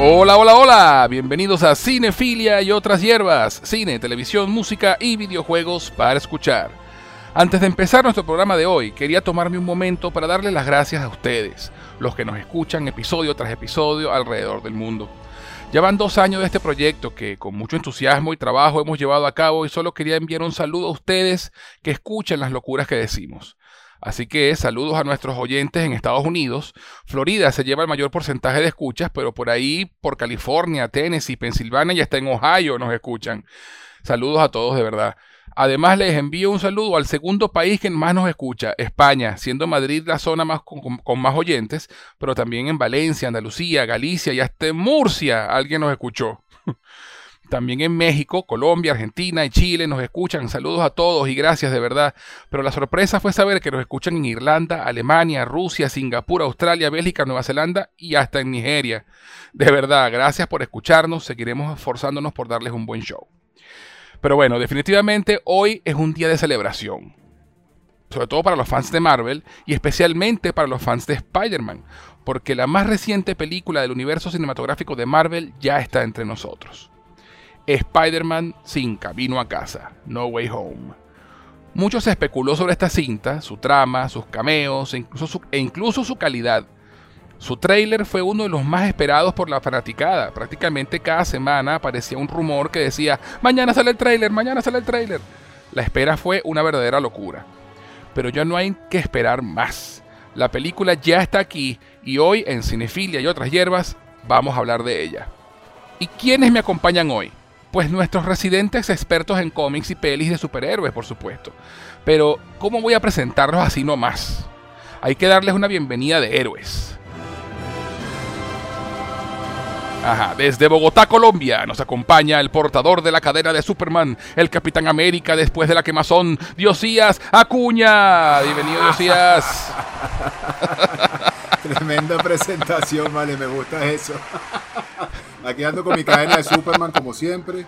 Hola, hola, hola, bienvenidos a Cinefilia y otras hierbas, cine, televisión, música y videojuegos para escuchar. Antes de empezar nuestro programa de hoy, quería tomarme un momento para darles las gracias a ustedes, los que nos escuchan episodio tras episodio alrededor del mundo. Ya van dos años de este proyecto que con mucho entusiasmo y trabajo hemos llevado a cabo y solo quería enviar un saludo a ustedes que escuchen las locuras que decimos. Así que saludos a nuestros oyentes en Estados Unidos. Florida se lleva el mayor porcentaje de escuchas, pero por ahí, por California, Tennessee, Pensilvania y hasta en Ohio nos escuchan. Saludos a todos de verdad. Además les envío un saludo al segundo país que más nos escucha, España, siendo Madrid la zona más con, con, más oyentes, pero también en Valencia, Andalucía, Galicia y hasta en Murcia alguien nos escuchó. También en México, Colombia, Argentina y Chile nos escuchan. Saludos a todos y gracias de verdad. Pero la sorpresa fue saber que nos escuchan en Irlanda, Alemania, Rusia, Singapur, Australia, Bélgica, Nueva Zelanda y hasta en Nigeria. De verdad, gracias por escucharnos. Seguiremos esforzándonos por darles un buen show. Pero bueno, definitivamente hoy es un día de celebración. Sobre todo para los fans de Marvel y especialmente para los fans de Spider-Man. Porque la más reciente película del universo cinematográfico de Marvel ya está entre nosotros. Spider-Man sin camino a casa, No Way Home. Mucho se especuló sobre esta cinta, su trama, sus cameos e incluso su, e incluso su calidad. Su tráiler fue uno de los más esperados por la fanaticada. Prácticamente cada semana aparecía un rumor que decía, mañana sale el tráiler, mañana sale el tráiler. La espera fue una verdadera locura. Pero ya no hay que esperar más. La película ya está aquí y hoy en Cinefilia y otras hierbas vamos a hablar de ella. ¿Y quiénes me acompañan hoy? Pues nuestros residentes expertos en cómics y pelis de superhéroes, por supuesto. Pero, ¿cómo voy a presentarlos así nomás? Hay que darles una bienvenida de héroes. Ajá, desde Bogotá, Colombia, nos acompaña el portador de la cadena de Superman, el Capitán América después de la quemazón, Diosías Acuña. Bienvenido, Diosías. Tremenda presentación, vale, me gusta eso. Aquí ando con mi cadena de Superman como siempre.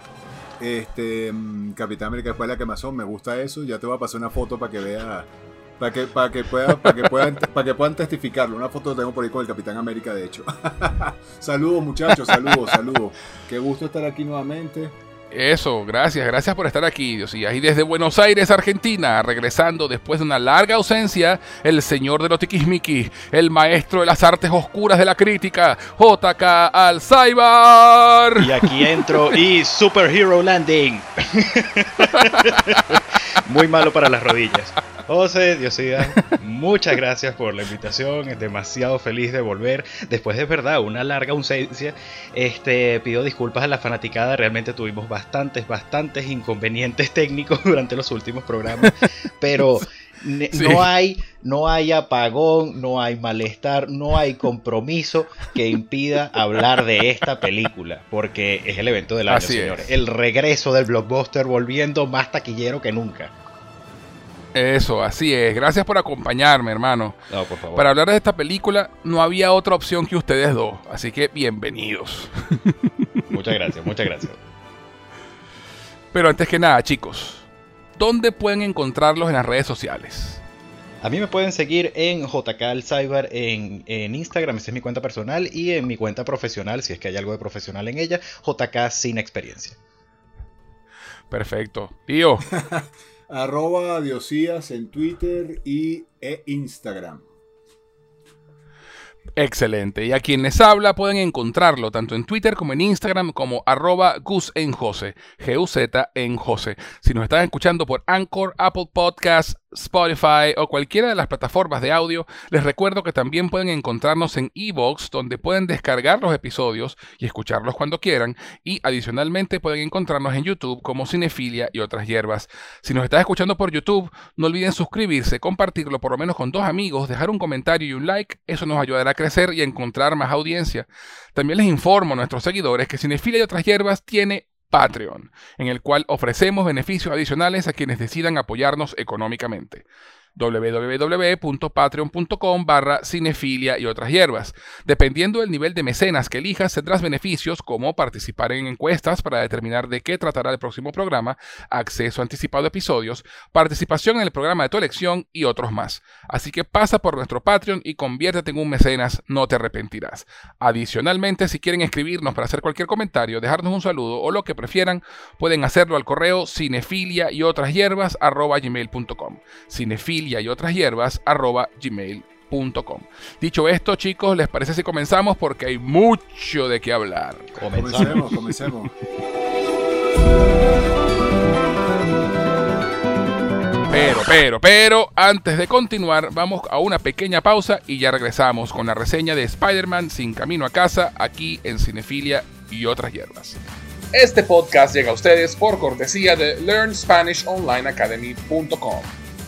Este, mm, Capitán América de la quemazón, me gusta eso. Ya te voy a pasar una foto para que vea, para que, para que pueda, para que puedan, para que puedan testificarlo. Una foto tengo por ahí con el Capitán América, de hecho. saludos muchachos, saludos, saludos. Qué gusto estar aquí nuevamente. Eso, gracias, gracias por estar aquí, Dios. Y desde Buenos Aires, Argentina, regresando después de una larga ausencia, el señor de los tiquismiquis, el maestro de las artes oscuras de la crítica, JK Alzaibar. Y aquí entro y Superhero Landing. Muy malo para las rodillas. José, Diosida, muchas gracias por la invitación. Es demasiado feliz de volver. Después de verdad una larga ausencia, este, pido disculpas a la fanaticada. Realmente tuvimos bastantes, bastantes inconvenientes técnicos durante los últimos programas. Pero no hay, no hay apagón, no hay malestar, no hay compromiso que impida hablar de esta película, porque es el evento del año, señores. El regreso del blockbuster volviendo más taquillero que nunca. Eso, así es. Gracias por acompañarme, hermano. No, por favor. Para hablar de esta película no había otra opción que ustedes dos, así que bienvenidos. Muchas gracias, muchas gracias. Pero antes que nada, chicos, ¿dónde pueden encontrarlos en las redes sociales? A mí me pueden seguir en JK Cyber en, en, Instagram, esa es mi cuenta personal, y en mi cuenta profesional, si es que hay algo de profesional en ella, JK Sin Experiencia. Perfecto. Tío. arroba Diosías en Twitter y e Instagram. Excelente. Y a quienes habla pueden encontrarlo tanto en Twitter como en Instagram como arroba Gus en Jose, G-U-Z en. Si nos están escuchando por Anchor, Apple Podcasts, Spotify o cualquiera de las plataformas de audio, les recuerdo que también pueden encontrarnos en Evox, donde pueden descargar los episodios y escucharlos cuando quieran, y adicionalmente pueden encontrarnos en YouTube como Cinefilia y otras hierbas. Si nos estás escuchando por YouTube, no olviden suscribirse, compartirlo por lo menos con dos amigos, dejar un comentario y un like, eso nos ayudará a crecer y a encontrar más audiencia. También les informo a nuestros seguidores que Cinefilia y otras hierbas tiene Patreon, en el cual ofrecemos beneficios adicionales a quienes decidan apoyarnos económicamente. www.patreon.com barra cinefilia y otras hierbas. Dependiendo del nivel de mecenas que elijas, tendrás beneficios como participar en encuestas para determinar de qué tratará el próximo programa, acceso anticipado a episodios, participación en el programa de tu elección y otros más. Así que pasa por nuestro Patreon y conviértete en un mecenas, no te arrepentirás. Adicionalmente, si quieren escribirnos para hacer cualquier comentario, dejarnos un saludo o lo que prefieran, pueden hacerlo al correo cinefilia y otras hierbas gmail.com. Cinefilia y otras hierbas gmail.com. Dicho esto, chicos, ¿les parece si comenzamos? Porque hay mucho de qué hablar. Comencemos, comencemos. Pero, pero, pero, antes de continuar, vamos a una pequeña pausa y ya regresamos con la reseña de Spider-Man Sin Camino a Casa aquí en Cinefilia y otras hierbas. Este podcast llega a ustedes por cortesía de LearnSpanishOnlineAcademy.com,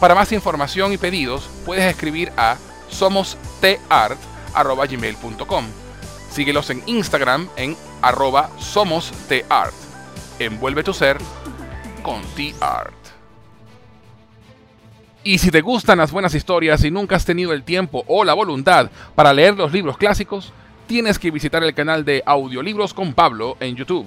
Para más información y pedidos puedes escribir a somostart.gmail.com. Síguelos en Instagram en arroba somostart. Envuelve tu ser con T-Art. Y si te gustan las buenas historias y nunca has tenido el tiempo o la voluntad para leer los libros clásicos, tienes que visitar el canal de Audiolibros con Pablo en YouTube.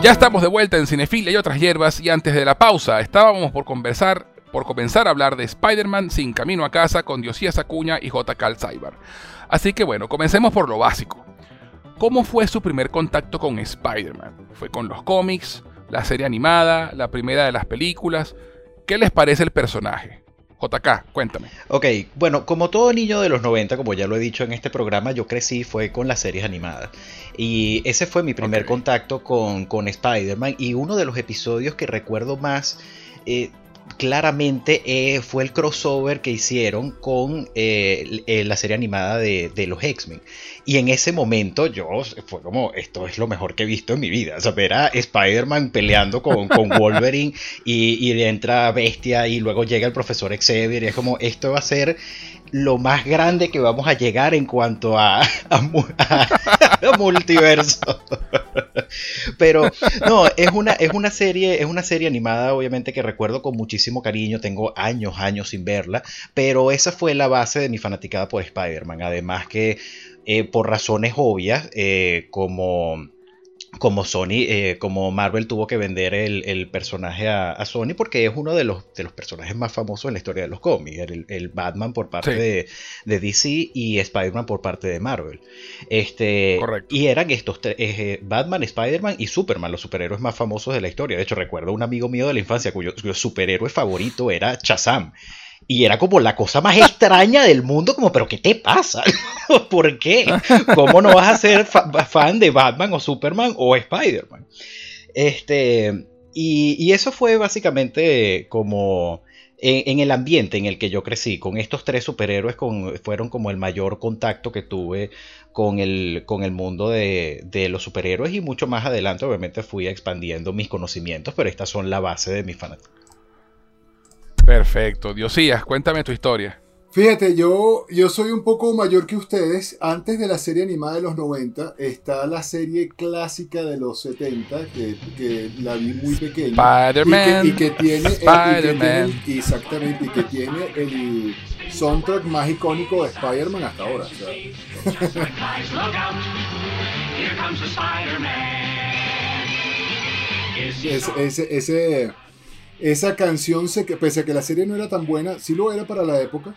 Ya estamos de vuelta en Cinefilia y otras hierbas y antes de la pausa estábamos por conversar por comenzar a hablar de Spider-Man sin camino a casa con Diosías Acuña y J. Cyber. Así que bueno, comencemos por lo básico. ¿Cómo fue su primer contacto con Spider-Man? ¿Fue con los cómics, la serie animada, la primera de las películas? ¿Qué les parece el personaje? JK, cuéntame. Ok, bueno, como todo niño de los 90, como ya lo he dicho en este programa, yo crecí fue con las series animadas. Y ese fue mi primer contacto con, con Spider-Man. Y uno de los episodios que recuerdo más... Eh, claramente eh, fue el crossover que hicieron con eh, la serie animada de, los X-Men. Y en ese momento yo fue como, esto es lo mejor que he visto en mi vida. O sea, ver a Spider-Man peleando con, con Wolverine y, y, entra Bestia y luego llega el profesor Xavier y es como, esto va a ser lo más grande que vamos a llegar en cuanto a, multiverso. Pero no, es una, es una serie, es una serie animada, obviamente, que recuerdo con muchísimo cariño. Tengo años, años sin verla. Pero esa fue la base de mi fanaticada por Spider-Man. Además que eh, por razones obvias, eh, como como Sony, eh, como Marvel tuvo que vender el, personaje a, Sony porque es uno de los, de los personajes más famosos en la historia de los cómics, el, Batman por parte de, DC y Spider-Man por parte de Marvel. Este, Y eran estos tres, eh, Batman, Spider-Man y Superman, los superhéroes más famosos de la historia. De hecho, recuerdo un amigo mío de la infancia cuyo, cuyo superhéroe favorito era Shazam. Y era como la cosa más extraña del mundo, como, pero ¿qué te pasa? ¿Por qué? ¿Cómo no vas a ser fan de Batman o Superman o Spider-Man? Este, y, eso fue básicamente como en, el ambiente en el que yo crecí, con estos tres superhéroes, fueron como el mayor contacto que tuve con el, con el mundo de, de, los superhéroes y mucho más adelante obviamente fui expandiendo mis conocimientos, pero estas son la base de mi fanatismo. Perfecto. Diosías, cuéntame tu historia. Fíjate, yo, yo soy un poco mayor que ustedes. Antes de la serie animada de los 90 está la serie clásica de los 70, que, la vi muy pequeña. Spider-Man. Y, que, tiene, Spider-Man. Exactamente, y que tiene el soundtrack más icónico de Spider-Man hasta ahora. ese, ese esa canción, se, pese a que la serie no era tan buena, sí lo era para la época.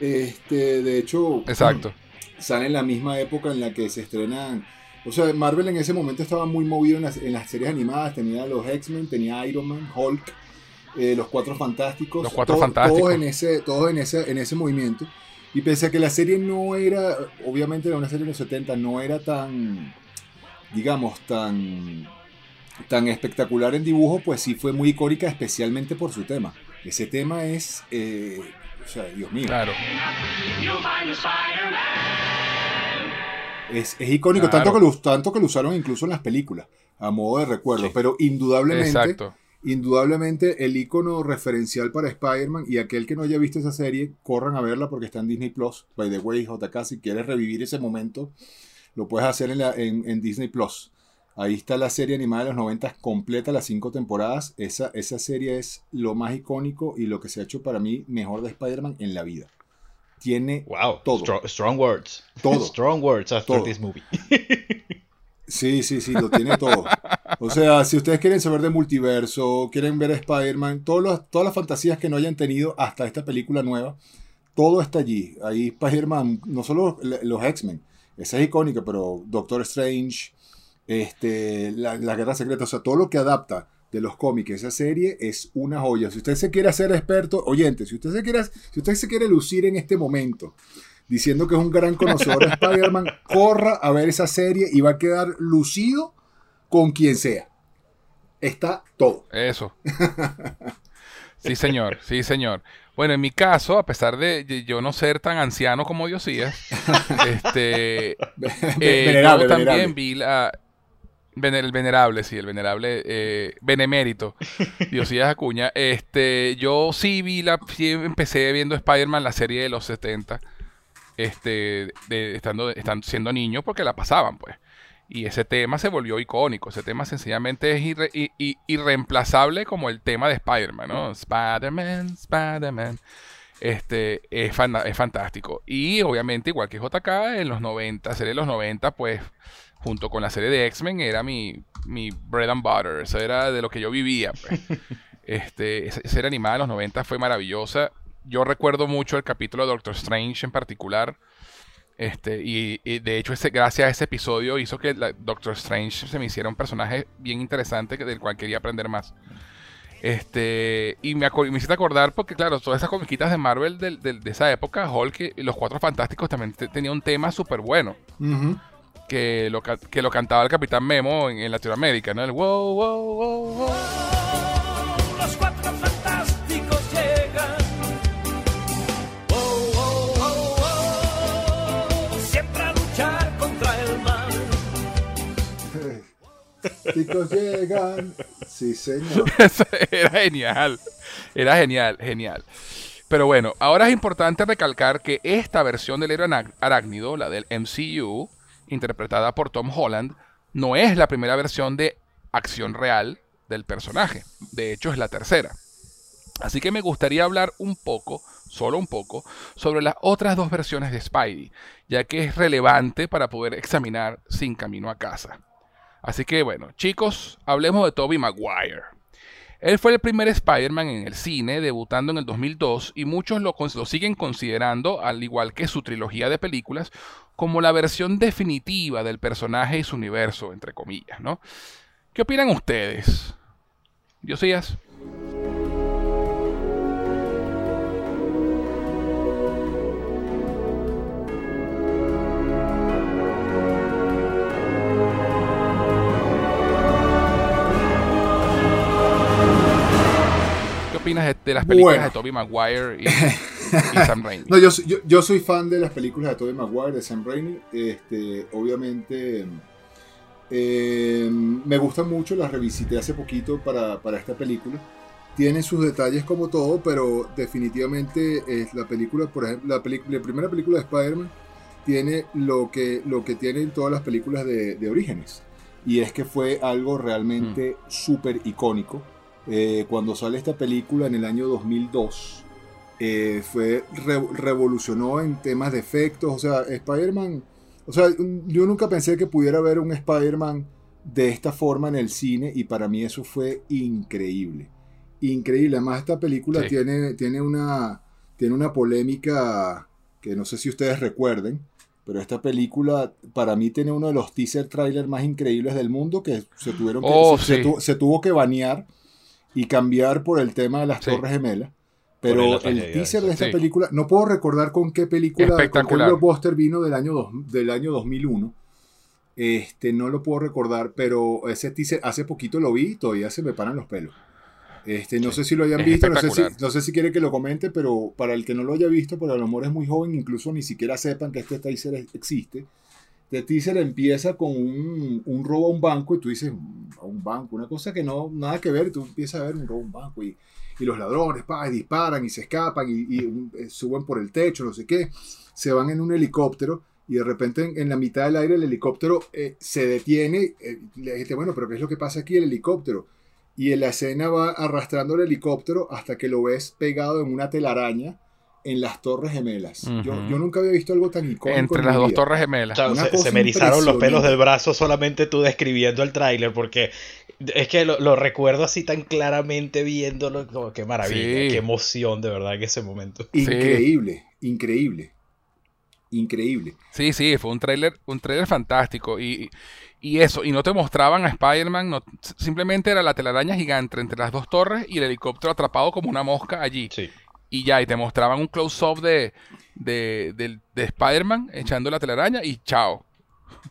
Este, de hecho, Exacto. sale en la misma época en la que se estrenan. O sea, Marvel en ese momento estaba muy movido en las, series animadas. Tenía los X-Men, tenía Iron Man, Hulk, eh, los Cuatro Fantásticos. Los Cuatro Fantásticos. Todos en ese, todos en ese, en ese movimiento. Y pese a que la serie no era, obviamente era una serie de los 70, no era tan, digamos, tan tan espectacular en dibujo, pues sí fue muy icónica, especialmente por su tema. Ese tema es, eh, o sea, Dios mío. Claro. Es, icónico, tanto, que lo, tanto que lo usaron incluso en las películas, a modo de recuerdo, pero indudablemente, indudablemente el icono referencial para Spider-Man y aquel que no haya visto esa serie, corran a verla porque está en Disney Plus. By the way, JK, si quieres revivir ese momento, lo puedes hacer en, en, en Disney Plus. Ahí está la serie animada de los 90 completa, las cinco temporadas. Esa, esa serie es lo más icónico y lo que se ha hecho para mí mejor de Spider-Man en la vida. Tiene wow, todo. Strong, words. Todo. strong words after this movie. sí, sí, sí, lo tiene todo. O sea, si ustedes quieren saber de multiverso, quieren ver a Spider-Man, todas las fantasías que no hayan tenido hasta esta película nueva, todo está allí. Ahí Spider-Man, no solo los X-Men, esa es icónica, pero Doctor Strange, este, la, Guerra Secreta, o sea, todo lo que adapta de los cómics esa serie es una joya. Si usted se quiere hacer experto, oyente, si usted se quiere, si usted se quiere lucir en este momento diciendo que es un gran conocedor de Spider-Man, corra a ver esa serie y va a quedar lucido con quien sea. Está todo. Eso. Sí, señor, sí, señor. Bueno, en mi caso, a pesar de yo no ser tan anciano como Diosías, este, eh, yo también vi la, el venerable, sí, el venerable eh, benemérito, Diosías Acuña. Este, yo sí vi la, empecé viendo Spider-Man, la serie de los 70, este, de, estando, estando, siendo niño, porque la pasaban, pues. Y ese tema se volvió icónico. Ese tema sencillamente es irreemplazable como el tema de Spider-Man, ¿no? Spider-Man, Spider-Man. Este, es, es fantástico. Y obviamente, igual que JK, en los 90, serie de los 90, pues junto con la serie de X-Men, era mi, mi bread and butter. Eso era de lo que yo vivía. Pues. este, esa serie animada de los 90 fue maravillosa. Yo recuerdo mucho el capítulo de Doctor Strange en particular. Este, y, de hecho, ese, gracias a ese episodio hizo que Doctor Strange se me hiciera un personaje bien interesante del cual quería aprender más. Este, y me, me hiciste acordar porque, claro, todas esas comiquitas de Marvel de, esa época, Hulk y los Cuatro Fantásticos también tenían un tema súper bueno que lo, que lo cantaba el Capitán Memo en, Latinoamérica, ¿no? El wow, wow, wow, wow. Los cuatro fantásticos llegan. Wow, wow, wow, wow. Siempre a luchar contra el mal. Chicos llegan. Sí, señor. Era genial. Era genial, genial. Pero bueno, ahora es importante recalcar que esta versión del héroe arácnido, la del MCU, interpretada por Tom Holland, no es la primera versión de acción real del personaje. De hecho, es la tercera. Así que me gustaría hablar un poco, solo un poco, sobre las otras dos versiones de Spidey, ya que es relevante para poder examinar sin camino a casa. Así que bueno, chicos, hablemos de Tobey Maguire. Él fue el primer Spider-Man en el cine, debutando en el 2002, y muchos lo, lo, siguen considerando, al igual que su trilogía de películas, como la versión definitiva del personaje y su universo, entre comillas, ¿no? ¿Qué opinan ustedes? Diosías. Opinas de, las películas de Tobey Maguire y, Sam Raimi? No, yo, yo, soy fan de las películas de Tobey Maguire, de Sam Raimi. Este, obviamente, eh, me gustan mucho, las revisité hace poquito para, para, esta película. Tiene sus detalles como todo, pero definitivamente es la película, por ejemplo, la, la primera película de Spider-Man tiene lo que, lo que tienen todas las películas de, de Orígenes. Y es que fue algo realmente mm. súper icónico eh, cuando sale esta película en el año 2002, eh, fue, revolucionó en temas de efectos, o sea, Spider-Man, o sea, yo nunca pensé que pudiera haber un Spider-Man de esta forma en el cine y para mí eso fue increíble. Increíble, además esta película tiene, tiene, una, tiene una polémica que no sé si ustedes recuerden, pero esta película para mí tiene uno de los teaser trailers más increíbles del mundo que se tuvieron que, oh, se, tuvo que banear y cambiar por el tema de las Torres Gemelas. Pero el teaser de esta película, no puedo recordar con qué película, con qué blockbuster vino del año, del año 2001. Este, no lo puedo recordar, pero ese teaser hace poquito lo vi y todavía se me paran los pelos. Este, no sé si lo hayan visto, no sé, si, no sé si quiere que lo comente, pero para el que no lo haya visto, por el amor es muy joven, incluso ni siquiera sepan que este teaser existe. Este teaser empieza con un, un, robo a un banco y tú dices, a un banco, una cosa que no, nada que ver, y tú empiezas a ver un robo a un banco y, y los ladrones pa, y disparan y se escapan y, eh, suben por el techo, no sé qué, se van en un helicóptero y de repente en, la mitad del aire el helicóptero eh, se detiene, eh, le dijiste, bueno, pero ¿qué es lo que pasa aquí el helicóptero? Y en la escena va arrastrando el helicóptero hasta que lo ves pegado en una telaraña en las Torres Gemelas. yo, nunca había visto algo tan icónico. Entre las dos Torres Gemelas. se, me erizaron los pelos del brazo solamente tú describiendo el tráiler, porque es que lo, recuerdo así tan claramente viéndolo. Como, qué maravilla, qué emoción de verdad en ese momento. Increíble, increíble. Increíble. Sí, sí, fue un tráiler un tráiler fantástico. Y, y eso, y no te mostraban a Spider-Man, no, simplemente era la telaraña gigante entre las dos torres y el helicóptero atrapado como una mosca allí. Sí y ya, y te mostraban un close-up de, de, de, Spider-Man echando la telaraña y chao.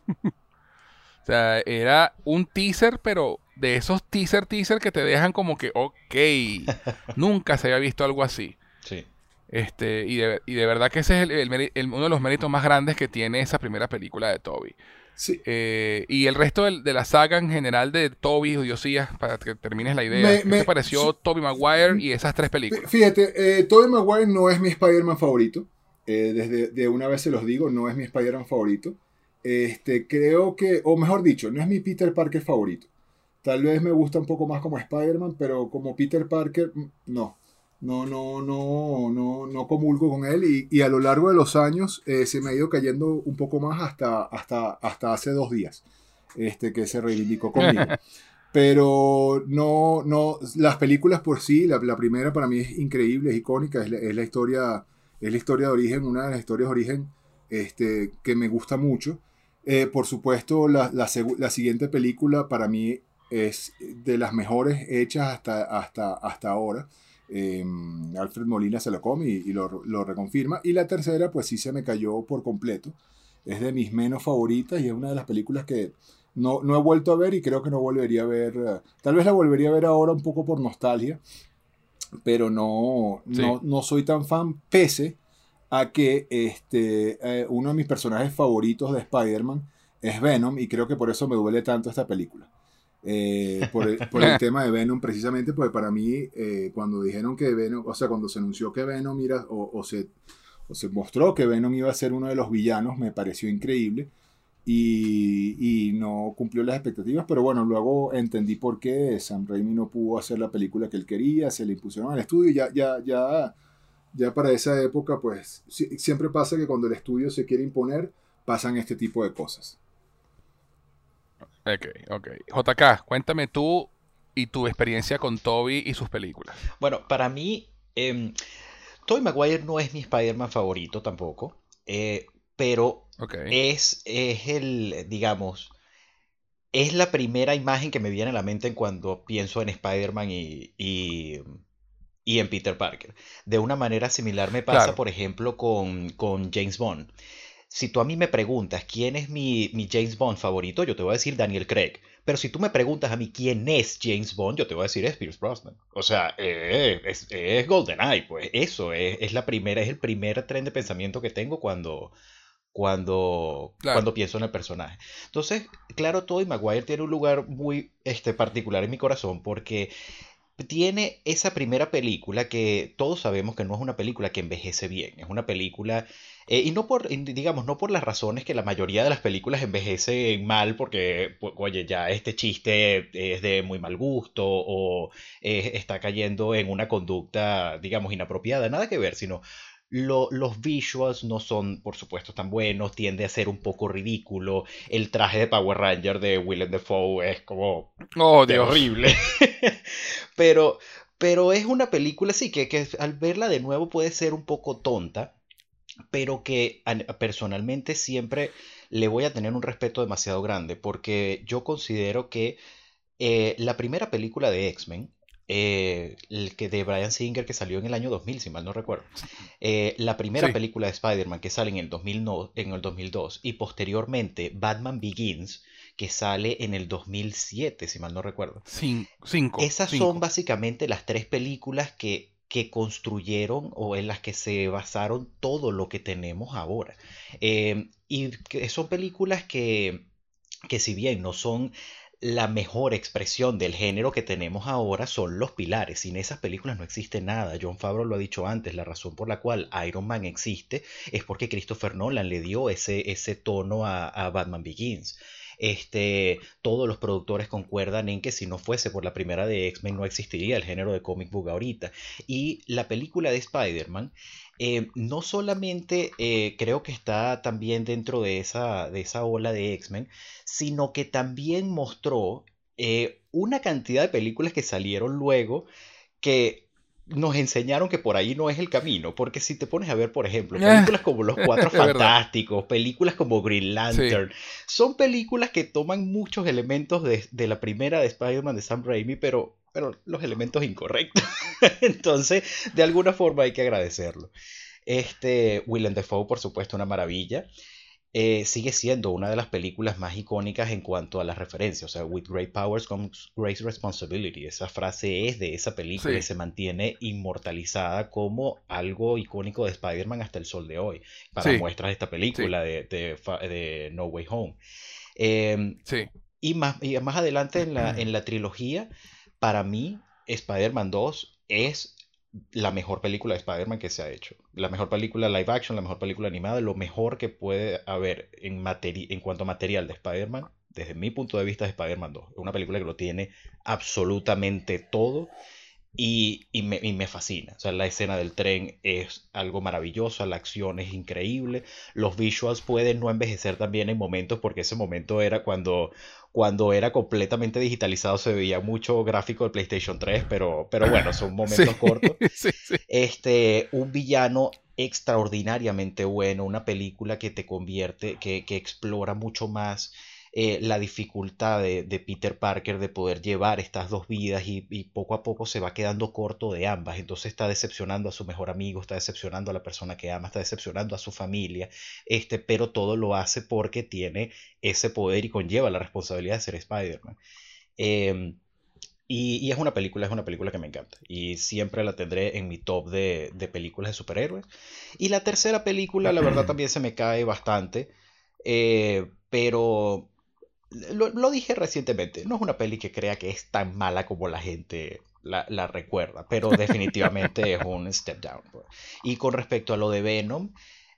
o sea, era un teaser, pero de esos teaser teaser que te dejan como que, ok, nunca se había visto algo así. Sí. Este, y, de, y de verdad que ese es el, uno de los méritos más grandes que tiene esa primera película de Toby. Eh, y el resto de, la saga en general de Toby y Diosías, para que termines la idea. ¿Qué te pareció Toby Maguire y esas tres películas? Fíjate, eh, Toby Maguire no es mi Spider-Man favorito. Eh, desde de una vez se los digo, no es mi Spider-Man favorito. Este, creo que, o mejor dicho, no es mi Peter Parker favorito. Tal vez me gusta un poco más como Spider-Man, pero como Peter Parker, mm, no no, no, no, no, no comulgo con él y, a lo largo de los años eh, se me ha ido cayendo un poco más hasta, hasta, hasta hace dos días este, que se reivindicó conmigo. Pero no, no, las películas por sí, la, primera para mí es increíble, es icónica, es la, historia, es la historia de origen, una de las historias de origen este, que me gusta mucho. Eh, por supuesto, la, la, siguiente película para mí es de las mejores hechas hasta, hasta, hasta ahora. Em, Alfred Molina se lo come y, lo, lo, reconfirma. Y la tercera, pues sí se me cayó por completo. Es de mis menos favoritas y es una de las películas que no, no he vuelto a ver y creo que no volvería a ver. Eh, tal vez la volvería a ver ahora un poco por nostalgia, pero no, no, no, soy tan fan, pese a que este, eh, uno de mis personajes favoritos de Spider-Man es Venom y creo que por eso me duele tanto esta película. Eh, por, el, tema de Venom, precisamente, porque para mí, eh, cuando dijeron que Venom, o sea, cuando se anunció que Venom, mira, o, se, se mostró que Venom iba a ser uno de los villanos, me pareció increíble, y, no cumplió las expectativas, pero bueno, luego entendí por qué Sam Raimi no pudo hacer la película que él quería, se le impusieron al estudio y ya, ya, ya, ya para esa época, pues siempre pasa que cuando el estudio se quiere imponer, pasan este tipo de cosas. Ok, ok. JK, cuéntame tú y tu experiencia con Toby y sus películas. Bueno, para mí, eh, Tobey Maguire no es mi Spider-Man favorito tampoco. Eh, pero es, es el, digamos, es la primera imagen que me viene a la mente cuando pienso en Spider-Man y, y, en Peter Parker. De una manera similar me pasa, por ejemplo, con, con, James Bond. Si tú a mí me preguntas quién es mi, mi James Bond favorito, yo te voy a decir Daniel Craig. Pero si tú me preguntas a mí quién es James Bond, yo te voy a decir es Pierce Brosnan. O sea, eh, es, es, GoldenEye, pues eso es, es, la primera, es el primer tren de pensamiento que tengo cuando, cuando, cuando pienso en el personaje. Entonces, claro, Tobey Maguire tiene un lugar muy este, particular en mi corazón porque tiene esa primera película que todos sabemos que no es una película que envejece bien, es una película eh, y no por, digamos, no por las razones que la mayoría de las películas envejecen mal, porque, oye, ya este chiste es de muy mal gusto o está cayendo en una conducta, digamos, inapropiada, nada que ver, sino los visuals no son, por supuesto, tan buenos, tiende a ser un poco ridículo. El traje de Power Ranger de Willem Dafoe es como oh, horrible. pero, pero es una película, sí, que, que al verla de nuevo puede ser un poco tonta pero que personalmente siempre le voy a tener un respeto demasiado grande, porque yo considero que eh, la primera película de X-Men, eh, el que de Brian Singer que salió en el año 2000, si mal no recuerdo, eh, la primera película de Spider-Man que sale en el, 2000 en el 2002 y posteriormente Batman Begins, que sale en el 2007, si mal no recuerdo. cinco. Esas son básicamente las tres películas que que construyeron o en las que se basaron todo lo que tenemos ahora. Em, y que son películas que, que si bien no son la mejor expresión del género que tenemos ahora son los pilares. Sin esas películas no existe nada. John Favreau lo ha dicho antes, la razón por la cual Iron Man existe es porque Christopher Nolan le dio ese, ese tono a, a Batman Begins. Este, todos los productores concuerdan en que si no fuese por la primera de X-Men no existiría el género de comic book ahorita. Y la película de Spider-Man eh, no solamente eh, creo que está también dentro de esa, de esa ola de X-Men, sino que también mostró eh, una cantidad de películas que salieron luego que nos enseñaron que por ahí no es el camino, porque si te pones a ver, por ejemplo, películas como Los Cuatro Fantásticos, películas como Green Lantern, son películas que toman muchos elementos de, la primera de Spider-Man de Sam Raimi, pero, pero los elementos incorrectos. Entonces, de alguna forma hay que agradecerlo. Este, Willem Dafoe, por supuesto, una maravilla. Eh, sigue siendo una de las películas más icónicas en cuanto a las referencias. O sea, with great powers comes great responsibility. Esa frase es de esa película y se mantiene inmortalizada como algo icónico de Spider-Man hasta el sol de hoy. Para muestras de esta película de, de, No Way Home. Em, y, más, y más adelante en la, en la trilogía, para mí, Spider-Man 2 es la mejor película de Spider-Man que se ha hecho. La mejor película live action, la mejor película animada, lo mejor que puede haber en, en cuanto a material de Spider-Man, desde mi punto de vista, es Spider-Man 2. Es una película que lo tiene absolutamente todo y, me, y, me, fascina. O sea, la escena del tren es algo maravilloso, la acción es increíble. Los visuals pueden no envejecer también en momentos, porque ese momento era cuando cuando era completamente digitalizado se veía mucho gráfico de PlayStation 3, pero, pero bueno, son momentos cortos. Este, un villano extraordinariamente bueno, una película que te convierte, que, que explora mucho más eh, la dificultad de, Peter Parker de poder llevar estas dos vidas y, poco a poco se va quedando corto de ambas. Entonces está decepcionando a su mejor amigo, está decepcionando a la persona que ama, está decepcionando a su familia, este, pero todo lo hace porque tiene ese poder y conlleva la responsabilidad de ser Spider-Man. Em, y, es una película, es una película que me encanta. Y siempre la tendré en mi top de, de películas de superhéroes. Y la tercera película, la verdad, también se me cae bastante. Eh, pero lo, dije recientemente, no es una peli que crea que es tan mala como la gente la, recuerda, pero definitivamente es un step down. Pues. Y con respecto a lo de Venom,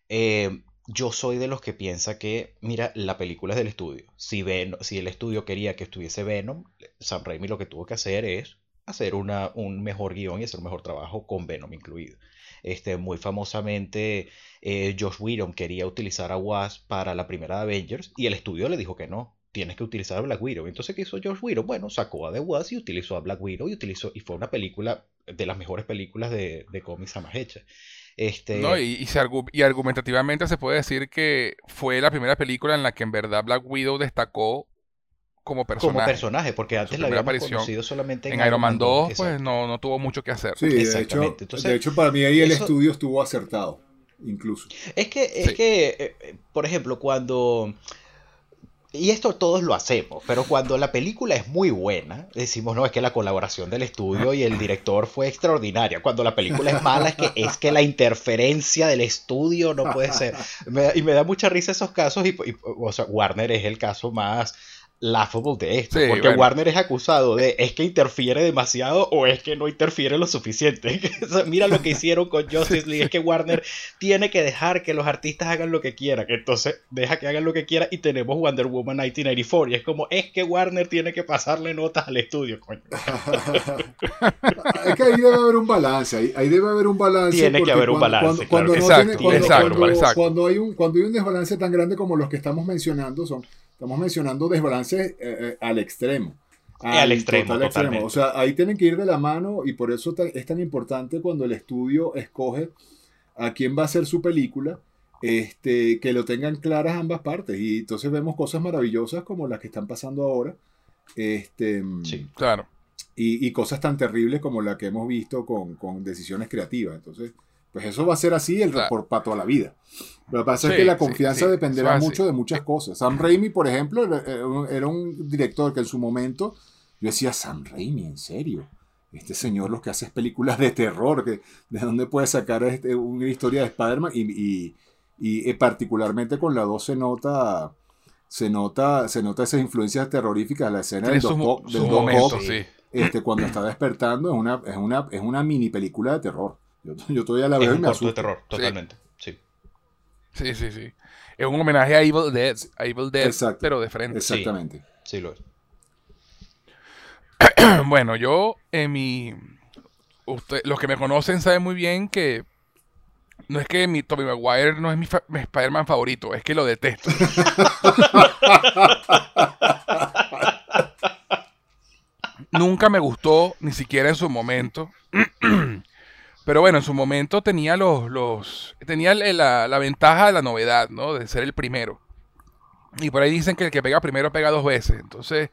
eh, yo soy de los que piensa que, mira, la película es del estudio. Si, si el estudio quería que estuviese Venom, Sam Raimi lo que tuvo que hacer es hacer una, un mejor guion y hacer un mejor trabajo con Venom incluido. Este, muy famosamente, eh, Josh Whedon quería utilizar a Wasp para la primera Avengers y el estudio le dijo que no, tienes que utilizar a Black Widow. Entonces, ¿qué hizo Josh Whedon? Bueno, sacó a The Wasp y utilizó a Black Widow y, utilizó, y fue una película de las mejores películas de, de cómics jamás hechas. Este... No, y, y, argumentativamente se puede decir que fue la primera película en la que en verdad Black Widow destacó como personaje. Como personaje, porque antes la habíamos conocido solamente en, Iron Man 2, pues no, no tuvo mucho que hacer. Sí, de hecho, de hecho para mí ahí el estudio estuvo acertado, incluso. Es que, es que eh, eh, por ejemplo, cuando y esto todos lo hacemos, pero cuando la película es muy buena, decimos, no, es que la colaboración del estudio y el director fue extraordinaria. Cuando la película es mala, es que, es que la interferencia del estudio no puede ser. y me da mucha risa esos casos, y, o sea, Warner es el caso más laughable de esto. porque Warner es acusado de es que interfiere demasiado o es que no interfiere lo suficiente. Mira lo que hicieron con Justice League. Es que Warner tiene que dejar que los artistas hagan lo que quieran. Entonces deja que hagan lo que quieran y tenemos Wonder Woman 1984. Y es como, es que Warner tiene que pasarle notas al estudio, coño. es que ahí debe haber un balance. Ahí, debe haber un balance. Tiene que haber un balance. Cuando, cuando hay un, cuando hay un desbalance tan grande como los que estamos mencionando, son Estamos mencionando desbalances eh, eh, al extremo. Al, extremo, O sea, ahí tienen que ir de la mano y por eso es tan importante cuando el estudio escoge a quién va a hacer su película, este, que lo tengan claras ambas partes. Y entonces vemos cosas maravillosas como las que están pasando ahora. Este, sí, claro. Y, cosas tan terribles como la que hemos visto con, con decisiones creativas. Entonces, pues eso va a ser así el, por, para toda la vida. Lo que pasa es que la confianza dependerá mucho de muchas cosas. Sam Raimi, por ejemplo, era un director que en su momento yo decía, Sam Raimi, ¿en serio? Este señor lo que hace es películas de terror, que, ¿de dónde puede sacar este, una historia de Spider-Man? Y, y, particularmente con la 2 se nota, se nota, se nota esas influencias terroríficas, la escena del Doc, este, cuando está despertando, es una, es, una, es una mini película de terror. Yo, yo todavía la veo es un de terror, totalmente. Sí. sí. Sí, Es un homenaje a Evil Dead, a Evil Dead pero de frente. Exactamente. Sí, lo es. bueno, yo en mi... los que me conocen saben muy bien que no es que mi Tommy Maguire no es mi, mi Spider-Man favorito, es que lo detesto. Nunca me gustó, ni siquiera en su momento. Pero bueno, en su momento tenía los, los tenía la, la, ventaja de la novedad, ¿no? De ser el primero. Y por ahí dicen que el que pega primero pega dos veces. Entonces,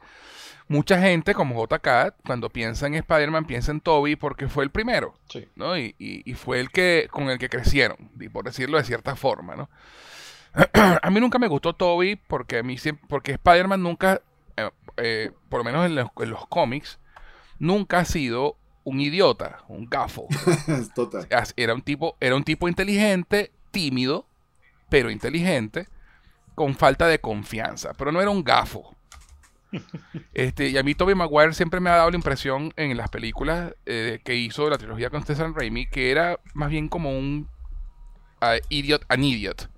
mucha gente como JK, cuando piensa en Spider-Man, piensa en Toby porque fue el primero, sí. ¿no? Y, y, fue el que con el que crecieron, por decirlo de cierta forma, ¿no? a mí nunca me gustó Toby porque a mí porque Spider-Man nunca, eh, eh, por lo menos en los, en los cómics, nunca ha sido un idiota, un gafo. Total. Era un tipo, era un tipo inteligente, tímido, pero inteligente, con falta de confianza, pero no era un gafo. Este, y a mí Tobey Maguire siempre me ha dado la impresión en las películas eh, que hizo la trilogía con Stephen Raimi que era más bien como un uh, idiot, an idiot.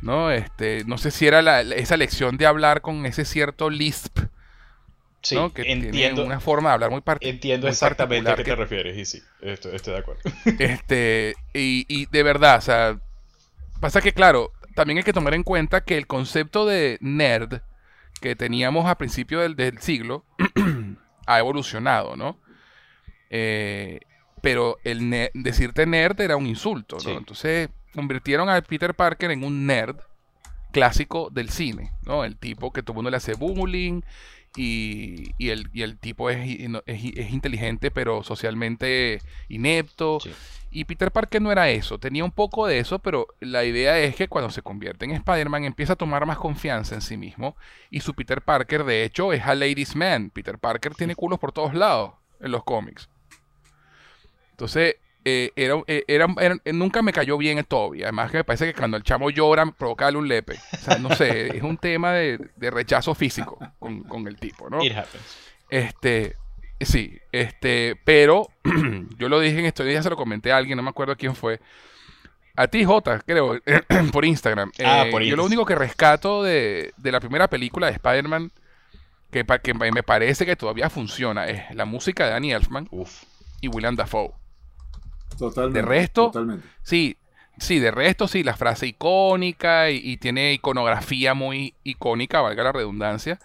¿No? Este, no sé si era esa lección de hablar con ese cierto lisp Sí, que entiendo, una forma de hablar muy particular. Entiendo exactamente a qué te refieres, y sí, estoy, de acuerdo. Este, y, de verdad, o sea, pasa que, claro, también hay que tomar en cuenta que el concepto de nerd que teníamos a principios del, siglo ha evolucionado, ¿no? Eh, pero el decirte nerd era un insulto, ¿no? Entonces convirtieron a Peter Parker en un nerd clásico del cine, ¿no? El tipo que todo el mundo le hace bullying y, y, el, y el, tipo es, es, inteligente pero socialmente inepto. Y Peter Parker no era eso, tenía un poco de eso, pero la idea es que cuando se convierte en Spider-Man empieza a tomar más confianza en sí mismo. Y su Peter Parker, de hecho, es a ladies man. Peter Parker tiene culos por todos lados en los cómics. Entonces, eh, eh, era, nunca me cayó bien el Toby. Además que me parece que cuando el chamo llora, provocarle un lepe. O sea, no sé, es un tema de, rechazo físico con, el tipo, ¿no? Este, sí, este, pero yo lo dije en estos días, se lo comenté a alguien, no me acuerdo quién fue. A ti, Jota, creo, por Instagram. Ah, Eh, por yo lo único que rescato de, de la primera película de Spider-Man, que, que me parece que todavía funciona, es la música de Danny Elfman Uf. y William Dafoe. Totalmente. De resto- Totalmente. Sí, sí, de resto sí, la frase icónica y, y tiene iconografía muy icónica, valga la redundancia.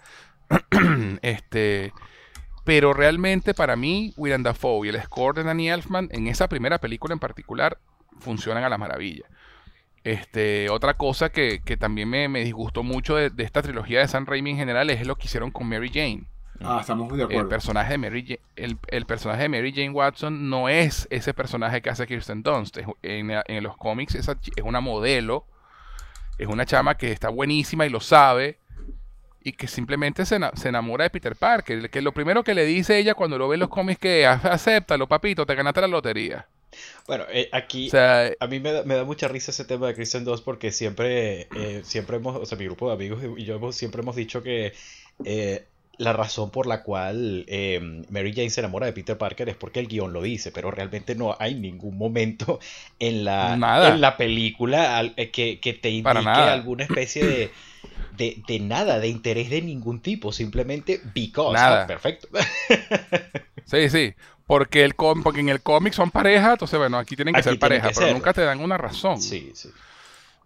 este, pero realmente para mí, William Dafoe y el score de Danny Elfman en esa primera película en particular funcionan a la maravilla. Este, otra cosa que, que también me, me disgustó mucho de, de esta trilogía de San Raimi en general es lo que hicieron con Mary Jane. Ah, estamos muy de El acuerdo. personaje de Mary Ja- el, el personaje de Mary Jane Watson no es ese personaje que hace Kirsten Dunst. Es- En, en los cómics chi- es una modelo, es una chama que está buenísima y lo sabe y que simplemente se, se enamora de Peter Parker. Que lo primero que le dice ella cuando lo ve en los cómics que "A- acéptalo, papito, te ganaste la lotería. Bueno, eh, aquí O sea, a mí me da, me da mucha risa ese tema de Christian 2 porque siempre, eh, siempre hemos, o sea, mi grupo de amigos y yo hemos- siempre hemos dicho que eh, la razón por la cual eh, Mary Jane se enamora de Peter Parker es porque el guion lo dice, pero realmente no hay ningún momento en la, Nada. en la película al- eh, que, que te indique alguna especie de, de, de nada, de interés de ningún tipo, simplemente because. Nada. Perfecto. sí, sí. Porque, el com- porque en el cómic son pareja, entonces bueno, aquí tienen que Aquí ser pareja, que pero nunca te dan una razón. Sí, sí.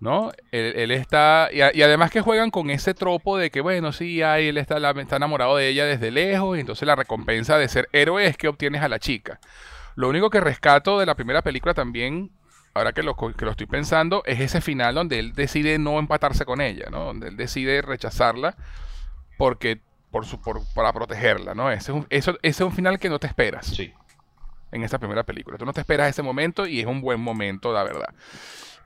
¿No? Él, él está, y, a- y además que juegan con ese tropo de que, bueno, sí, ay, él está, la- está enamorado de ella desde lejos, y entonces la recompensa de ser héroe es que obtienes a la chica. Lo único que rescato de la primera película también, ahora que lo, que lo estoy pensando, es ese final donde él decide no empatarse con ella, ¿no? Donde él decide rechazarla porque, por su, por, para protegerla, ¿no? Ese es, un, eso, ese es un final que no te esperas Sí. en esa primera película. Tú no te esperas ese momento y es un buen momento, la verdad.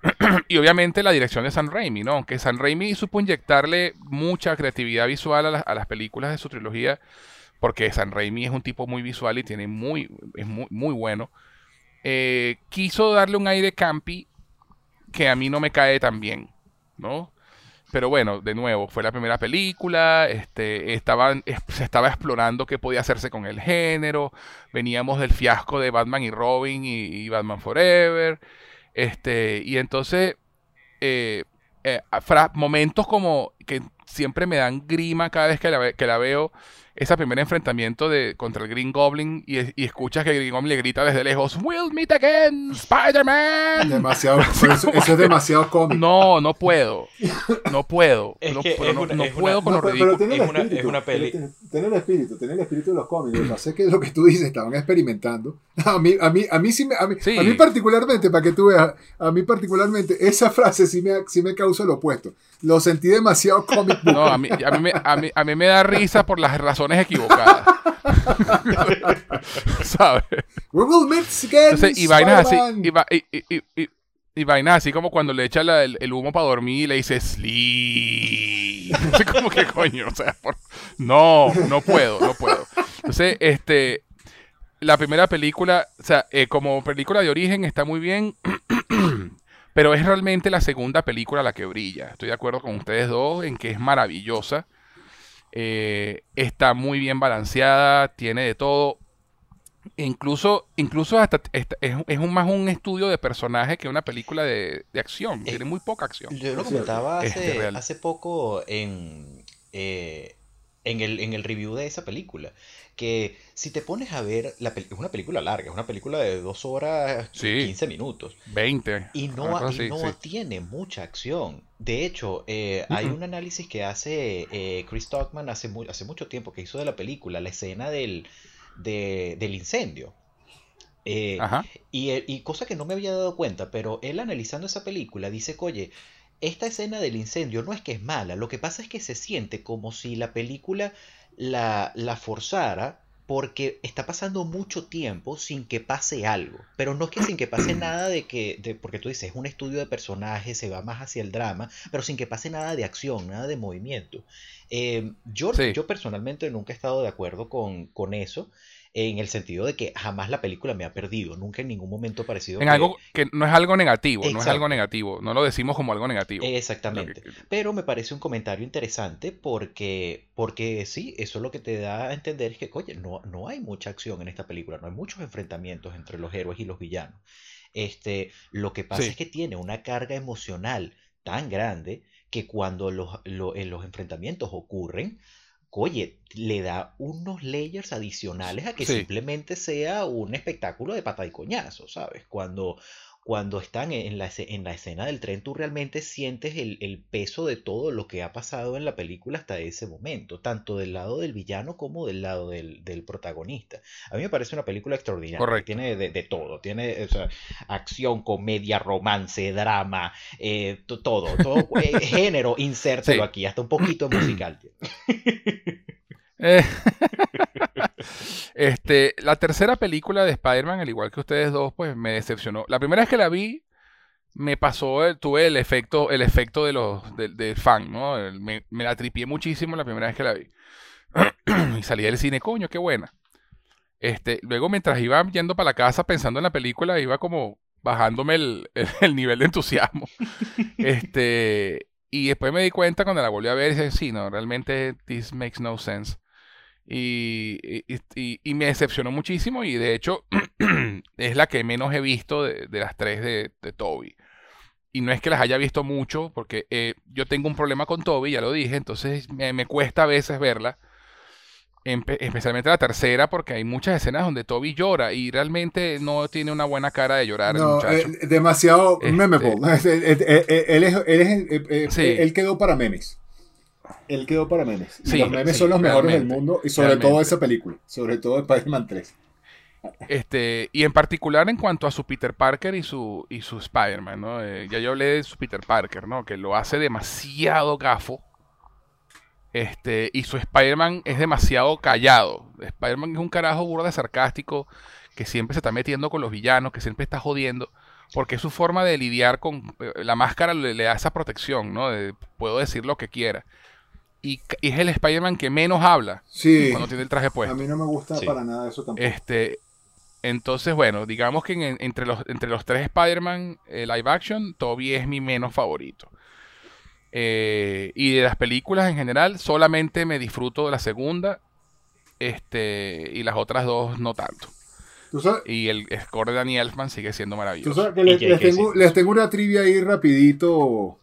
y obviamente la dirección de San Raimi, ¿no? Aunque San Raimi supo inyectarle mucha creatividad visual a, las- películas de su trilogía, porque San Raimi es un tipo muy visual y tiene muy, es muy, muy bueno. eh, quiso darle un aire campi que a mí no me cae tan bien, ¿no? Pero bueno, de nuevo, fue la primera película, este, estaban, es- se estaba explorando qué podía hacerse con el género, veníamos del fiasco de Batman y Robin y Batman Forever, este, y entonces, eh, eh, momentos como que siempre me dan grima cada vez que la, que la veo, ese primer enfrentamiento de, contra el Green Goblin y, y escuchas que el Green Goblin le grita desde lejos, We'll meet again, Spider-Man. Demasiado, eso, eso es demasiado cómico. No, no puedo. No puedo. Es no, que no- una- no una- puedo con No, lo ridículo. pero tiene el Es una- espíritu, es una peli- tiene- Tiene el espíritu, tiene el espíritu de los cómics. Lo que pasa es que lo que tú dices, estaban experimentando. A mí, a mí, a mí sí me, a mí, Sí. a mí particularmente, para que tú veas, a mí particularmente, esa frase sí me, sí me causa lo opuesto. Lo sentí demasiado comic book. No, a mí, a, mí a, mí, a mí me da risa por las razones equivocadas. ¿Sabes? We will meet again, Entonces, y vainas así, y, va- y, y- y- y- y vainas así como cuando le echa la- el, el humo para dormir y le dice sleep. Así como que coño, o sea, por- no, no puedo, no puedo. Entonces, este, la primera película, o sea, eh, como película de origen está muy bien, pero es realmente la segunda película la que brilla. Estoy de acuerdo con ustedes dos en que es maravillosa. Eh, está muy bien balanceada, tiene de todo. Incluso, incluso hasta esta- es, es un, más un estudio de personaje que una película de, de acción. Eh, Tiene muy poca acción. Yo lo Es cierto. comentaba Este, hace, real. hace poco en, eh, en, el, en el review de esa película, que si te pones a ver, la es una película larga, es una película de dos horas Sí. 15 minutos, 20. y no, y no sí. tiene mucha acción. De hecho, eh, hay un análisis que hace eh, Chris Stockman hace, mu- hace mucho tiempo que hizo de la película, la escena del, de- del incendio. Eh, Ajá. y, y cosa que no me había dado cuenta, pero él analizando esa película dice que, oye, esta escena del incendio no es que es mala, lo que pasa es que se siente como si la película la, la forzara porque está pasando mucho tiempo sin que pase algo. Pero no es que sin que pase nada de que, de, porque tú dices, es un estudio de personajes, se va más hacia el drama, pero sin que pase nada de acción, nada de movimiento. Eh, yo, Sí. yo personalmente nunca he estado de acuerdo con, con eso, en el sentido de que jamás la película me ha perdido, nunca en ningún momento ha parecido En que- algo que no es algo negativo, no es algo negativo. No lo decimos como algo negativo. Exactamente. Que- Pero me parece un comentario interesante porque, porque sí, eso lo que te da a entender es que, oye, no, no hay mucha acción en esta película, no hay muchos enfrentamientos entre los héroes y los villanos. Este, lo que pasa es que tiene una carga emocional tan grande que cuando los, en los enfrentamientos ocurren, oye, le da unos layers adicionales a que simplemente sea un espectáculo de pata y coñazo, ¿sabes? Cuando cuando están en la, en la escena del tren, tú realmente sientes el, peso de todo lo que ha pasado en la película hasta ese momento, tanto del lado del villano como del lado del, protagonista. A mí me parece una película extraordinaria. Tiene de, todo. Tiene acción, comedia, romance, drama, eh, todo, todo. Eh, género, insértelo aquí, hasta un poquito musical. Eh, este, la tercera película de Spider-Man, al igual que ustedes dos, pues me decepcionó. La primera vez que la vi, me pasó, tuve el efecto, el efecto de los, del fan, ¿no? Me, la tripié muchísimo la primera vez que la vi. y salí del cine, coño, qué buena. Este, luego mientras iba yendo para la casa pensando en la película, iba como bajándome el, el, nivel de entusiasmo. este, y después me di cuenta cuando la volví a ver y dije, sí, no, realmente this makes no sense. Y, y, me decepcionó muchísimo y de hecho es la que menos he visto de, las tres de, de, Toby. Y no es que las haya visto mucho, porque eh, yo tengo un problema con Toby, ya lo dije, entonces me, cuesta a veces verla. especialmente la tercera, porque hay muchas escenas donde Toby llora y realmente no tiene una buena cara de llorar. No, eh, demasiado este, Él, es, él quedó para memes él quedó para memes. Y los memes son los mejores del mundo y sobre todo esa película, sobre todo Spider-Man 3. Este, y en particular en cuanto a su Peter Parker y su, y su Spider-Man, ¿no? Eh, ya yo hablé de su Peter Parker, ¿no? Que lo hace demasiado gafo. Este, y su Spider-Man es demasiado callado. Spider-Man es un carajo burda sarcástico que siempre se está metiendo con los villanos, que siempre está jodiendo. Porque es su forma de lidiar con eh, la máscara le, da esa protección, ¿no? puedo decir lo que quiera y, es el Spider-Man que menos habla cuando tiene el traje puesto. A mí no me gusta para nada eso tampoco. Este, entonces, bueno, digamos que entre, los, entre los tres Spider-Man eh, live action, Toby es mi menos favorito. Eh, y de las películas en general, solamente me disfruto de la segunda este, y las otras dos no tanto. Y el score de Danny Elfman sigue siendo maravilloso. les, tengo, les, tengo, una trivia ahí rapidito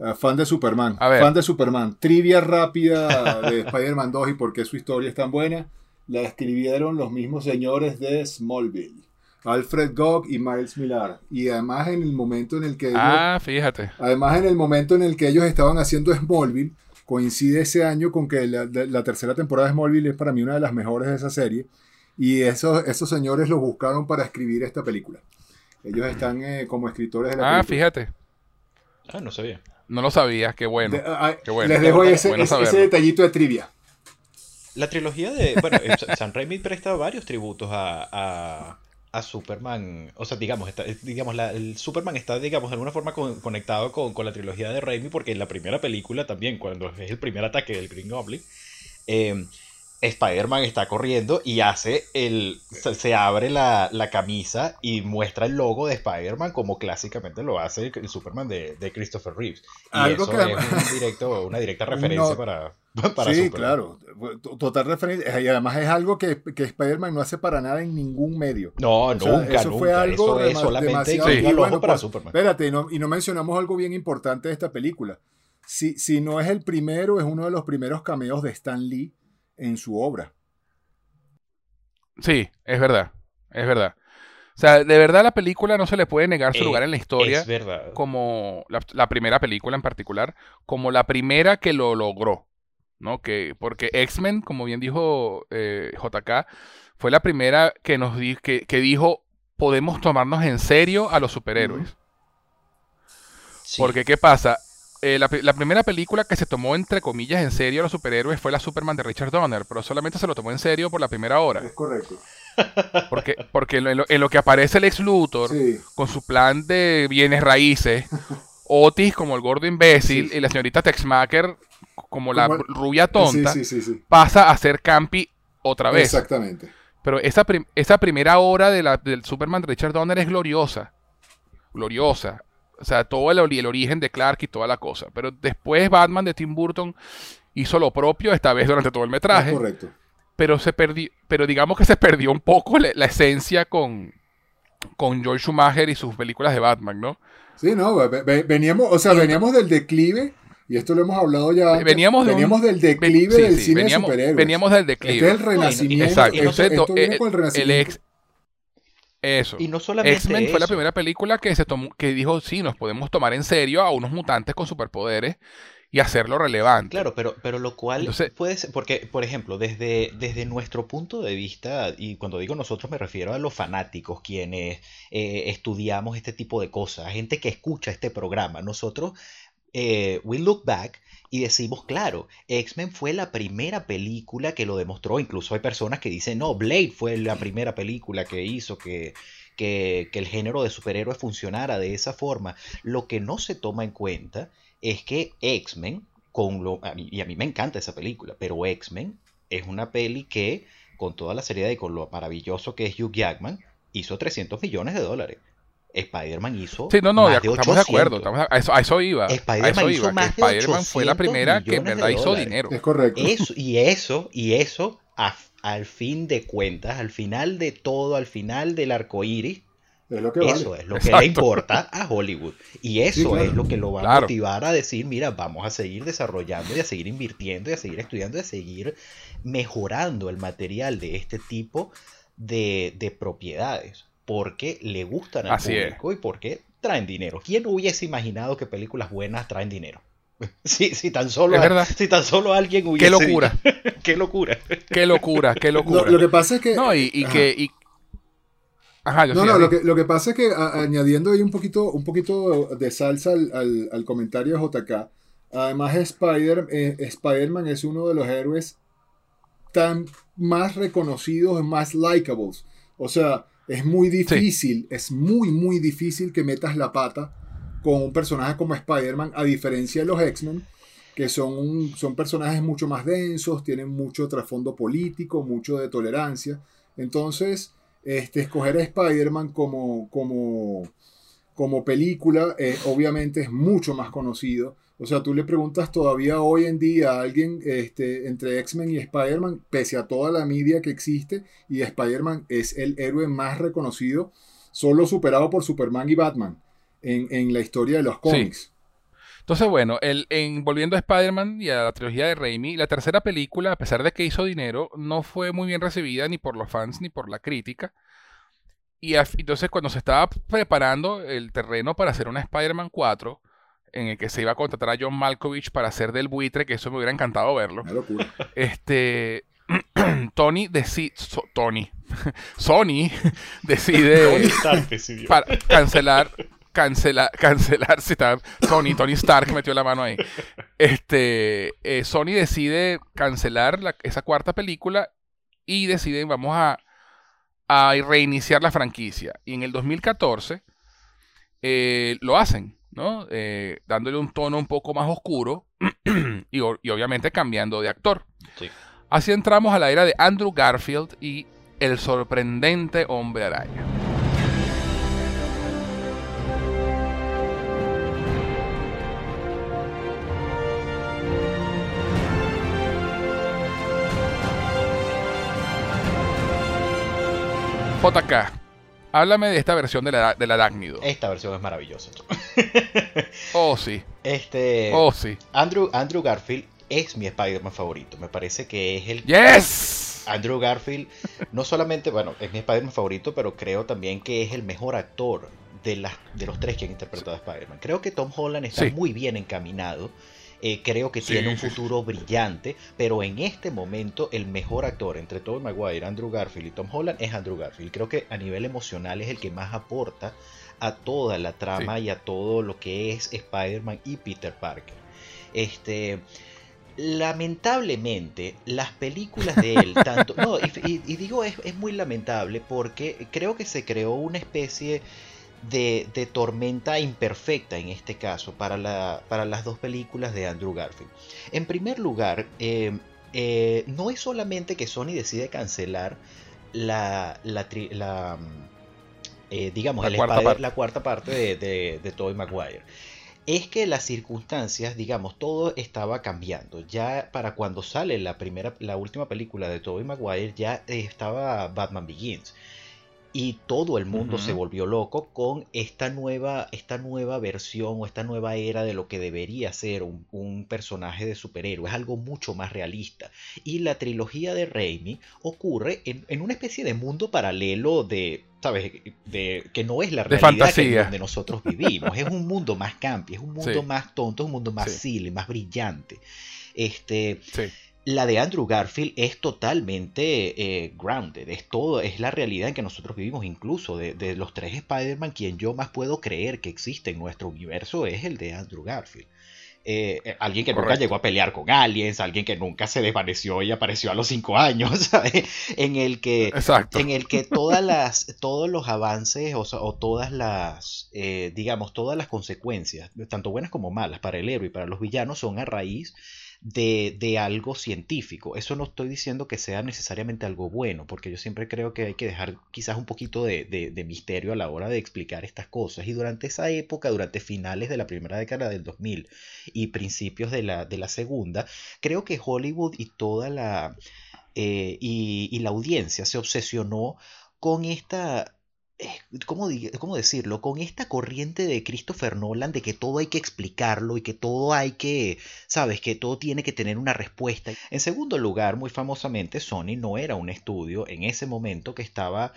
Ah, fan de Superman. Fan de Superman. Trivia rápida de Spider-Man 2 y por qué su historia es tan buena. La escribieron los mismos señores de Smallville. Alfred Gogg y Miles Millar. Y además en el momento en el que ellos, Ah, fíjate. Además en el momento en el que ellos estaban haciendo Smallville, coincide ese año con que la, tercera temporada de Smallville es para mí una de las mejores de esa serie. Y esos, esos señores los buscaron para escribir esta película. Ellos están eh, como escritores de la ah, fíjate. Ah, no sabía. No lo sabía, qué bueno. Ah, les dejo ese, detallito de trivia. La trilogía de. Bueno, San Raimi presta varios tributos a, a, Superman. O sea, digamos, digamos el Superman está, digamos, de alguna forma conectado con, con, la trilogía de Raimi, porque en la primera película también, cuando es el primer ataque del Green Goblin. Eh, Spider-Man está corriendo y hace el. Se, abre la, camisa y muestra el logo de Spider-Man como clásicamente lo hace el, Superman de, Christopher Reeves. Y eso es directo, una directa referencia para, para Sí, claro. Total referencia. Y además es algo que, que Spider-Man no hace para nada en ningún medio. No, nunca. Eso fue algo eso es solamente para pues, Superman. Espérate, y no, y no mencionamos algo bien importante de esta película. Si, si no es el primero, es uno de los primeros cameos de Stan Lee en su obra. Sí, es verdad, es verdad. O sea, de verdad la película no se le puede negar su eh, lugar en la historia. Es verdad. Como la, primera película en particular, como la primera que lo logró. ¿no? Que, porque X-Men, como bien dijo eh, JK, fue la primera que nos que, que, dijo podemos tomarnos en serio a los superhéroes. Porque, ¿qué pasa? Eh, la, primera película que se tomó entre comillas en serio a los superhéroes fue la Superman de Richard Donner, pero solamente se lo tomó en serio por la primera hora. Es correcto. Porque, porque en, lo, que aparece el ex Luthor, con su plan de bienes raíces, Otis como el gordo imbécil y la señorita Texmaker como, la rubia tonta, pasa a ser Campi otra vez. Exactamente. Pero esa, esa primera hora de la, del Superman de Richard Donner es gloriosa. Gloriosa. O sea, todo el, origen de Clark y toda la cosa. Pero después Batman de Tim Burton hizo lo propio, esta vez durante todo el metraje. correcto. Pero, se perdió, pero digamos que se perdió un poco la, esencia con, con George Schumacher y sus películas de Batman, ¿no? Sí, no, veníamos, o sea, veníamos del declive, y esto lo hemos hablado ya. Veníamos, veníamos del declive del cine veníamos, de superhéroes. Veníamos del declive. Este es el renacimiento. Exacto. Esto, esto viene el, el. El ex, eso. Y no solamente X-Men fue la primera película que se tomó, que dijo, sí, nos podemos tomar en serio a unos mutantes con superpoderes y hacerlo relevante. Claro, pero, pero lo cual puede ser, porque, por ejemplo, desde, desde nuestro punto de vista, y cuando digo nosotros me refiero a los fanáticos, quienes eh, estudiamos este tipo de cosas, gente que escucha este programa, nosotros, eh, we look back y decimos, claro, X-Men fue la primera película que lo demostró, incluso hay personas que dicen, no, Blade fue la primera película que hizo que, que, que el género de superhéroes funcionara de esa forma. Lo que no se toma en cuenta es que X-Men, con lo, y a mí me encanta esa película, pero X-Men es una peli que, con toda la seriedad y con lo maravilloso que es Hugh Jackman, hizo 300 millones de dólares. Spider-Man hizo. Sí, no, no, estamos de acuerdo. a, eso, iba. Spider-Man hizo más de Spider-Man fue la primera que en verdad hizo dinero. Es correcto. Eso, y eso, y eso, al fin de cuentas, al final de todo, al final del arco iris, eso es lo que le importa a Hollywood. Y eso es lo que lo va a motivar a decir, mira, vamos a seguir desarrollando y a seguir invirtiendo y a seguir estudiando y a seguir mejorando el material de este tipo de, propiedades. Porque le gustan al público y porque traen dinero. ¿Quién hubiese imaginado que películas buenas traen dinero? Si, si, tan solo, si tan solo alguien hubiese. Qué locura. qué locura. Qué locura, qué locura. Lo, que pasa es que. No, y, que, no, no, lo que, lo que, pasa es que añadiendo ahí un poquito, un poquito de salsa al, al, comentario de JK, además Spider, eh, Spider-Man es uno de los héroes tan más reconocidos, más likeables. O sea, es muy difícil, es muy, muy difícil que metas la pata con un personaje como Spider-Man, a diferencia de los X-Men, que son, son personajes mucho más densos, tienen mucho trasfondo político, mucho de tolerancia. Entonces, este, escoger a Spider-Man como, como, como película, eh, obviamente es mucho más conocido. O sea, tú le preguntas todavía hoy en día a alguien este, entre X-Men y Spider-Man, pese a toda la media que existe, y Spider-Man es el héroe más reconocido, solo superado por Superman y Batman en, la historia de los cómics. Entonces, bueno, el, en, volviendo a Spider-Man y a la trilogía de Raimi, la tercera película, a pesar de que hizo dinero, no fue muy bien recibida ni por los fans ni por la crítica. Y entonces cuando se estaba preparando el terreno para hacer una Spider-Man 4, en el que se iba a contratar a John Malkovich para hacer del buitre, que eso me hubiera encantado verlo. Este, Tony decide, Tony, Sony decide para cancelar cancelar, cancelar, si está, Tony, Tony Stark metió la mano ahí. Este, eh, Sony decide cancelar esa cuarta película y deciden, vamos a, a reiniciar la franquicia. Y en el 2014 eh, lo hacen, ¿no? Eh, dándole un tono un poco más oscuro y, obviamente cambiando de actor. Así entramos a la era de Andrew Garfield y el sorprendente hombre araña. JK, háblame de esta versión de la, arácnido. Esta versión es maravillosa. oh, sí. Este. Oh, sí. Andrew, Andrew Garfield es mi Spider-Man favorito. Me parece que es el. ¡Yes! Andrew Garfield, no solamente, bueno, es mi Spider-Man favorito, pero creo también que es el mejor actor de, las, de los tres que han interpretado a Spider-Man. Creo que Tom Holland está muy bien encaminado eh, creo que tiene un futuro brillante, pero en este momento el mejor actor entre Tobey Maguire, Andrew Garfield y Tom Holland es Andrew Garfield. Creo que a nivel emocional es el que más aporta a toda la trama y a todo lo que es Spider-Man y Peter Parker. Este, lamentablemente, las películas de él, tanto. No, y, digo, es, es, muy lamentable porque creo que se creó una especie de, tormenta imperfecta en este caso para, la, para, las dos películas de Andrew Garfield. En primer lugar, eh, eh, no es solamente que Sony decide cancelar la, la, eh, digamos, la, cuarta parte. la cuarta parte de, de, de Tobey Maguire es que las circunstancias, digamos, todo estaba cambiando. Ya para cuando sale la primera, la última película de Tobey Maguire, ya estaba Batman Begins. Y todo el mundo se volvió loco con esta nueva, esta nueva versión o esta nueva era de lo que debería ser un, personaje de superhéroe. Es algo mucho más realista. Y la trilogía de Raimi ocurre en, una especie de mundo paralelo de, ¿sabes? De, que no es la realidad que donde nosotros vivimos. es un mundo más campi, es un mundo más tonto, es un mundo más silly, más brillante. Este, sí la de Andrew Garfield es totalmente eh, grounded, es todo, es la realidad en que nosotros vivimos, incluso de, los tres Spider-Man, quien yo más puedo creer que existe en nuestro universo es el de Andrew Garfield. Eh, eh, alguien que nunca llegó a pelear con aliens, alguien que nunca se desvaneció y apareció a los cinco años, En el que, en el que todas las, todos los avances o, o todas las, digamos, todas las consecuencias, tanto buenas como malas, para el héroe y para los villanos son a raíz de, algo científico. Eso no estoy diciendo que sea necesariamente algo bueno, porque yo siempre creo que hay que dejar quizás un poquito de, misterio a la hora de explicar estas cosas. Y durante esa época, durante finales de la primera década del 2000 y principios de la, de la segunda, creo que Hollywood y toda la... Eh, y, y la audiencia se obsesionó con esta ¿cómo, ¿cómo, decirlo? Con esta corriente de Christopher Nolan de que todo hay que explicarlo y que todo hay que, sabes, que todo tiene que tener una respuesta. En segundo lugar, muy famosamente, Sony no era un estudio en ese momento que estaba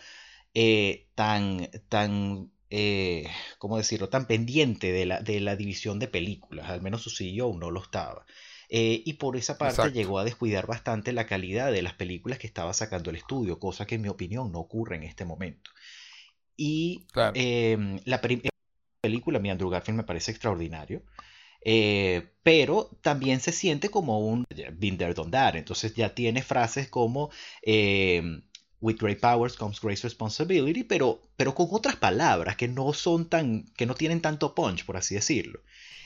eh, tan, tan, eh, ¿cómo decirlo? Tan pendiente de la, de la división de películas, al menos su CEO no lo estaba. Eh, y por esa parte llegó a descuidar bastante la calidad de las películas que estaba sacando el estudio, cosa que en mi opinión no ocurre en este momento. Y em, la película, mi Andrew Garfield, me parece extraordinario. Eh, pero también se siente como un been there, done Entonces ya tiene frases como em, with great powers comes great responsibility, pero, pero con otras palabras que no son tan, que no tienen tanto punch, por así decirlo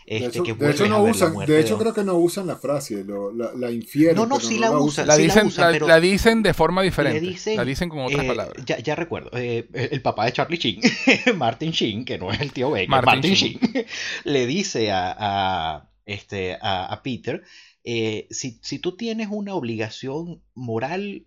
de este, hecho, no usan, de hecho creo que no usan la frase, la, la, infieren. No, no, sí la, usan. La, dicen, la, dicen de forma diferente. la dicen con otras eh, palabras. Ya, ya recuerdo, eh, el papá de Charlie Sheen, Martin Sheen, que no es el tío Baker, Martin, Sheen, le dice a, a este, a, Peter, eh, si, si, tú tienes una obligación moral,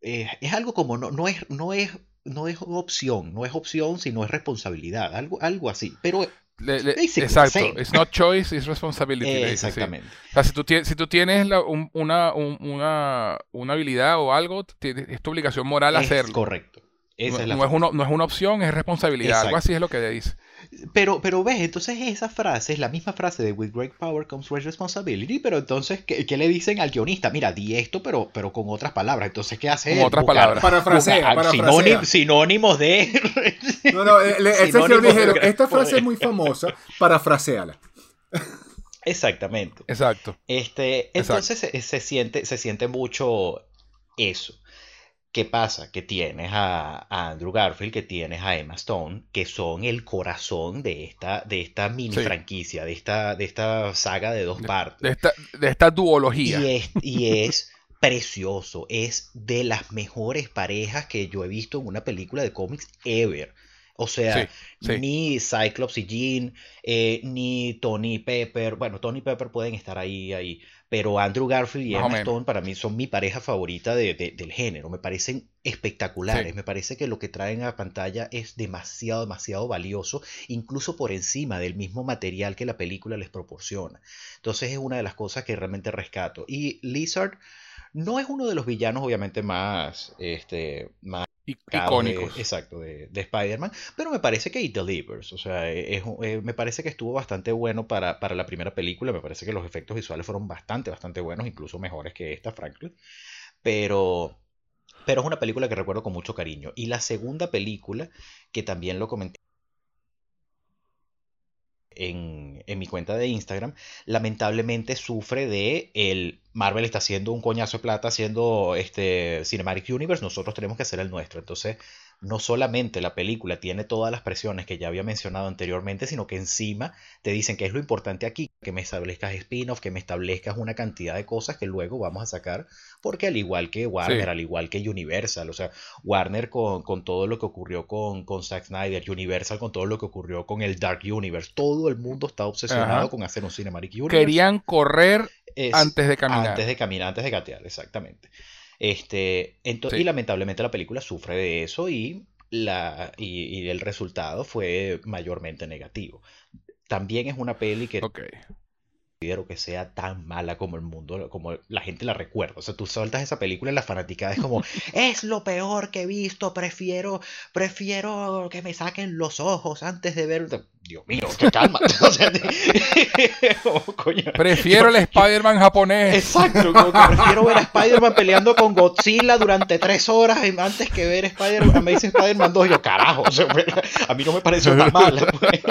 es algo como, no, no, es, no, es, no es opción, no es opción, sino es responsabilidad, algo, algo así. Pero exacto, it's not choice, it's responsibility. exactamente. O sea, si tú, si tú tienes una, una, una, habilidad o algo, es tu obligación moral hacerlo. Correcto. no, es una, no, es una, opción, es responsabilidad. Algo así es lo que dice. Pero, pero ves, entonces esa frase es la misma frase de With great power comes great responsibility, pero entonces, ¿qué, le dicen al guionista? Mira, di esto, pero, pero con otras palabras. Entonces, ¿qué hace? Con otras palabras. Parafrasea, parafrasea. sinónimos de... no, no, ese dijeron, esta frase es muy famosa, parafraseala. Exactamente. Exacto. Este, entonces Se, siente, se siente mucho eso. ¿Qué pasa? Que tienes a, Andrew Garfield, que tienes a Emma Stone, que son el corazón de esta, de esta mini franquicia, de esta, de esta saga de dos partes. De esta, de esta duología. Y es, y es precioso, es de las mejores parejas que yo he visto en una película de cómics ever. O sea, ni Cyclops y Jean, eh, ni Tony Pepper. Bueno, Tony Pepper pueden estar ahí, ahí. Pero Andrew Garfield y Emma Stone para mí son mi pareja favorita del género. Me parecen espectaculares. Me parece que lo que traen a pantalla es demasiado, demasiado valioso, incluso por encima del mismo material que la película les proporciona. Entonces es una de las cosas que realmente rescato. Y Lizard no es uno de los villanos, obviamente, más, este, más icónicos. exacto, de, Spider-Man, pero me parece que It Delivers, o sea, es, eh, me parece que estuvo bastante bueno para, para, la primera película, me parece que los efectos visuales fueron bastante, bastante buenos, incluso mejores que esta, Franklin, pero, pero es una película que recuerdo con mucho cariño. Y la segunda película, que también lo comenté, en, en, mi cuenta de Instagram, lamentablemente sufre de el Marvel está haciendo un coñazo de plata haciendo este Cinematic Universe, nosotros tenemos que hacer el nuestro. Entonces, no solamente la película tiene todas las presiones que ya había mencionado anteriormente, sino que encima te dicen que es lo importante aquí, que me establezcas spin-off, que me establezcas una cantidad de cosas que luego vamos a sacar, porque al igual que Warner, al igual que Universal, o sea, Warner con, todo lo que ocurrió con, con Zack Snyder, Universal con todo lo que ocurrió con el Dark Universe, todo el mundo está obsesionado con hacer un Cinematic Universe. Querían correr antes de caminar. Antes de caminar, antes de gatear, exactamente. Este, Y lamentablemente la película sufre de eso y la, y, el resultado fue mayormente negativo. También es una peli que considero que sea tan mala como el mundo, como la gente la recuerda. O sea, tú soltas esa película y la fanaticada es como, es lo peor que he visto, prefiero, prefiero que me saquen los ojos antes de ver... Dios mío, qué calma. Oh, prefiero el Spider-Man japonés. Exacto, prefiero ver a Spider-Man peleando con Godzilla durante tres horas antes que ver Spider-Man, Amazing Spider-Man 2. Yo, carajo, a mí no me pareció tan mala. Pues.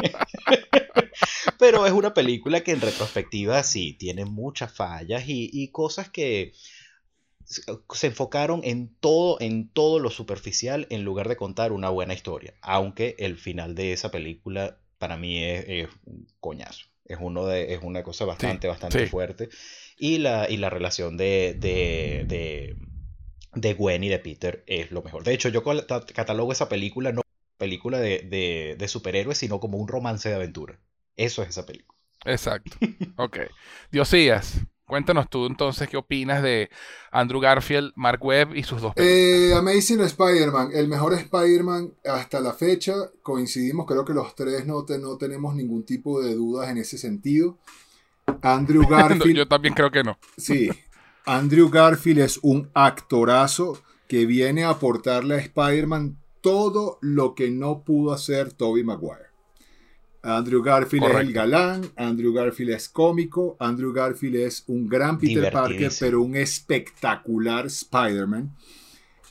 Pero es una película que en retrospectiva sí tiene muchas fallas y, cosas que se enfocaron en todo, en todo lo superficial en lugar de contar una buena historia. Aunque el final de esa película para mí es, un coñazo. Es, uno de, es una cosa bastante, bastante fuerte. Y la, y la relación de, de, de, Gwen y de Peter es lo mejor. De hecho, yo catalogo esa película no película de, de superhéroes, sino como un romance de aventura. Eso es esa película. Exacto. Ok. Diosías, cuéntanos tú entonces qué opinas de Andrew Garfield, Mark Webb y sus dos películas. Eh, Amazing Spider-Man, el mejor Spider-Man hasta la fecha. Coincidimos, creo que los tres no, no tenemos ningún tipo de dudas en ese sentido. Andrew Garfield. Yo también creo que no. Sí. Andrew Garfield es un actorazo que viene a aportarle a Spider-Man todo lo que no pudo hacer Tobey Maguire. Andrew Garfield es el galán, Andrew Garfield es cómico, Andrew Garfield es un gran Peter Parker, pero un espectacular Spider-Man.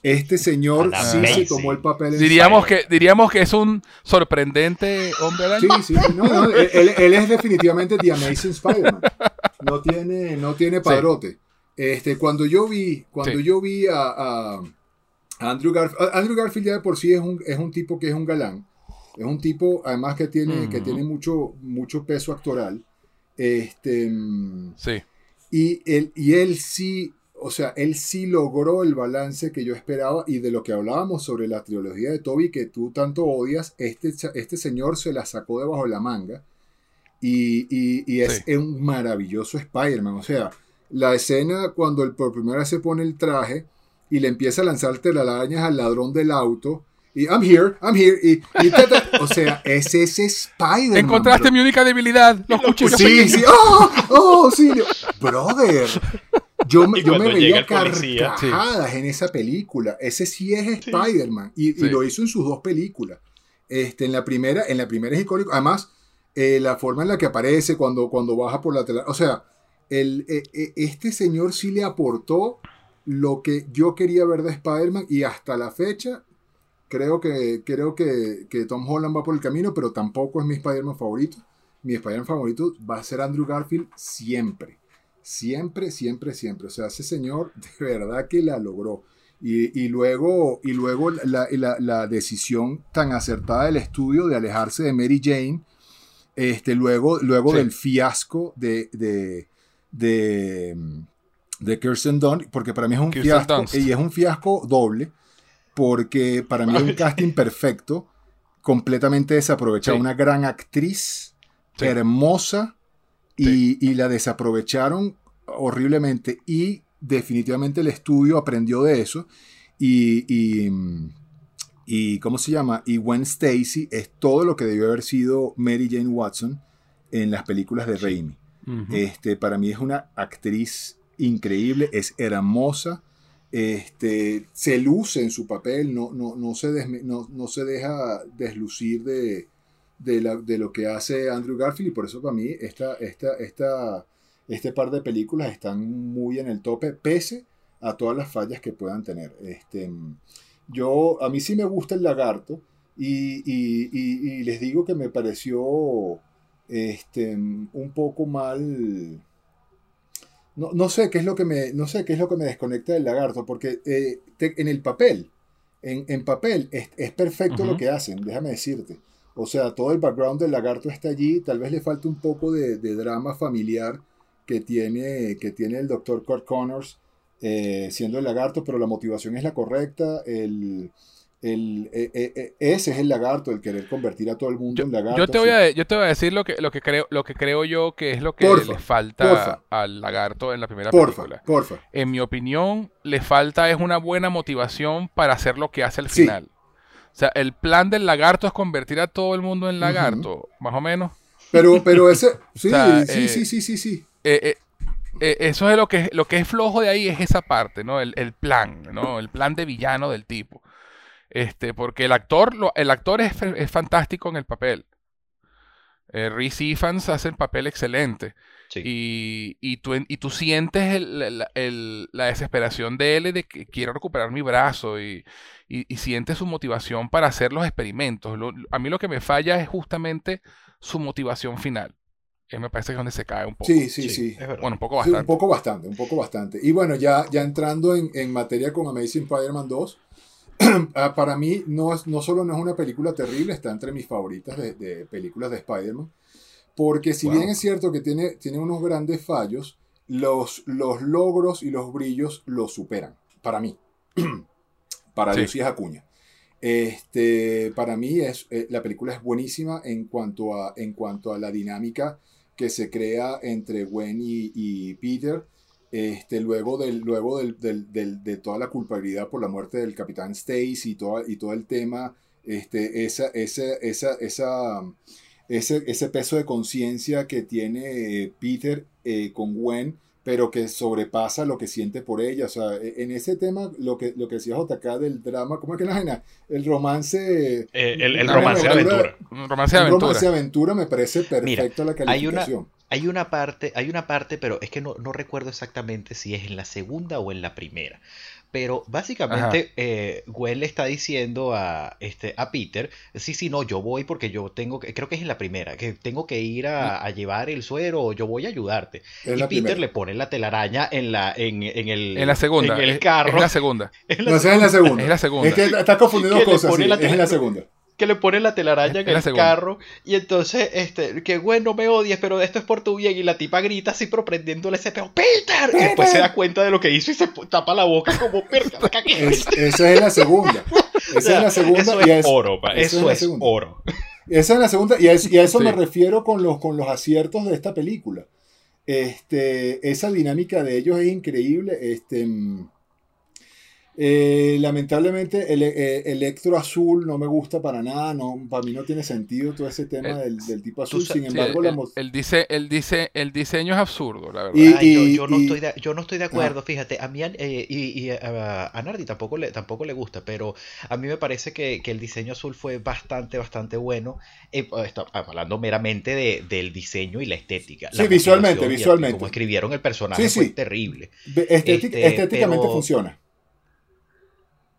Este señor sí se tomó el papel. diríamos que diríamos que es un sorprendente hombre Sí, sí, no, él, es definitivamente The Amazing Spider-Man. No tiene, no tiene padrote. Este, cuando yo vi, cuando yo vi a, Andrew Garfield, Andrew Garfield ya de por sí es un, es un tipo que es un galán. Es un tipo, además, que tiene, que tiene mucho, mucho peso actoral. Este, sí. Y él, y él sí, o sea, él sí logró el balance que yo esperaba y de lo que hablábamos sobre la trilogía de Toby que tú tanto odias, este, este señor se la sacó debajo de la manga y, y, es un maravilloso Spider-Man. O sea, la escena cuando el, por primera vez se pone el traje y le empieza a lanzar telarañas al ladrón del auto y I'm here, I'm here. Y, o sea, es ese Spider-Man. Encontraste mi única debilidad, los cuchillos. Sí, sí, oh, oh, sí. Brother. Yo, me, yo me veía carcajadas en esa película. Ese sí es Spider-Man. Y, lo hizo en sus dos películas. Este, en, la primera, en la primera es icónico. Además, eh, la forma en la que aparece cuando, cuando baja por la tela. O sea, el, eh, eh, este señor sí le aportó lo que yo quería ver de Spider-Man y hasta la fecha Creo que, creo que, Tom Holland va por el camino, pero tampoco es mi Spider-Man favorito. Mi Spider-Man favorito va a ser Andrew Garfield siempre. Siempre, siempre, siempre. O sea, ese señor de verdad que la logró. Y, luego, y luego la, decisión tan acertada del estudio de alejarse de Mary Jane, este, luego, luego del fiasco de, de, de, Kirsten Dunst, porque para mí es un fiasco, y es un fiasco doble, porque para mí es un casting perfecto, completamente desaprovechado. Una gran actriz, hermosa, y, la desaprovecharon horriblemente. Y definitivamente el estudio aprendió de eso. Y, y, ¿cómo se llama? Y Gwen Stacy es todo lo que debió haber sido Mary Jane Watson en las películas de Raimi. este, para mí es una actriz increíble, es hermosa este, se luce en su papel, no, no, no, se, no, se deja deslucir de, de, lo que hace Andrew Garfield y por eso para mí esta, esta, esta, este par de películas están muy en el tope, pese a todas las fallas que puedan tener. Este, yo, a mí sí me gusta el lagarto y, y les digo que me pareció este, un poco mal no, sé qué es lo que me, no sé qué es lo que me desconecta del lagarto, porque eh, en el papel, en, papel es, perfecto lo que hacen, déjame decirte. O sea, todo el background del lagarto está allí, tal vez le falta un poco de, drama familiar que tiene, que tiene el doctor Kurt Connors eh, siendo el lagarto, pero la motivación es la correcta, el, el, e, e, e, ese es el lagarto, el querer convertir a todo el mundo en lagarto. Yo te, voy a, yo te voy a decir lo que, lo que, creo, lo que creo yo que es lo que le falta al lagarto en la primera película. En mi opinión, le falta es una buena motivación para hacer lo que hace al final. O sea, el plan del lagarto es convertir a todo el mundo en lagarto, más o menos. Pero, pero ese, sí, sí, sí, sí, sí, sí, eso es lo que, lo que es flojo de ahí, es esa parte, ¿no? El, plan, ¿no? El plan de villano del tipo. Este, porque el actor, el actor es, es fantástico en el papel. Eh, Reese Ifans hace el papel excelente. Y, y, tú, y tú sientes la desesperación de él de que quiero recuperar mi brazo y, y, sientes su motivación para hacer los experimentos. a mí lo que me falla es justamente su motivación final. Me parece que es donde se cae un poco. Sí, sí, sí. Bueno, un poco bastante. un poco bastante, un poco bastante. Y bueno, ya, ya entrando en, en materia con Amazing Spider-Man 2, ah, para mí no, no solo no es una película terrible, está entre mis favoritas de, de películas de Spider-Man, porque si bien es cierto que tiene, tiene unos grandes fallos, los, los logros y los brillos lo superan, para mí. para sí. Dios Acuña. Este, para mí es, eh, la película es buenísima en cuanto, a, en cuanto a la dinámica que se crea entre Gwen y, Peter. Este, luego del, luego del, del, de toda la culpabilidad por la muerte del capitán Stacy y, todo, y todo el tema, este, esa, esa, esa, esa ese, ese peso de conciencia que tiene eh, Peter eh, con Gwen, pero que sobrepasa lo que siente por ella. O sea, e, en ese tema, lo que, lo que decía JK del drama, ¿cómo es que la El romance. Eh, el, romance de aventura. Romance aventura. romance de aventura me parece perfecto la calificación. Hay una, hay una parte, hay una parte, pero es que no, no recuerdo exactamente si es en la segunda o en la primera. Pero básicamente eh, Gwen le está diciendo a, este, a Peter, sí, sí, no, yo voy porque yo tengo que, creo que es en la primera, que tengo que ir a, llevar el suero, yo voy a ayudarte. y Peter le pone la telaraña en la, en, en el, en la segunda, en el carro. Es, la segunda. no, es en la segunda. Es la segunda. Es que estás confundiendo cosas, sí, es en la segunda que le pone la telaraña en el carro y entonces, este, que bueno, me odies, pero esto es por tu bien y la tipa grita así proprendiéndole ese peo, ¡Peter! Y después se da cuenta de lo que hizo y se tapa la boca como perra. esa es la segunda. Esa es la segunda. Eso es, oro, eso, es, oro. Esa es la segunda y a, eso me refiero con los, con los aciertos de esta película. Este, esa dinámica de ellos es increíble. Este, mm, eh, lamentablemente el, eh, Electro Azul no me gusta para nada, no, para mí no tiene sentido todo ese tema del, tipo azul, sin embargo el, dice, el, dice, el diseño es absurdo, la verdad. yo, no estoy de, yo no estoy de acuerdo, fíjate, a mí eh, y, a, Nardi tampoco le, tampoco le gusta, pero a mí me parece que, el diseño azul fue bastante, bastante bueno, hablando meramente de, del diseño y la estética. Sí, visualmente, visualmente. Como escribieron el personaje fue terrible. Este, estéticamente funciona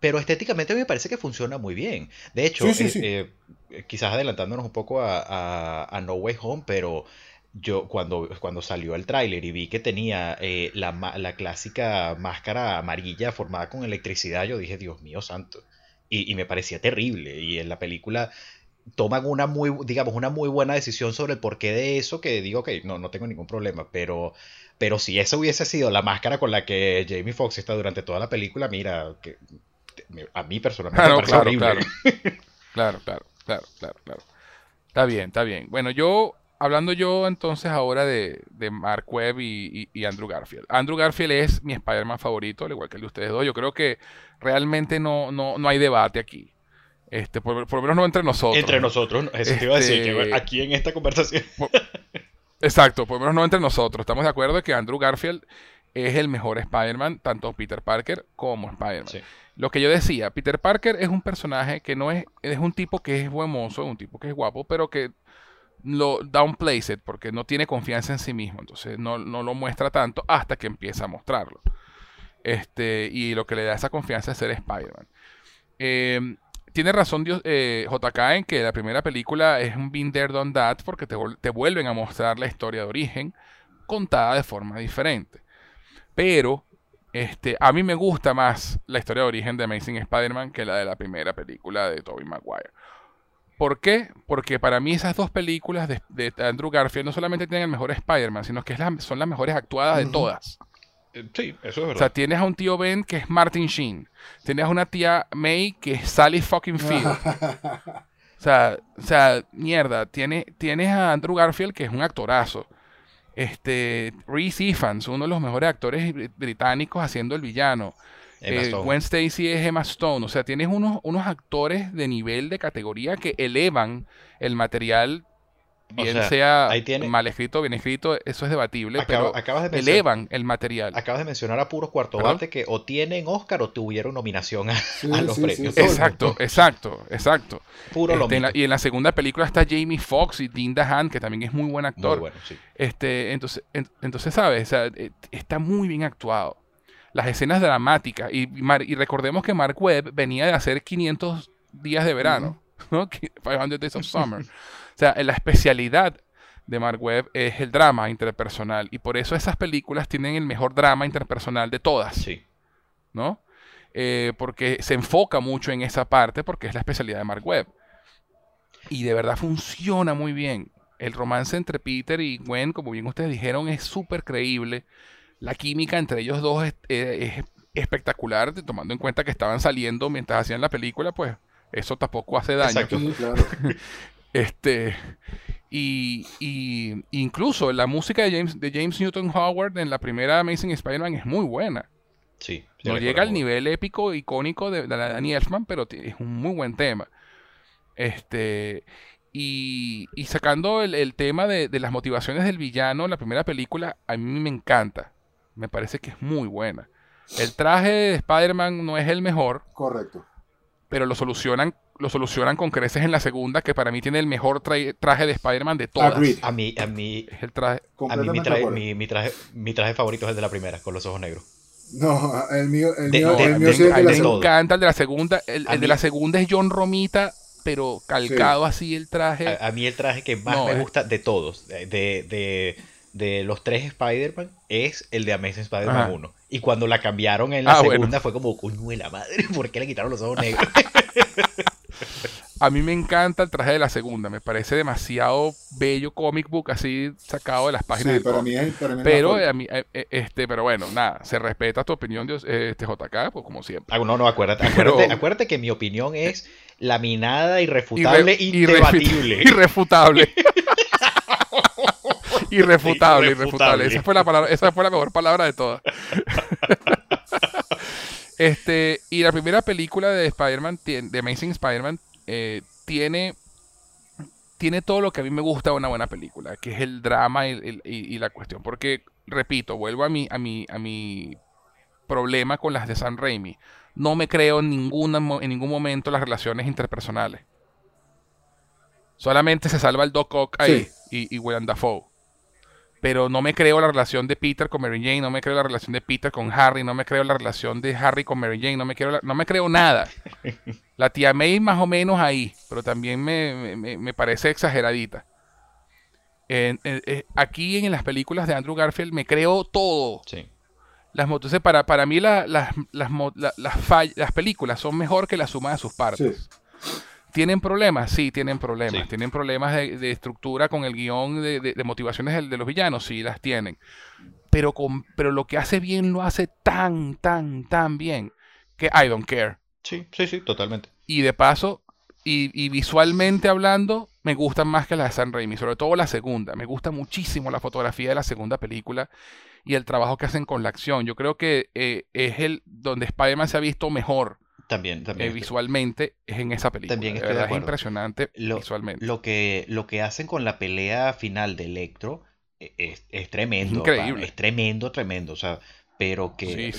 pero estéticamente me parece que funciona muy bien. De hecho, eh, eh, quizás adelantándonos un poco a, No Way Home, pero yo cuando, cuando salió el tráiler y vi que tenía eh, la, la, clásica máscara amarilla formada con electricidad, yo dije, Dios mío santo. Y, me parecía terrible. Y en la película toman una muy, digamos, una muy buena decisión sobre el porqué de eso, que digo que no, no tengo ningún problema, pero, pero si esa hubiese sido la máscara con la que Jamie Foxx está durante toda la película, mira, que a mí personalmente claro, claro, Claro. claro, claro, claro, claro, Está bien, está bien. Bueno, yo, hablando yo entonces ahora de, Mark Webb y, Andrew Garfield. Andrew Garfield es mi Spider-Man favorito, al igual que el de ustedes dos. Yo creo que realmente no, no, no hay debate aquí. Este, por, lo menos no entre nosotros. Entre nosotros, eso te iba a decir, que este, aquí en esta conversación. exacto, por lo menos no entre nosotros. Estamos de acuerdo de que Andrew Garfield es el mejor Spider-Man, tanto Peter Parker como Spider-Man. Lo que yo decía, Peter Parker es un personaje que no es, es un tipo que es buen mozo, un tipo que es guapo, pero que lo downplays it porque no tiene confianza en sí mismo, entonces no, lo muestra tanto hasta que empieza a mostrarlo. Este, y lo que le da esa confianza es ser Spider-Man. Em, tiene razón Dios, eh, JK en que la primera película es un Been There Done That porque te, te vuelven a mostrar la historia de origen contada de forma diferente. Pero este, a mí me gusta más la historia de origen de Amazing Spider-Man que la de la primera película de Tobey Maguire. ¿Por qué? Porque para mí esas dos películas de, Andrew Garfield no solamente tienen el mejor Spider-Man, sino que son las mejores actuadas de todas. Eh, sí, eso es verdad. O sea, tienes a un tío Ben que es Martin Sheen. Tienes a una tía May que es Sally fucking Field. o, sea, o sea, mierda. Tienes, tienes a Andrew Garfield que es un actorazo. Este, Reese Ifans, uno de los mejores actores británicos haciendo el villano. eh, Gwen Stacy es Emma Stone. O sea, tienes unos, unos actores de nivel de categoría que elevan el material bien sea, mal escrito, bien escrito, eso es debatible, pero elevan el material. Acabas de mencionar a puros cuarto bate que o tienen Oscar o tuvieron nominación a, los premios. exacto, exacto, exacto. Puro lo este, y en la segunda película está Jamie Foxx y Dean DeHaan, que también es muy buen actor. este, entonces, entonces, ¿sabes? eh, está muy bien actuado. Las escenas dramáticas. Y, y recordemos que Mark Webb venía de hacer 500 días de verano, ¿no? 500 Days of Summer. O sea, la especialidad de Mark Webb es el drama interpersonal. Y por eso esas películas tienen el mejor drama interpersonal de todas. Sí. ¿No? Eh, porque se enfoca mucho en esa parte porque es la especialidad de Mark Webb. Y de verdad funciona muy bien. El romance entre Peter y Gwen, como bien ustedes dijeron, es súper creíble. La química entre ellos dos es, es espectacular, tomando en cuenta que estaban saliendo mientras hacían la película, pues eso tampoco hace daño. Exacto. claro. Este, y, incluso la música de James, de James Newton Howard en la primera Amazing Spider-Man es muy buena. Sí. No llega al nivel épico, icónico de, la Danny Elfman, pero es un muy buen tema. Este, y, sacando el, tema de, de, las motivaciones del villano, la primera película a mí me encanta. Me parece que es muy buena. El traje de Spider-Man no es el mejor. Correcto. Pero lo solucionan lo solucionan con creces en la segunda, que para mí tiene el mejor traje de Spider-Man de todas. A mí, a mí, el traje. A mí mi traje, mi, traje, mi traje favorito es el de la primera, con los ojos negros. No, el mío, el mío, el mío sí es de la Me encanta el de la segunda. El, de la segunda es John Romita, pero calcado así el traje. A, mí el traje que más me gusta de todos, de, de, de los tres Spider-Man, es el de Amazing Spider-Man 1. Y cuando la cambiaron en la ah, segunda fue como, coño de la madre, ¿por qué le quitaron los ojos negros? A mí me encanta el traje de la segunda, me parece demasiado bello comic book así sacado de las páginas. Sí, para mí es, pero a mí, eh, eh, este, pero bueno, nada, se respeta tu opinión de este JK, pues como siempre. Ah, no, no, acuérdate, acuérdate, que mi opinión es laminada, irrefutable, irrebatible. Irrefutable. irrefutable, irrefutable. Esa fue la palabra, esa fue la mejor palabra de todas. este, y la primera película de Spider-Man, de Amazing Spider-Man, eh, tiene, tiene todo lo que a mí me gusta de una buena película, que es el drama y, la cuestión. Porque, repito, vuelvo a mi, a mi, a mi problema con las de San Raimi. No me creo en, ninguna, en ningún momento las relaciones interpersonales. Solamente se salva el Doc Ock ahí y, y William Dafoe pero no me creo la relación de Peter con Mary Jane, no me creo la relación de Peter con Harry, no me creo la relación de Harry con Mary Jane, no me creo, no me creo nada. La tía May más o menos ahí, pero también me, parece exageradita. Eh, aquí en las películas de Andrew Garfield me creo todo. Sí. Las, entonces, para, para mí las, las, las, películas son mejor que la suma de sus partes. ¿Tienen problemas? Sí, tienen problemas. ¿Tienen problemas de, estructura con el guion de, motivaciones de, los villanos? Sí, las tienen. Pero, con, pero lo que hace bien lo hace tan, tan, tan bien que I don't care. Sí, sí, sí, totalmente. Y de paso, y, visualmente hablando, me gustan más que las de San Raimi, sobre todo la segunda. Me gusta muchísimo la fotografía de la segunda película y el trabajo que hacen con la acción. Yo creo que eh, es el donde Spider-Man se ha visto mejor también, también. visualmente es en esa película. También estoy de, Es impresionante visualmente. Lo que, lo que hacen con la pelea final de Electro e, es, es tremendo. increíble. Es tremendo, tremendo. O sea, pero que.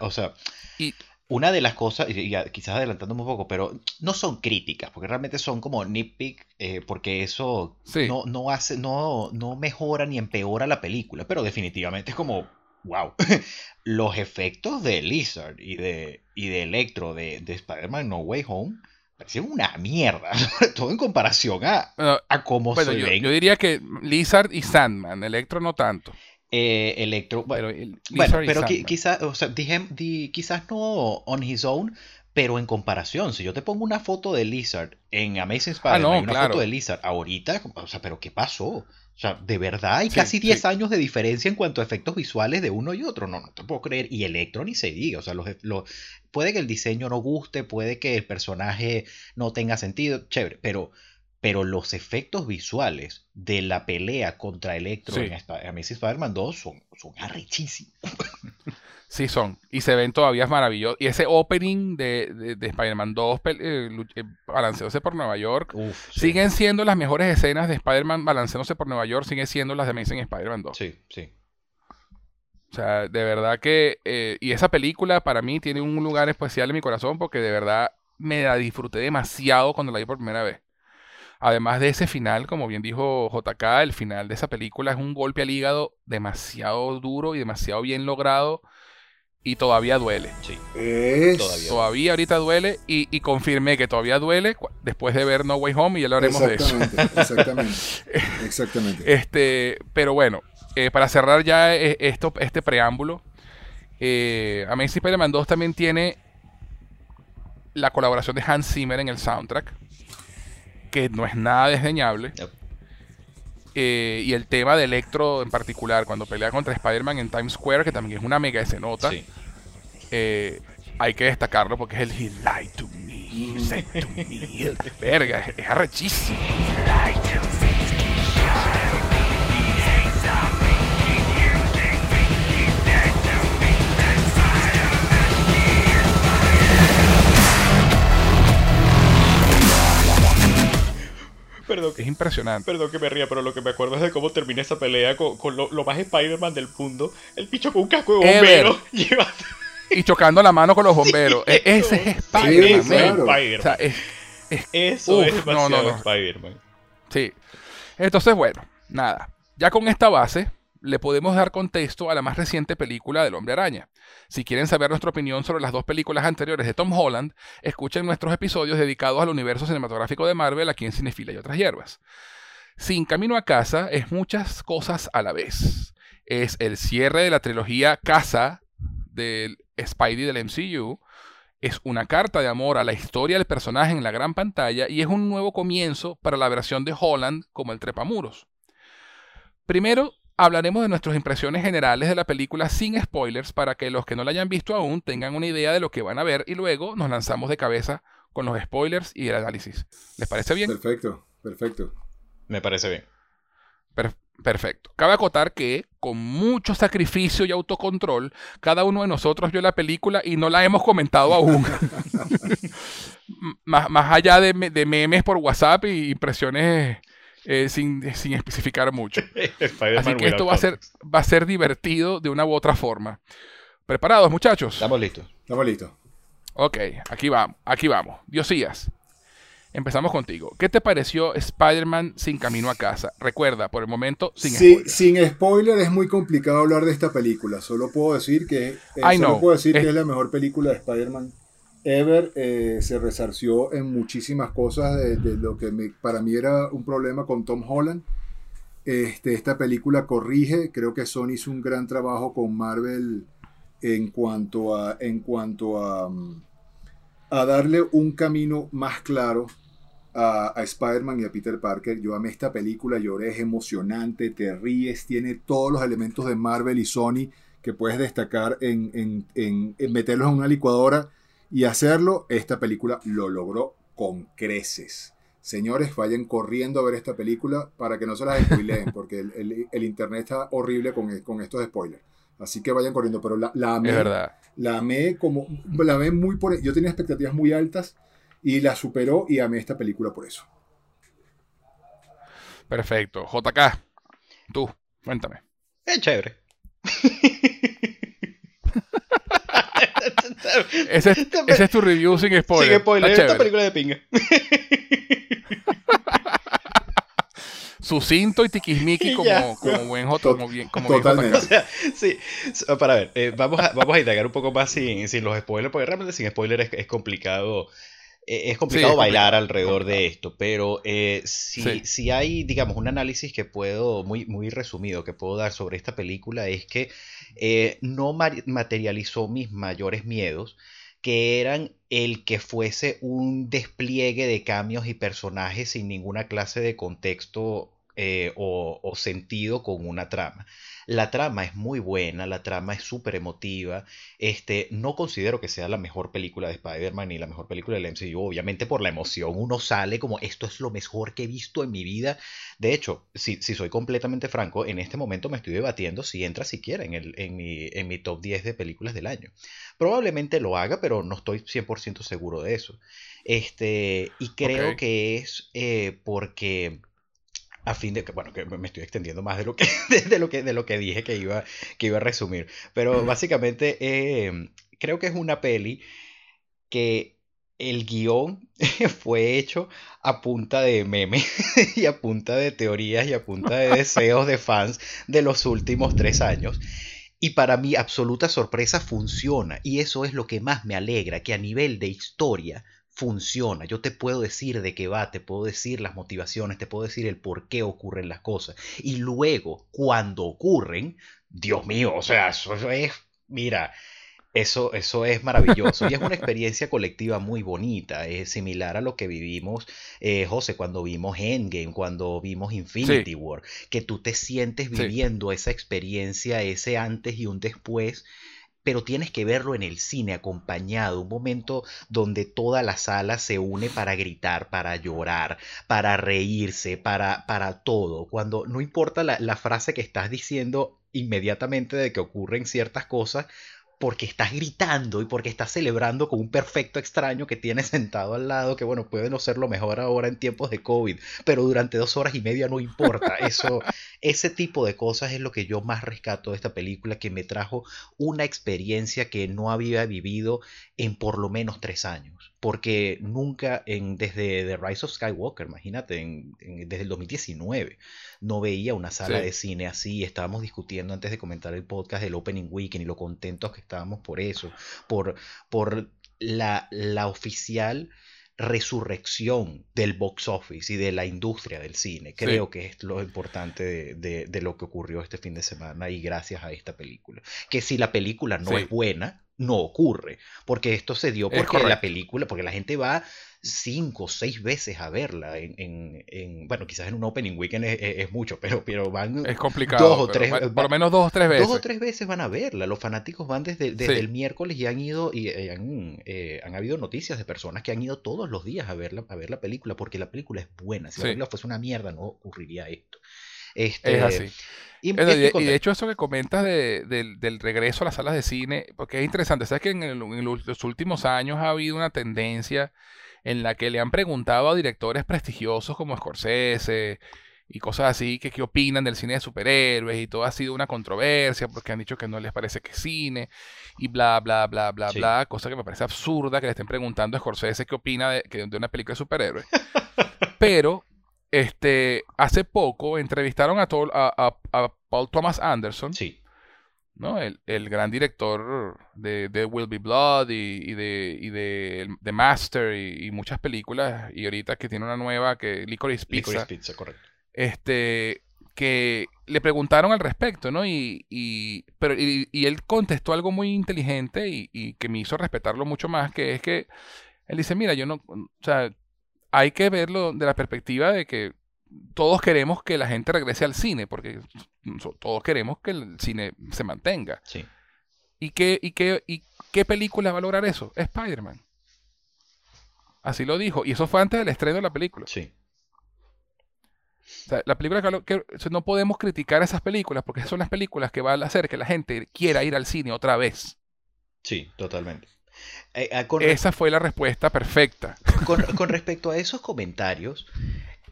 o sea. Y, una de las cosas, y quizás adelantándome un poco, pero no son críticas, porque realmente son como nitpick, eh, porque eso no, no, hace, no, no mejora ni empeora la película, pero definitivamente es como wow, los efectos de Lizard y de, y de Electro de, de Spider-Man No Way Home parecían una mierda, sobre todo en comparación a, a cómo se yo, ven. Yo diría que Lizard y Sandman, Electro no tanto. Eh, Electro, bueno, pero, quizás, o sea, dije, quizás no on his own, pero en comparación, si yo te pongo una foto de Lizard en Amazing ah, Spider-Man y una foto de Lizard ahorita, o sea, pero ¿qué pasó? O sea, de verdad hay casi 10 años de diferencia en cuanto a efectos visuales de uno y otro. No, no te puedo creer. Y Electro ni se diga. O sea, los, puede que el diseño no guste, puede que el personaje no tenga sentido, chévere. Pero, pero los efectos visuales de la pelea contra Electro en esta, Amazing Spider-Man 2 son, son arrechísimos. Sí son. Y se ven todavía maravillosos. Y ese opening de, de, Spider-Man 2 eh, eh, balanceándose por Nueva York. Siguen siendo las mejores escenas de Spider-Man balanceándose por Nueva York. Siguen siendo las de Amazing Spider-Man 2. Sí, sí. O sea, de verdad que... Eh, y esa película para mí tiene un lugar especial en mi corazón porque de verdad me la disfruté demasiado cuando la vi por primera vez. Además de ese final, como bien dijo JK, el final de esa película es un golpe al hígado demasiado duro y demasiado bien logrado y todavía duele. Sí. Todavía. todavía. ahorita duele y, y, confirmé que todavía duele después de ver No Way Home y ya lo haremos de eso. Exactamente. Exactamente. este, pero bueno, eh, para cerrar ya eh, esto, este preámbulo, eh, Amazing Spider-Man 2 también tiene la colaboración de Hans Zimmer en el soundtrack, que no es nada desdeñable. Eh, y el tema de Electro en particular, cuando pelea contra Spider-Man en Times Square, que también es una mega escenota, eh, hay que destacarlo porque es el He lied to me, he said to me. Verga, es, es arrechísimo. Perdón, es impresionante. Perdón que me ría, pero lo que me acuerdo es de cómo termina esa pelea con, lo, más Spider-Man del mundo. El picho con un casco de bombero. y chocando la mano con los bomberos. E-, ese es Spider-Man. eso es no, no, no. Spider-Man. Sí. Entonces, bueno, nada. Ya con esta base, le podemos dar contexto a la más reciente película del Hombre Araña. Si quieren saber nuestra opinión sobre las dos películas anteriores de Tom Holland, escuchen nuestros episodios dedicados al universo cinematográfico de Marvel aquí en Cinefila y otras hierbas. Sin Camino a Casa es muchas cosas a la vez. Es el cierre de la trilogía Casa del Spidey del MCU, es una carta de amor a la historia del personaje en la gran pantalla y es un nuevo comienzo para la versión de Holland como el trepamuros. Primero, hablaremos de nuestras impresiones generales de la película sin spoilers para que los que no la hayan visto aún tengan una idea de lo que van a ver y luego nos lanzamos de cabeza con los spoilers y el análisis. ¿Les parece bien? Perfecto, perfecto. Me parece bien. perfecto. Cabe acotar que, con mucho sacrificio y autocontrol, cada uno de nosotros vio la película y no la hemos comentado aún. más, allá de, de, memes por WhatsApp y impresiones eh, sin, especificar mucho. Así que esto va a, ser, va a ser divertido de una u otra forma. ¿Preparados, muchachos? Estamos listos. Estamos listos. Ok, aquí vamos, aquí vamos. Diosías, empezamos contigo. ¿Qué te pareció Spider-Man sin camino a casa? Recuerda, por el momento, sin spoiler. Sin spoiler es muy complicado hablar de esta película. Solo puedo decir que, eh, solo puedo decir que es la mejor película de Spider-Man Ever eh, se resarció en muchísimas cosas de, lo que para mí era un problema con Tom Holland. Este, esta película corrige, creo que Sony hizo un gran trabajo con Marvel en cuanto a, en cuanto a, mm, a darle un camino más claro a, Spider-Man y a Peter Parker. Yo amé esta película, lloré, es emocionante, te ríes, tiene todos los elementos de Marvel y Sony que puedes destacar en, en, en meterlos en una licuadora y hacerlo, esta película lo logró con creces. Señores, vayan corriendo a ver esta película para que no se las spoileen, porque el, internet está horrible con, con, estos spoilers. Así que vayan corriendo, pero la, la amé. Es verdad. La amé como. La amé muy por. Yo tenía expectativas muy altas y la superó y amé esta película por eso. Perfecto. JK, tú, cuéntame. Es chévere. ese, es tu review sin spoiler. Sin spoiler, esta película de pinga. Sucinto y tiquismiqui como, como buen Joto, como bien, como Totalmente. o sea, sí, para ver, eh, vamos, a, vamos a indagar un poco más sin, sin los spoilers, porque realmente sin spoilers es, es complicado es complicado bailar alrededor de esto, pero eh, si, si, hay, digamos, un análisis que puedo, muy, muy resumido, que puedo dar sobre esta película es que eh, no materializó mis mayores miedos, que eran el que fuese un despliegue de cambios y personajes sin ninguna clase de contexto eh, o, sentido con una trama. La trama es muy buena, la trama es súper emotiva. Este, no considero que sea la mejor película de Spider-Man ni la mejor película del MCU. Obviamente por la emoción uno sale como esto es lo mejor que he visto en mi vida. De hecho, si, si soy completamente franco, en este momento me estoy debatiendo si entra siquiera en, el, en, mi, en mi top 10 de películas del año. Probablemente lo haga, pero no estoy 100% seguro de eso. Este, y creo que es eh, porque a fin de que, bueno, que me estoy extendiendo más de lo que, de, lo que, de lo que dije que iba, que iba a resumir. Pero básicamente em, creo que es una peli que el guion fue hecho a punta de memes y a punta de teorías y a punta de deseos de fans de los últimos tres años. Y para mi absoluta sorpresa funciona. Y eso es lo que más me alegra, que a nivel de historia funciona. Yo te puedo decir de qué va, te puedo decir las motivaciones, te puedo decir el por qué ocurren las cosas. Y luego, cuando ocurren, Dios mío, o sea, eso es, mira, eso, eso es maravilloso y es una experiencia colectiva muy bonita, es similar a lo que vivimos, eh, José, cuando vimos Endgame, cuando vimos Infinity War, que tú te sientes viviendo esa experiencia, ese antes y un después pero tienes que verlo en el cine acompañado, un momento donde toda la sala se une para gritar, para llorar, para reírse, para, para todo, cuando no importa la, la frase que estás diciendo inmediatamente de que ocurren ciertas cosas, porque estás gritando y porque estás celebrando con un perfecto extraño que tienes sentado al lado, que bueno, puede no ser lo mejor ahora en tiempos de COVID, pero durante dos horas y media no importa. Eso, ese tipo de cosas es lo que yo más rescato de esta película, que me trajo una experiencia que no había vivido en por lo menos tres años porque nunca en, desde The Rise of Skywalker, imagínate, desde el 2019, no veía una sala de cine así. Estábamos discutiendo antes de comentar el podcast del Opening Weekend y lo contentos que estábamos por eso, por, por la, la oficial resurrección del box office y de la industria del cine. Creo que es lo importante de, lo que ocurrió este fin de semana y gracias a esta película. Que si la película no es buena, no ocurre. Porque esto se dio porque la película, porque la gente va cinco o seis veces a verla. En, en, bueno, quizás en un opening weekend es, mucho, pero, pero van. Es complicado. Dos o tres, por lo menos dos o tres veces. Dos o tres veces van a verla. Los fanáticos van desde, desde el miércoles y han ido. y eh, han, eh, han, habido noticias de personas que han ido todos los días a ver la, a ver la película porque la película es buena. Si la película fuese una mierda, no ocurriría esto. Este, es así. Y, de hecho eso que comentas del regreso a las salas de cine, porque es interesante, sabes que en, los últimos años ha habido una tendencia en la que le han preguntado a directores prestigiosos como Scorsese y cosas así, que qué opinan del cine de superhéroes y todo ha sido una controversia porque han dicho que no les parece que es cine y bla, bla, bla, bla, bla, cosa que me parece absurda que le estén preguntando a Scorsese qué opina de, de una película de superhéroes. Pero este, hace poco entrevistaron a, a, Paul Thomas Anderson. Sí. ¿no? El, gran director de, de, Will Be Blood y, de, y de The Master y, muchas películas. Y ahorita que tiene una nueva que Licorice Pizza. Licorice Pizza, correcto. Este, que le preguntaron al respecto, ¿no? Y, y, pero, y, él contestó algo muy inteligente y, que me hizo respetarlo mucho más, que es que él dice, mira, yo no, o sea, hay que verlo de la perspectiva de que todos queremos que la gente regrese al cine, porque todos queremos que el cine se mantenga. Sí. ¿Y qué, y qué, y qué película va a lograr eso? Spider-Man. Así lo dijo. Y eso fue antes del estreno de la película. Sí. O sea, la película que, no podemos criticar esas películas porque son las películas que van a hacer que la gente quiera ir al cine otra vez. Sí, totalmente. Eh, ah, Esa fue la respuesta perfecta. Con, respecto a esos comentarios,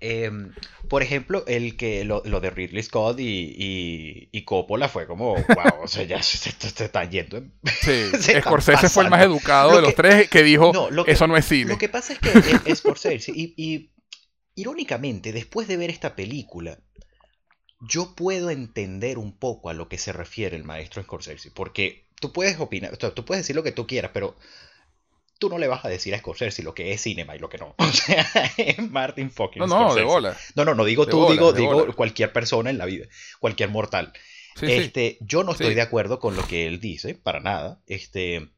em, por ejemplo, el que lo, de Ridley Scott y, y, Coppola fue como, wow, o sea, ya se, está yendo. Sí, Scorsese fue el más educado de los tres que dijo, eso no es cine. Lo que pasa es que Scorsese, y, y irónicamente, después de ver esta película, yo puedo entender un poco a lo que se refiere el maestro Scorsese, porque tú puedes opinar, tú puedes decir lo que tú quieras, pero tú no le vas a decir a Scorsese lo que es cinema y lo que no. O sea, es Martin fucking No, no, de bola. No, no, no digo tú, digo, digo cualquier persona en la vida, cualquier mortal. este, Yo no estoy de acuerdo con lo que él dice, para nada. Este,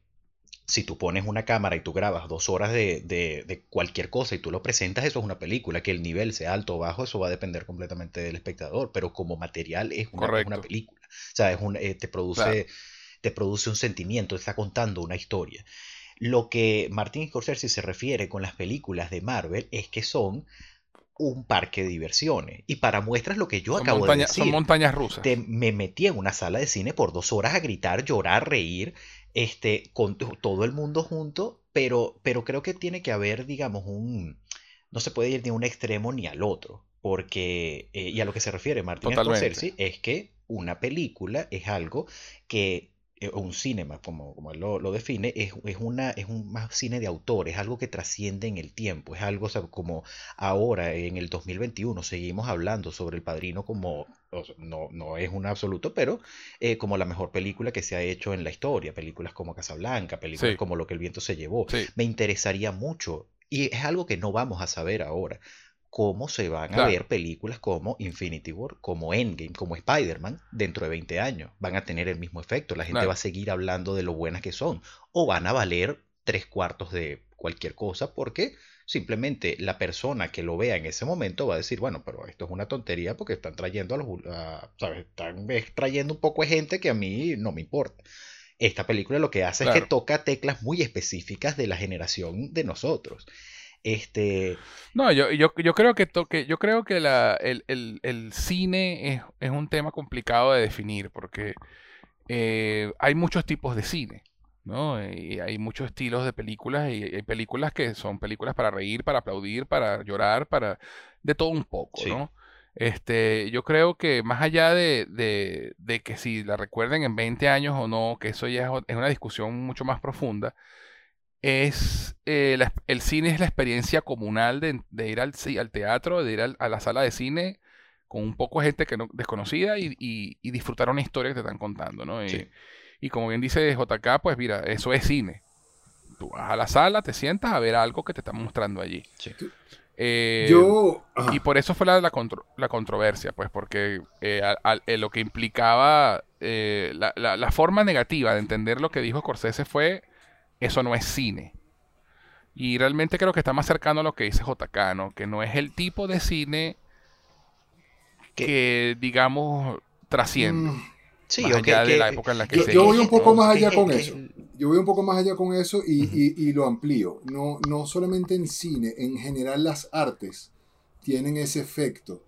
si tú pones una cámara y tú grabas dos horas de, cualquier cosa y tú lo presentas, eso es una película. Que el nivel sea alto o bajo, eso va a depender completamente del espectador. Pero como material es una, película. O sea, es un, eh, te, produce, te produce un sentimiento, está contando una historia. Lo que Martin Scorsese se refiere con las películas de Marvel es que son un parque de diversiones. Y para muestras lo que yo acabo de decir. Son montañas rusas. me metí en una sala de cine por dos horas a gritar, llorar, reír, este, con todo el mundo junto, pero, pero creo que tiene que haber, digamos, un... No se puede ir ni a un extremo ni al otro, porque, eh, y a lo que se refiere Martin Scorsese, es que una película es algo que eh, un cinema, como, como él lo, define, es, es, una, es un más cine de autor, es algo que trasciende en el tiempo, es algo como ahora, en el 2021, seguimos hablando sobre El Padrino como, no, no es un absoluto, pero eh, como la mejor película que se ha hecho en la historia, películas como Casablanca, películas como Lo que el viento se llevó. Me interesaría mucho, y es algo que no vamos a saber ahora, cómo se van a ver películas como Infinity War, como Endgame, como Spider-Man dentro de 20 años. Van a tener el mismo efecto, la gente va a seguir hablando de lo buenas que son, o van a valer tres cuartos de cualquier cosa porque simplemente la persona que lo vea en ese momento va a decir, bueno, pero esto es una tontería porque están trayendo a los, ¿sabes? Están trayendo un poco de gente que a mí no me importa. Esta película lo que hace es que toca teclas muy específicas de la generación de nosotros. Este... No, yo, yo, yo creo que, toque, yo creo que la, el, el, el, cine es, es, un tema complicado de definir porque eh, hay muchos tipos de cine. ¿no? Y hay muchos estilos de películas y hay películas que son películas para reír, para aplaudir, para llorar, para de todo un poco, ¿no? Este, yo creo que más allá de, de, de, que si la recuerden en 20 años o no, que eso ya es una discusión mucho más profunda, es eh, el cine es la experiencia comunal de, ir al, al, teatro, de ir a la sala de cine con un poco de gente que no, desconocida y, disfrutar una historia que te están contando, ¿no? Y, como bien dice JK, pues mira, eso es cine. Tú vas a la sala, te sientas a ver algo que te están mostrando allí. Eh, Yo... Y por eso fue la, la, la controversia, pues, porque eh, lo que implicaba la, la, forma negativa de entender lo que dijo Scorsese fue eso no es cine. Y realmente creo que está más cercano a lo que dice JK, ¿no? Que no es el tipo de cine que, digamos, trasciende. Mm. Sí, más de la época en la que yo, yo voy un poco más allá con eso. Yo voy un poco más allá con eso y, lo amplío. No, no solamente en cine, en general las artes tienen ese efecto.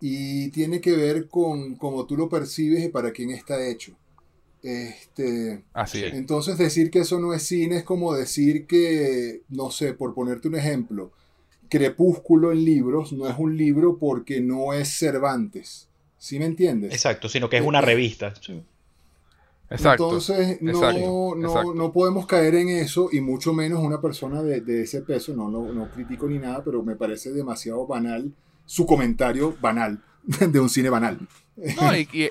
Y tiene que ver con cómo tú lo percibes y para quién está hecho. Este, Así Entonces decir que eso no es cine es como decir que, no sé, por ponerte un ejemplo, Crepúsculo en libros no es un libro porque no es Cervantes. ¿Sí me entiendes? Exacto, sino que es una eh, revista. Exacto. Entonces no, no, no, podemos caer en eso y mucho menos una persona de, de ese peso, no, no, no critico ni nada, pero me parece demasiado banal su comentario banal de un cine banal. No, y,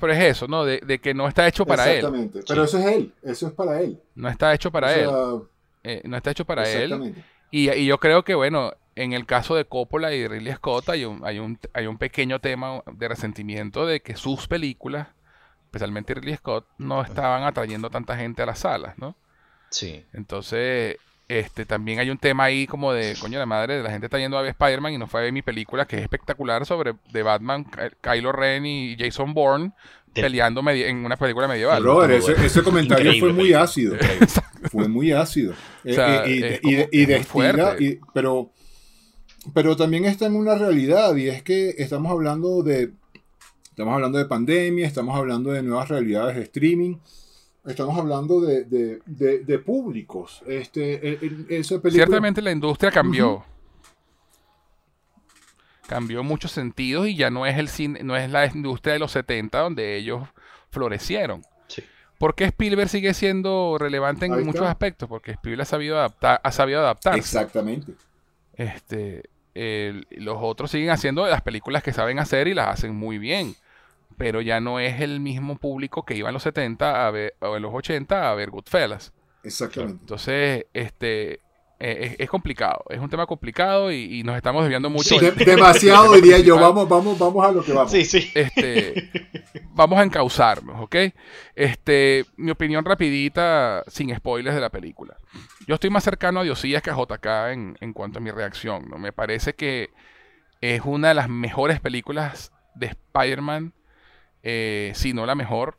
pero es eso, ¿no? De, que no está hecho para él. Exactamente, pero eso es él, eso es para él. No está hecho para él. Eh, no está hecho para él. Y, y, yo creo que, bueno, en el caso de Coppola y de Ridley Scott hay un, hay un, hay un pequeño tema de resentimiento de que sus películas, especialmente Ridley Scott, no estaban atrayendo tanta gente a las salas, ¿no? Sí. Entonces, este, también hay un tema ahí como de, coño, la madre, la gente está yendo a ver Spider-Man y no fue a ver mi película que es espectacular sobre de Batman, Kylo Ren y Jason Bourne peleando en una película medieval. ese, comentario fue muy ácido. fue muy ácido. y, de, pero, pero también está en una realidad y es que estamos hablando de estamos hablando de pandemia, estamos hablando de nuevas realidades de streaming Estamos hablando de, de, públicos. Este, Ciertamente la industria cambió. Cambió muchos sentidos y ya no es el cine, no es la industria de los 70 donde ellos florecieron. Sí. ¿Por qué Spielberg sigue siendo relevante en muchos aspectos? Porque Spielberg ha sabido adaptar, ha sabido adaptarse. Exactamente. Este, los otros siguen haciendo las películas que saben hacer y las hacen muy bien pero ya no es el mismo público que iba en los 70 a ver, o en los 80 a ver Goodfellas. Exactamente. Entonces, este, eh, es, complicado, es un tema complicado y, nos estamos desviando mucho. demasiado diría yo, vamos, vamos, vamos a lo que vamos. Sí, sí. Este, vamos a encauzarnos, ¿ok? Este, mi opinión rapidita, sin spoilers de la película. Yo estoy más cercano a Diosías que a JK en, en cuanto a mi reacción, ¿no? Me parece que es una de las mejores películas de Spider-Man, eh, si no la mejor,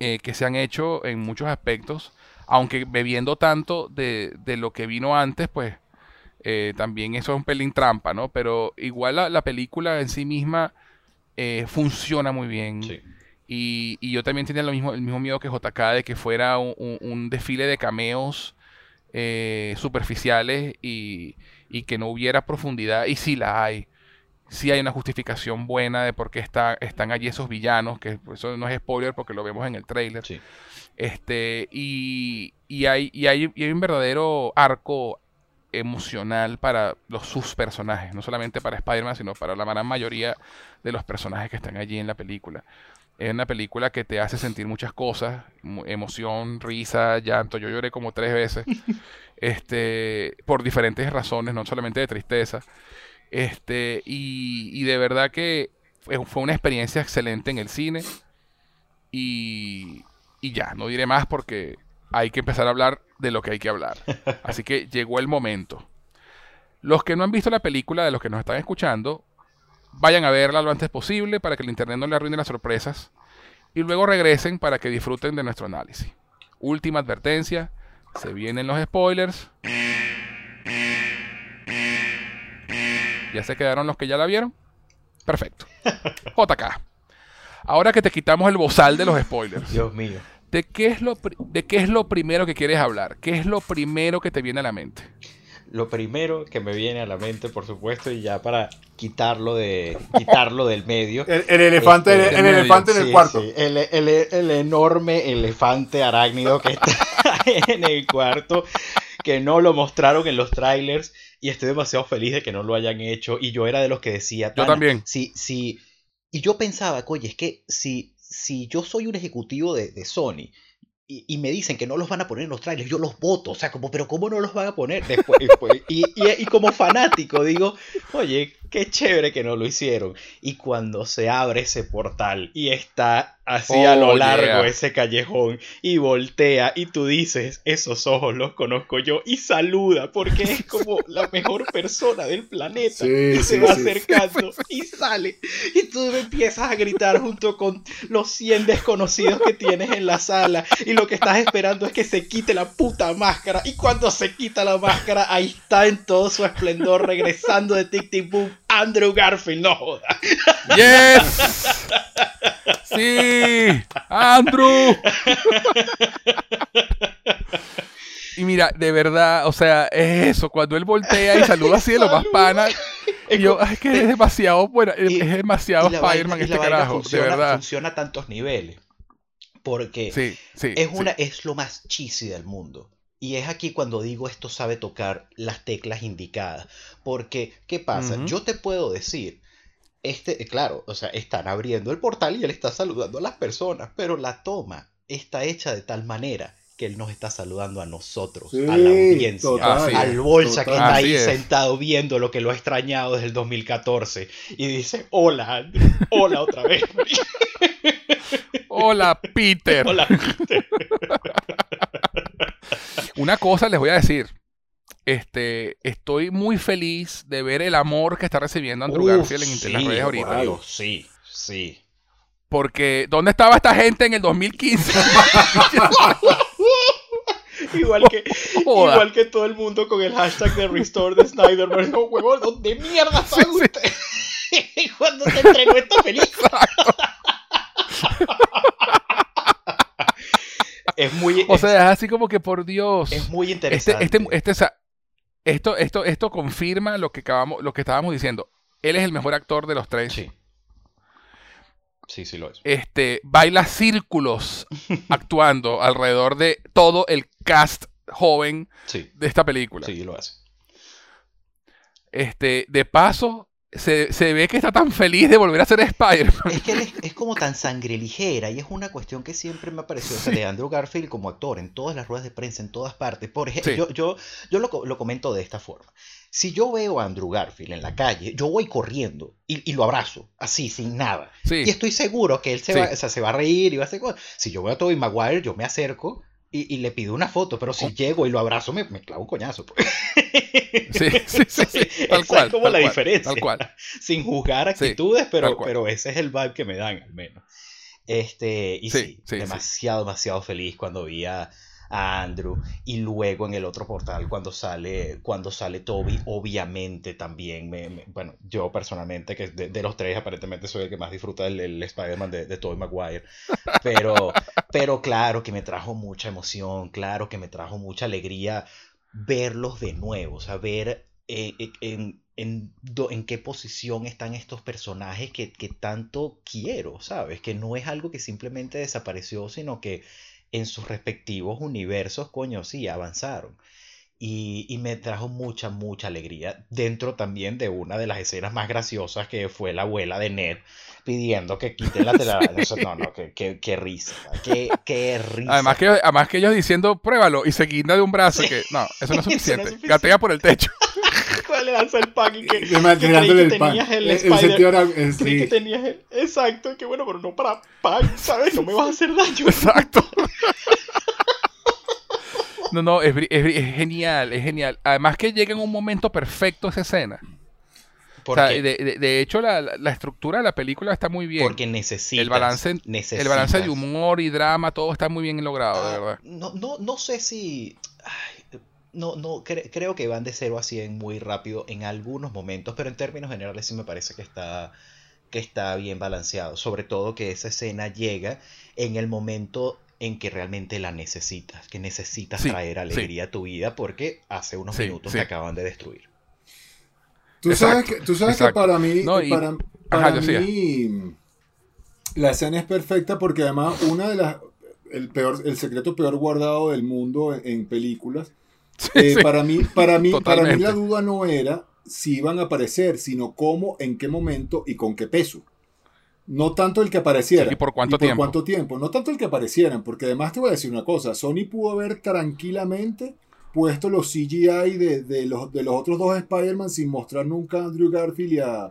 eh, que se han hecho en muchos aspectos. Aunque bebiendo tanto de, de lo que vino antes, pues eh, también eso es un pelín trampa, ¿no? Pero igual la, la película en sí misma eh, funciona muy bien. Sí. Y, y yo también tenía lo mismo, el mismo miedo que JK de que fuera un, un- un desfile de cameos superficiales y, y que no hubiera profundidad. Y sí la hay. Sí hay una justificación buena de por qué está, están allí esos villanos, que eso no es spoiler porque lo vemos en el trailer. Sí. Este, y, y hay, y, hay, y hay un verdadero arco emocional para los sus personajes, no solamente para Spider-Man, sino para la gran mayoría de los personajes que están allí en la película. Es una película que te hace sentir muchas cosas, emoción, risa, llanto. Yo lloré como tres veces, este, por diferentes razones, no solamente de tristeza. Este, y, y de verdad que fue, una experiencia excelente en el cine. Y, y ya, no diré más porque hay que empezar a hablar de lo que hay que hablar. Así que llegó el momento. Los que no han visto la película, de los que nos están escuchando, vayan a verla lo antes posible para que el internet no le arruine las sorpresas. Y luego regresen para que disfruten de nuestro análisis. Última advertencia, se vienen los spoilers. ¿Ya se quedaron los que ya la vieron? Perfecto. JK. Ahora que te quitamos el bozal de los spoilers. Dios mío. ¿De qué, es lo, ¿De qué es lo primero que quieres hablar? ¿Qué es lo primero que te viene a la mente? Lo primero que me viene a la mente, por supuesto, y ya para quitarlo de quitarlo del medio. El, el elefante, Este, el, elefante en el Sí, cuarto. sí, El, el- el enorme elefante arácnido que está en el cuarto, que no lo mostraron en los trailers, y estoy demasiado feliz de que no lo hayan hecho. Y yo era de los que decía, Yo "Pana, también. Si, si, y yo pensaba, oye, es que si, si yo soy un ejecutivo de, de Sony y, y me dicen que no los van a poner en los trailers, yo los voto. O sea, como, pero ¿cómo no los van a poner después? después? y, y- y como fanático digo, oye, qué chévere que no lo hicieron. Y cuando se abre ese portal y está así a lo Oh, largo yeah. ese callejón y voltea y tú dices, esos ojos los conozco yo y saluda porque es como la mejor persona del planeta. Sí, y se sí, va sí. acercando y sale. Y tú empiezas a gritar junto con los 100 desconocidos que tienes en la sala. Y lo que estás esperando es que se quite la puta máscara. Y cuando se quita la máscara, ahí está en todo su esplendor, regresando de Tic Tic Boom, Andrew Garfield. No joda. ¡Yes! ¡Sí! ¡Andrew! Y mira, de verdad, o sea, es eso, cuando él voltea y saluda así de lo más pana, y yo, "Ay, es que es demasiado bueno, es Y- demasiado Spider-Man este carajo, funciona, de verdad. funciona a tantos niveles. Porque Sí, sí. es sí. una es lo más cheesy del mundo. Y es aquí cuando digo esto sabe tocar las teclas indicadas. Porque, ¿qué pasa? Yo te puedo decir, este, eh, claro, o sea, están abriendo el portal y él está saludando a las personas, pero la toma está hecha de tal manera que él nos está saludando a nosotros, Sí, a la audiencia, total, al bolsa que está ahí es. sentado viendo lo que lo ha extrañado desde el 2014 y dice, hola, hola otra vez. Hola, Peter. Hola. Una cosa les voy a decir. Este, estoy muy feliz de ver el amor que está recibiendo Andrew Uf, Garfield en, en las sí, redes ahorita. wow. Sí, sí. Porque, ¿dónde estaba esta gente en el 2015? Igual que, igual que todo el mundo con el hashtag de Restore de Snyderverse. No, huevón, ¿dónde mierda están Sí, sí. ustedes? Cuando se entregó esta película. Es muy, o sea, es así como que por Dios. es muy Este, interesante. este, este, esto, esto, esto confirma lo que acabamos, lo que estábamos diciendo. Él es el mejor actor de los tres. Sí. Sí, sí lo es. Este, baila círculos actuando alrededor de todo el cast joven Sí, de esta película. sí lo hace. Este, de paso, se, se, ve que está tan feliz de volver a ser Spider-Man. Es que él es, como tan sangre ligera y es una cuestión que siempre me ha parecido de Andrew Garfield como actor en todas las ruedas de prensa, en todas partes. Por ejemplo, yo, yo, yo lo, lo, comento de esta forma. Si yo veo a Andrew Garfield en la calle, yo voy corriendo y, y lo abrazo, así, sin nada. Y estoy seguro que él se, va, o sea, se va a reír y va a hacer cosas. Si yo veo a Tobey Maguire, yo me acerco y, le pido una foto, pero si llego y lo abrazo, me, me clavo un coñazo. Pues. Sí, sí, sí, tal cual. Es como la diferencia. Sin juzgar actitudes, pero, pero ese es el vibe que me dan, al menos. Este, y sí, demasiado, demasiado feliz cuando vi a, a Andrew y luego en el otro portal cuando sale cuando sale Toby obviamente también me, bueno yo personalmente que de, los tres aparentemente soy el que más disfruta el, Spider-Man de, de Tobey Maguire pero pero claro que me trajo mucha emoción claro que me trajo mucha alegría verlos de nuevo o sea ver eh, eh, en, en, en, qué posición están estos personajes que, que tanto quiero, ¿sabes? Que no es algo que simplemente desapareció, sino que en sus respectivos universos, coño, sí, avanzaron. Y, y, me trajo mucha, mucha alegría. Dentro también de una de las escenas más graciosas que fue la abuela de Ned pidiendo que quite la telaraña. no, no, qué, qué, risa. Qué, qué, risa. Además que, además que ellos diciendo, pruébalo y se guinda de un brazo. Que, no, eso no es suficiente. Gatea por el techo. ¿Cuál le lanza el pan y que, que, el pan. El, el, que tenías el... Exacto, que bueno, pero no para pan, ¿sabes? No me vas a hacer daño. Exacto. No, no, es, es, genial, es genial. Además que llega en un momento perfecto esa escena. de, hecho, la, estructura de la película está muy bien. Porque necesita. El balance, el balance de humor y drama, todo está muy bien logrado, de ah, verdad. No, no, no sé si. No, no, creo que van de 0 a 100 muy rápido en algunos momentos, pero en términos generales sí me parece que está, que está bien balanceado. Sobre todo que esa escena llega en el momento en que realmente la necesitas, que necesitas traer alegría a tu vida porque hace unos minutos te acaban de destruir. Tú sabes, que, tú sabes que para mí, para, mí la escena es perfecta porque además una de las el peor el secreto peor guardado del mundo en, películas eh, para mí para mí para mí la duda no era si iban a aparecer sino cómo en qué momento y con qué peso no tanto el que apareciera. ¿Y por cuánto tiempo? cuánto tiempo. No tanto el que aparecieran, porque además te voy a decir una cosa. Sony pudo haber tranquilamente puesto los CGI de, los, de los otros dos Spider-Man sin mostrar nunca a Andrew Garfield y a,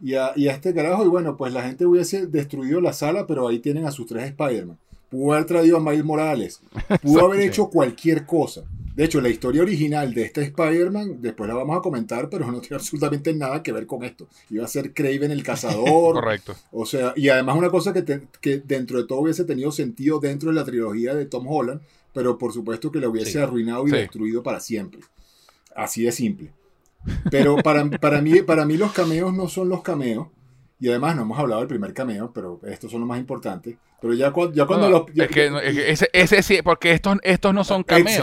y a, y a, este carajo. Y bueno, pues la gente hubiese destruido la sala, pero ahí tienen a sus tres Spider-Man. Pudo haber traído a Miles Morales. Pudo haber hecho cualquier cosa. De hecho, la historia original de este Spider-Man, después la vamos a comentar, pero no tiene absolutamente nada que ver con esto. Iba a ser Craven el cazador. Correcto. O sea, y además una cosa que, que, dentro de todo hubiese tenido sentido dentro de la trilogía de Tom Holland, pero por supuesto que lo hubiese arruinado y destruido para siempre. Así de simple. Pero para, para, mí, para mí los cameos no son los cameos. Y además no hemos hablado del primer cameo, pero estos son los más importantes. Pero ya, ya cuando los. es que, ese, ese, sí, porque estos, estos no son cameos.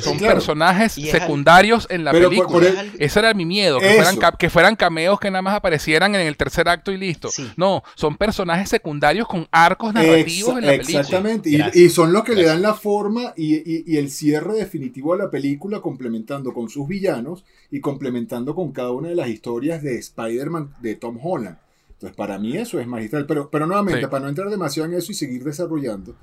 son personajes secundarios en la película. Ese era mi miedo, que fueran, que fueran, cameos que nada más aparecieran en el tercer acto y listo. No, son personajes secundarios con arcos narrativos en la película. Exactamente, y, son los que le dan la forma y, y el cierre definitivo a la película, complementando con sus villanos y complementando con cada una de las historias de Spider-Man de Tom Holland. Entonces, para mí eso es magistral. Pero, pero nuevamente, para no entrar demasiado en eso y seguir desarrollando,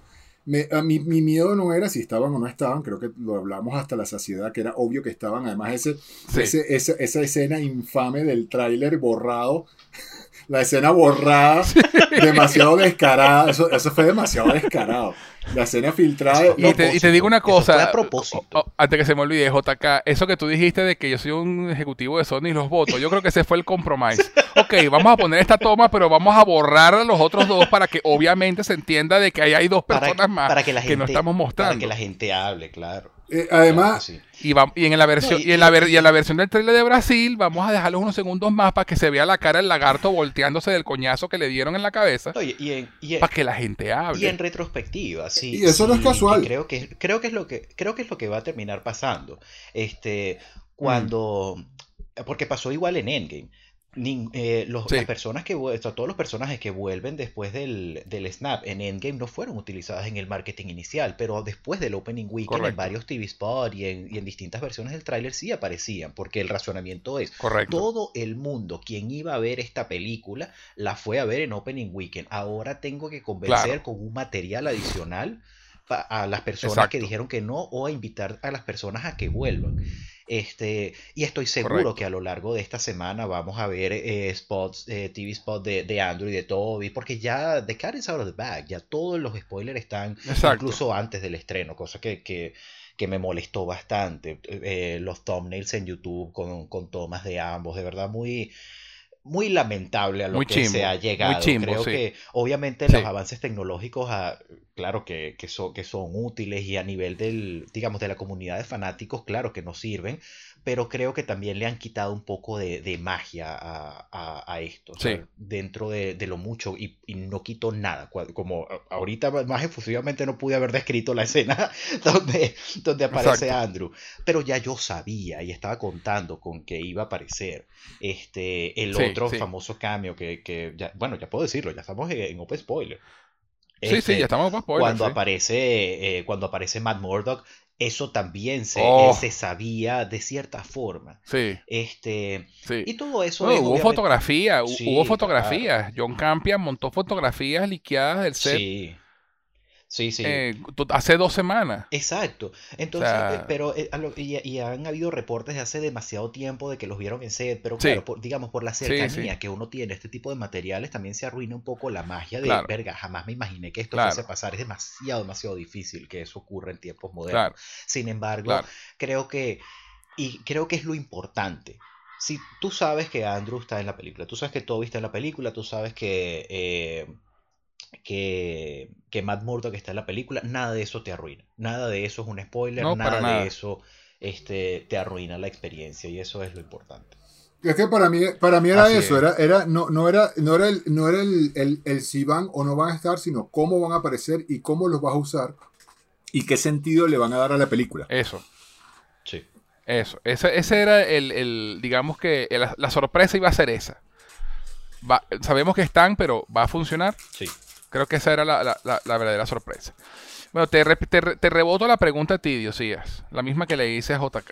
a mi, mi, miedo no era si estaban o no estaban, creo que lo hablamos hasta la saciedad, que era obvio que estaban. Además, ese, ese, esa escena infame del tráiler borrado, la escena borrada, demasiado descarada, eso, eso fue demasiado descarado. La escena filtrada. Y te, y te, digo una cosa. A propósito. antes que se me olvide, JK, eso que tú dijiste de que yo soy un ejecutivo de Sony y los votos, yo creo que ese fue el compromise. ok, vamos a poner esta toma, pero vamos a borrar a los otros dos para que obviamente se entienda de que ahí hay dos personas más que, que no estamos mostrando. Para que la gente hable, claro. Eh, además, y, y, en la versión y, en la y en la versión del trailer de Brasil vamos a dejarlos unos segundos más para que se vea la cara del lagarto volteándose del coñazo que le dieron en la cabeza. para que la gente hable. Y en retrospectiva, sí. Y eso no es casual. Creo que creo que es lo que creo que es lo que va a terminar pasando. Este cuando porque pasó igual en Endgame eh, las personas que todos los personajes que vuelven después del, del, snap en Endgame no fueron utilizados en el marketing inicial, pero después del opening weekend en varios TV spots y en, y en distintas versiones del tráiler sí aparecían, porque el razonamiento es todo el mundo quien iba a ver esta película la fue a ver en opening weekend. Ahora tengo que convencer con un material adicional a las personas que dijeron que no o a invitar a las personas a que vuelvan. Este, y estoy seguro que a lo largo de esta semana vamos a ver eh, spots, eh, TV spots de, de, Andrew y de Toby, porque ya The Cat is out of the bag, ya todos los spoilers están incluso antes del estreno, cosa que, que, que me molestó bastante. Eh, los thumbnails en YouTube con, con tomas de ambos, de verdad muy muy lamentable a lo que se ha llegado. Creo que obviamente los avances tecnológicos, ah, claro que, que, son, que son útiles y a nivel del, digamos, de la comunidad de fanáticos, claro que nos sirven, pero creo que también le han quitado un poco de, magia a, esto, dentro de, lo mucho, y, no quito nada, como ahorita más efusivamente no pude haber descrito la escena donde, donde aparece Andrew, pero ya yo sabía y estaba contando con que iba a aparecer este, el otro famoso cameo que, ya, bueno, ya puedo decirlo, ya estamos en, Open Spoiler. sí, sí, este, ya estamos en Open Spoiler. Cuando, aparece, eh, cuando aparece Matt Murdock, eso también se, oh. se, sabía de cierta forma. Sí. Este, Y todo eso. hubo fotografía, hubo fotografías. John Campion montó fotografías liqueadas del set. Sí. Sí, sí. Eh, hace dos semanas. Exacto. Entonces, eh, pero eh, y, han habido reportes de hace demasiado tiempo de que los vieron en set, pero claro, digamos, por la cercanía que uno tiene este tipo de materiales, también se arruina un poco la magia de, verga, jamás me imaginé que esto fuese a pasar. Es demasiado, demasiado difícil que eso ocurra en tiempos modernos. Sin embargo, creo que, y creo que es lo importante si tú sabes que Andrew está en la película, tú sabes que Toby está en la película, tú sabes que que, que Matt Murdock está en la película, nada de eso te arruina. Nada de eso es un spoiler, nada, de eso este, te arruina la experiencia y eso es lo importante. Es que para mí, para mí era eso, era, era, no, no era, no era, el, no era el, el, si van o no van a estar, sino cómo van a aparecer y cómo los vas a usar y qué sentido le van a dar a la película. Eso. Sí. Eso. Ese, ese era el, digamos que la, sorpresa iba a ser esa. sabemos que están, pero ¿va a funcionar? Sí. Creo que esa era la, verdadera sorpresa. Bueno, te, te, reboto la pregunta a ti, Diosías. La misma que le hice a JK.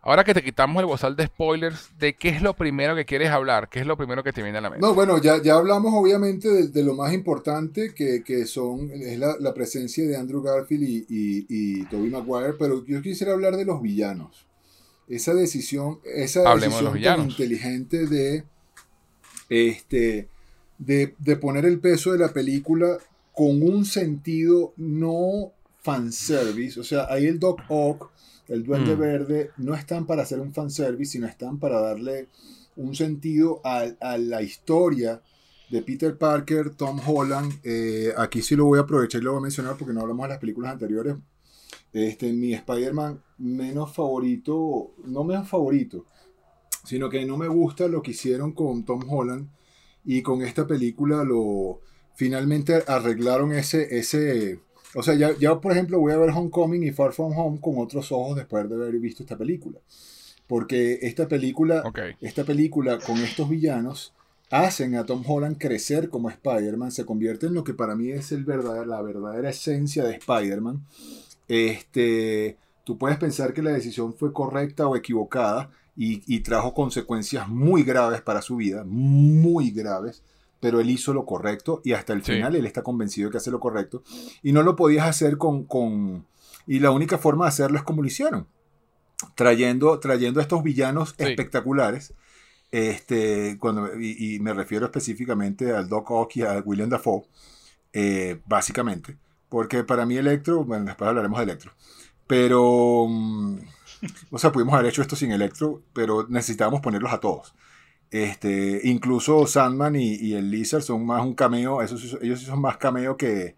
Ahora que te quitamos el bozal de spoilers, ¿de qué es lo primero que quieres hablar? ¿Qué es lo primero que te viene a la mente? No, bueno, ya, ya hablamos obviamente de, lo más importante, que, son, es la, presencia de Andrew Garfield y, y, y Tobey Maguire, pero yo quisiera hablar de los villanos. Esa decisión, esa decisión tan inteligente de este, de, poner el peso de la película con un sentido no fanservice. O sea, ahí el Doc Ock, el Duende mm. Verde, no están para hacer un fanservice, sino están para darle un sentido a, la historia de Peter Parker, Tom Holland. Eh, aquí sí lo voy a aprovechar y lo voy a mencionar porque no hablamos de las películas anteriores. Este, mi Spider-Man menos favorito, no menos favorito, sino que no me gusta lo que hicieron con Tom Holland y con esta película lo finalmente arreglaron ese, ese o sea, ya, ya por ejemplo voy a ver Homecoming y Far From Home con otros ojos después de haber visto esta película. Porque esta película, esta película con estos villanos hacen a Tom Holland crecer como Spider-Man, se convierte en lo que para mí es el verdadero, la verdadera esencia de Spider-Man. Este, tú puedes pensar que la decisión fue correcta o equivocada, y, trajo consecuencias muy graves para su vida, muy graves, pero él hizo lo correcto y hasta el final él está convencido de que hace lo correcto y no lo podías hacer con, con... Y la única forma de hacerlo es como lo hicieron, trayendo, trayendo a estos villanos espectaculares. Este, cuando, y, me refiero específicamente al Doc Ock y a William Dafoe, eh, básicamente. Porque para mí Electro, bueno, después hablaremos de Electro, pero... O sea, pudimos haber hecho esto sin Electro, pero necesitábamos ponerlos a todos. Este, incluso Sandman y, el Lizard son más un cameo, esos, ellos son más cameo que,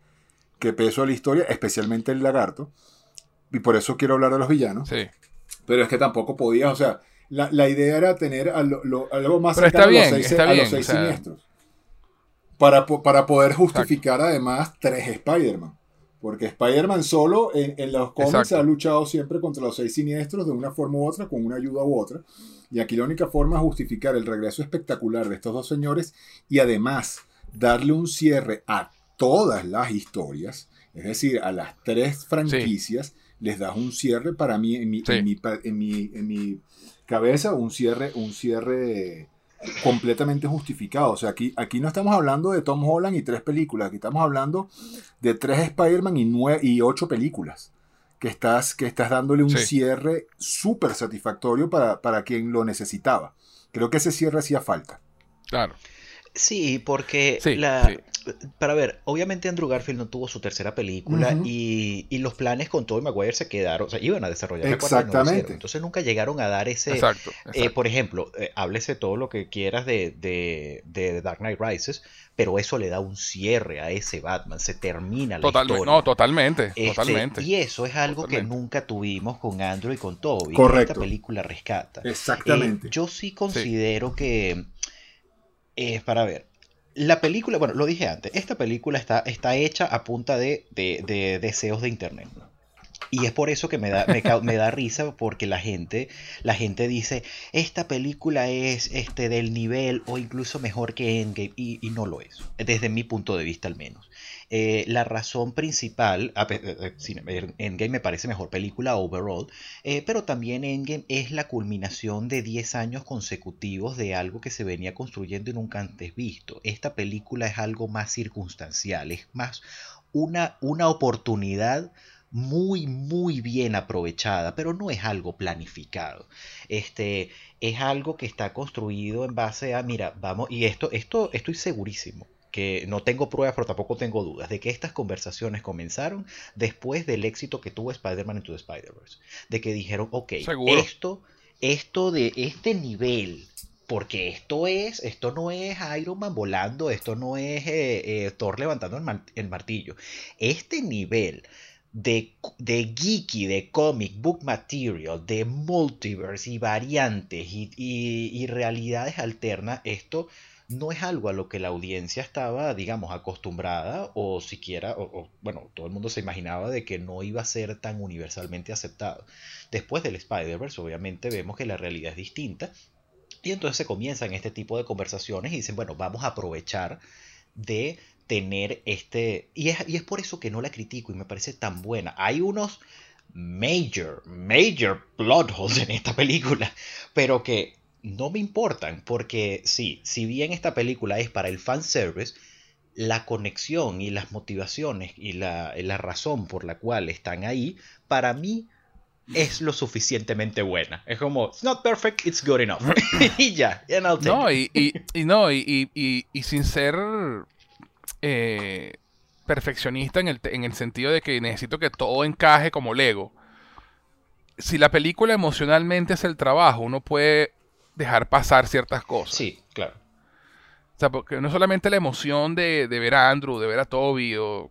que peso a la historia, especialmente el lagarto. Y por eso quiero hablar de los villanos. Sí. Pero es que tampoco podía, o sea, la, la idea era tener algo más cercano a los seis, siniestros. Para, para poder justificar además tres Spider-Man. Porque Spider-Man solo en, los cómics ha luchado siempre contra los seis siniestros de una forma u otra, con una ayuda u otra. Y aquí la única forma es justificar el regreso espectacular de estos dos señores y además darle un cierre a todas las historias, es decir, a las tres franquicias, les das un cierre para mí, en mi, en mi, en mi cabeza, un cierre, un cierre completamente justificado. O sea, aquí, aquí no estamos hablando de Tom Holland y tres películas, aquí estamos hablando de tres Spider-Man y, y ocho películas. Que estás, que estás dándole un cierre súper satisfactorio para, para quien lo necesitaba. Creo que ese cierre hacía falta. Claro. Sí, porque la, para ver, obviamente Andrew Garfield no tuvo su tercera película y, los planes con Tobey Maguire se quedaron, o sea, iban a desarrollar Exactamente. entonces nunca llegaron a dar ese... Exacto. Eh, por ejemplo, eh, háblese todo lo que quieras de, de, Dark Knight Rises, pero eso le da un cierre a ese Batman, se termina la historia. No, totalmente, este, totalmente. Y eso es algo que nunca tuvimos con Andrew y con Tobey. Correcto. Esta película rescata. Exactamente. Eh, yo sí considero que... es para ver, la película, bueno, lo dije antes, esta película está, está hecha a punta de, deseos de internet. Y es por eso que me da, me, da risa, porque la gente, la gente dice, esta película es este, del nivel o incluso mejor que Endgame, y no lo es, desde mi punto de vista al menos. Eh, la razón principal, Endgame me parece mejor película overall, eh, pero también Endgame es la culminación de 10 años consecutivos de algo que se venía construyendo y nunca antes visto. Esta película es algo más circunstancial, es más una, una oportunidad muy, muy bien aprovechada, pero no es algo planificado. Este, es algo que está construido en base a, mira, vamos, y esto, esto estoy segurísimo que no tengo pruebas, pero tampoco tengo dudas, de que estas conversaciones comenzaron después del éxito que tuvo Spider-Man Into the Spider-Verse. De que dijeron, ok, esto, esto de este nivel, porque esto es, esto no es Iron Man volando, esto no es eh, eh, Thor levantando el, martillo. Este nivel de, de, geeky, de comic book material, de multiverse y variantes y, y realidades alternas, esto no es algo a lo que la audiencia estaba, digamos, acostumbrada o siquiera, o, bueno, todo el mundo se imaginaba de que no iba a ser tan universalmente aceptado. Después del Spider-Verse, obviamente vemos que la realidad es distinta y entonces se comienzan este tipo de conversaciones y dicen, bueno, vamos a aprovechar de tener este... Y es, y es por eso que no la critico y me parece tan buena. Hay unos major, major plot holes en esta película, pero que no me importan, porque sí, si bien esta película es para el fanservice, la conexión y las motivaciones y la, razón por la cual están ahí, para mí es lo suficientemente buena. Es como, it's not perfect, it's good enough. y ya, No, y, y, no, y, y, sin ser eh, perfeccionista en el, en el sentido de que necesito que todo encaje como Lego. Si la película emocionalmente es el trabajo, uno puede dejar pasar ciertas cosas. Sí, claro. O sea, porque no solamente la emoción de, ver a Andrew, de ver a Toby o,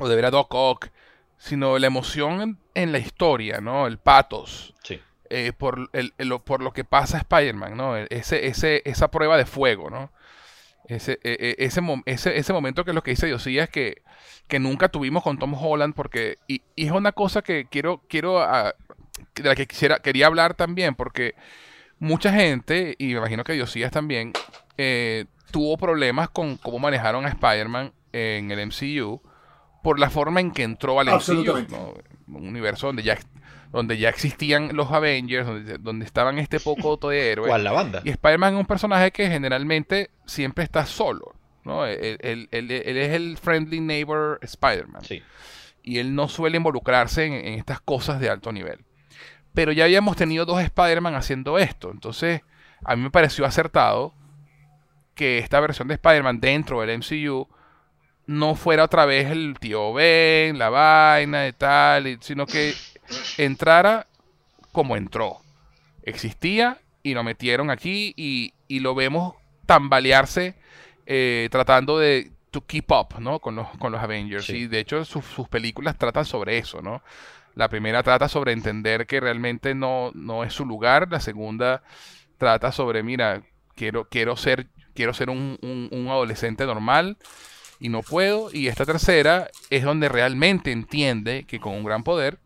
de ver a Doc Ock, sino la emoción en, la historia, ¿no? El patos. Sí. Eh, por, el, por lo que pasa a Spider-Man, ¿no? Ese, ese, esa prueba de fuego, ¿no? Ese, e, e, ese, ese, ese, momento que es lo que dice Diosías que, que nunca tuvimos con Tom Holland, porque, y, es una cosa que quiero, quiero ah, de la que quisiera, quería hablar también, porque mucha gente, y me imagino que Diosías también, eh, tuvo problemas con cómo manejaron a Spider-Man en el MCU por la forma en que entró al MCU. Un universo donde ya, donde ya existían los Avengers, donde, estaban este poco de héroes. ¿Cuál la banda? Y Spider-Man es un personaje que generalmente siempre está solo. ¿no? Él, es el friendly neighbor Spider-Man. Sí. Y él no suele involucrarse en estas cosas de alto nivel. Pero ya habíamos tenido dos Spider-Man haciendo esto. Entonces, a mí me pareció acertado que esta versión de Spider-Man dentro del MCU no fuera otra vez el tío Ben, la vaina y tal, sino que entrara como entró. Existía y lo metieron aquí y, lo vemos tambalearse eh, tratando de to keep up ¿no? con, los, con los Avengers. Y de hecho sus, sus películas tratan sobre eso, ¿no? La primera trata sobre entender que realmente no, no es su lugar. La segunda trata sobre, mira, quiero, quiero ser, quiero ser un, un, adolescente normal. y no puedo. Y esta tercera es donde realmente entiende que con un gran poder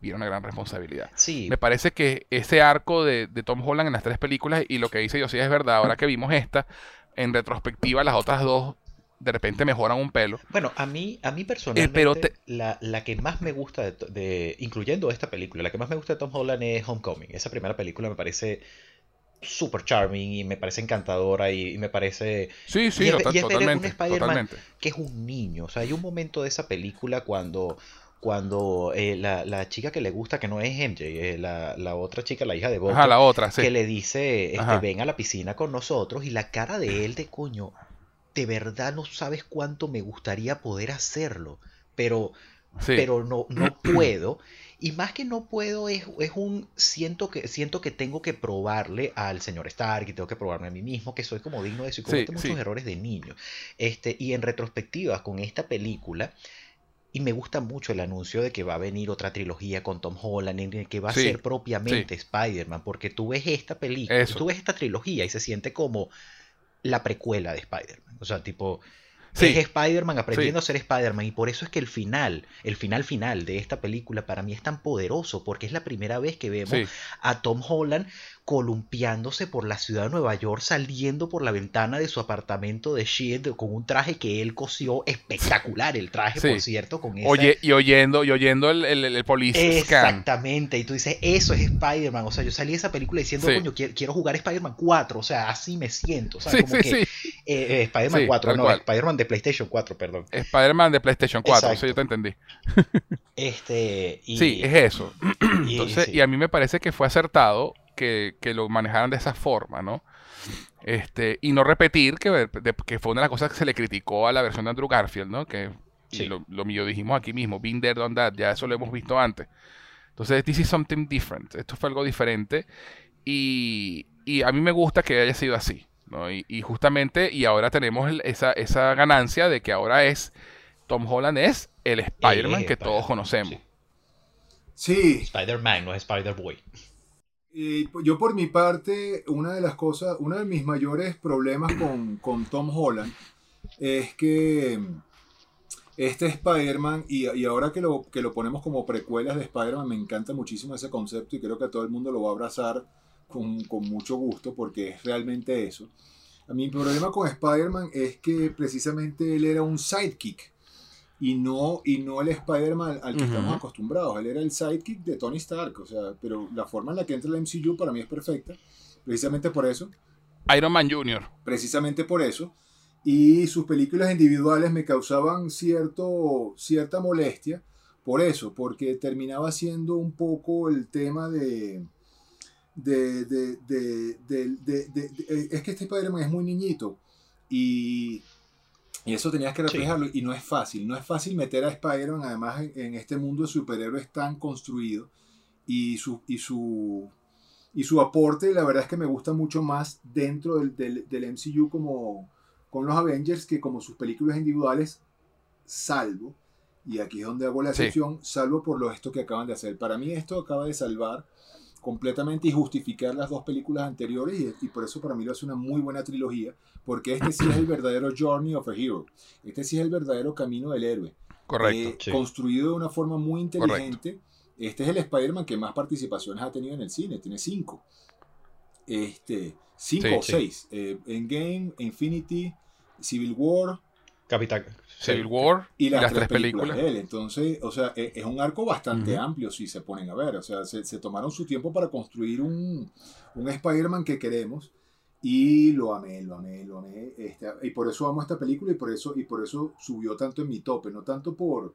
viene una gran responsabilidad. Sí. Me parece que ese arco de, de Tom Holland en las tres películas y lo que dice José es verdad. Ahora que vimos esta, en retrospectiva, las otras dos de repente mejoran un pelo. Bueno, a mí, a mí personalmente, pero te- la, la que más me gusta, de, de- incluyendo esta película, la que más me gusta de Tom Holland es Homecoming. Esa primera película me parece super charming y me parece encantadora y, y me parece Sí, sí, Y es- total- y es ver un totalmente. Totalmente. que es un niño. O sea, hay un momento de esa película cuando, cuando eh, la, la chica que le gusta, que no es MJ, eh, la, la otra chica, la hija de Bob, Ajá, la otra, sí. que le dice, este, ven a la piscina con nosotros y la cara de él de coño, de verdad no sabes cuánto me gustaría poder hacerlo, pero, Sí. pero no, no puedo. Y más que no puedo, es, es un. Siento que, siento que tengo que probarle al señor Stark y tengo que probarme a mí mismo que soy como digno de eso y Sí, cometo muchos sí. errores de niño. Este, y en retrospectiva, con esta película, y me gusta mucho el anuncio de que va a venir otra trilogía con Tom Holland, en el que va a Sí, ser propiamente Spider-Man, porque tú ves esta película, Eso. tú ves esta trilogía y se siente como la precuela de Spider-Man. O sea, tipo, Sí. es Spider-Man aprendiendo Sí. a ser Spider-Man y por eso es que el final, el final final de esta película para mí es tan poderoso porque es la primera vez que vemos Sí. a Tom Holland columpiándose por la ciudad de Nueva York, saliendo por la ventana de su apartamento de Shield con un traje que él cosió espectacular, el traje Sí. por cierto, con esa... Oye, y oyendo, y oyendo el, el, el police scan. Exactamente, y tú dices, eso es Spider-Man, o sea, yo salí de esa película diciendo, Sí. coño, quiero, quiero jugar Spider-Man 4, o sea, así me siento, o sea, Sí, como que eh, eh, Spider-Man Sí, 4, tal no. Spider-Man de PlayStation 4, perdón. Spider-Man de PlayStation 4, Exacto. sí, yo te entendí. Este, y, Sí, es eso. Entonces, y a mí me parece que fue acertado que, que lo manejaran de esa forma, ¿no? Este, y no repetir que, de- que fue una de las cosas que se le criticó a la versión de Andrew Garfield, ¿no? Que Sí. lo, lo mío dijimos aquí mismo, been there, done that, ya eso lo hemos visto antes. Entonces, this is something different. Esto fue algo diferente. Y, y a mí me gusta que haya sido así, ¿no? Y, y justamente, y ahora tenemos esa, esa ganancia de que ahora es, Tom Holland es el Spider-Man es que todos Spider-Man, conocemos. sí. Sí, Spider-Man, no es Spider-Boy. Yo por mi parte, una de las cosas, uno de mis mayores problemas con, con Tom Holland es que este Spider-Man, y, ahora que lo, que lo ponemos como precuelas de Spider-Man, me encanta muchísimo ese concepto y creo que todo el mundo lo va a abrazar con, con mucho gusto porque es realmente eso. Mi problema con Spider-Man es que precisamente él era un sidekick y no, y no el Spider-Man al que Ujú. estamos acostumbrados. Él era el sidekick de Tony Stark, o sea, pero la forma en la que entra el MCU para mí es perfecta, precisamente por eso, Iron Man Jr. precisamente por eso. Y sus películas individuales me causaban cierto, cierta molestia por eso, porque terminaba siendo un poco el tema de- de- de- de- es que este Spider-Man es muy niñito y, y eso tenías que Sí. reflejarlo y no es fácil, no es fácil meter a Spider-Man además en, en este mundo de superhéroes tan construido y su, y su y su aporte la verdad es que me gusta mucho más dentro del, del, del MCU como con los Avengers que como sus películas individuales salvo y aquí es donde hago la Sí. excepción salvo por lo esto que acaban de hacer para mí esto acaba de salvar completamente y justificar las dos películas anteriores y, y por eso para mí lo hace una muy buena trilogía porque este sí es el verdadero journey of a hero este sí es el verdadero camino del héroe Correcto. eh, sí. construido de una forma muy inteligente. Este es el Spider-Man que más participaciones ha tenido en el cine, tiene cinco. Este, cinco Sí, o sí. seis. Eh, Endgame, Infinity, Civil War Capitán. Civil War y y las, las, tres, tres películas. películas. él. Entonces, o sea, e- es un arco bastante Ujú. amplio si se ponen a ver. O sea, se, se tomaron su tiempo para construir un, un Spider-Man que queremos. Y lo amé, lo amé, lo amé. Este, y por eso amo esta película y por eso, y por eso subió tanto en mi tope. No tanto por.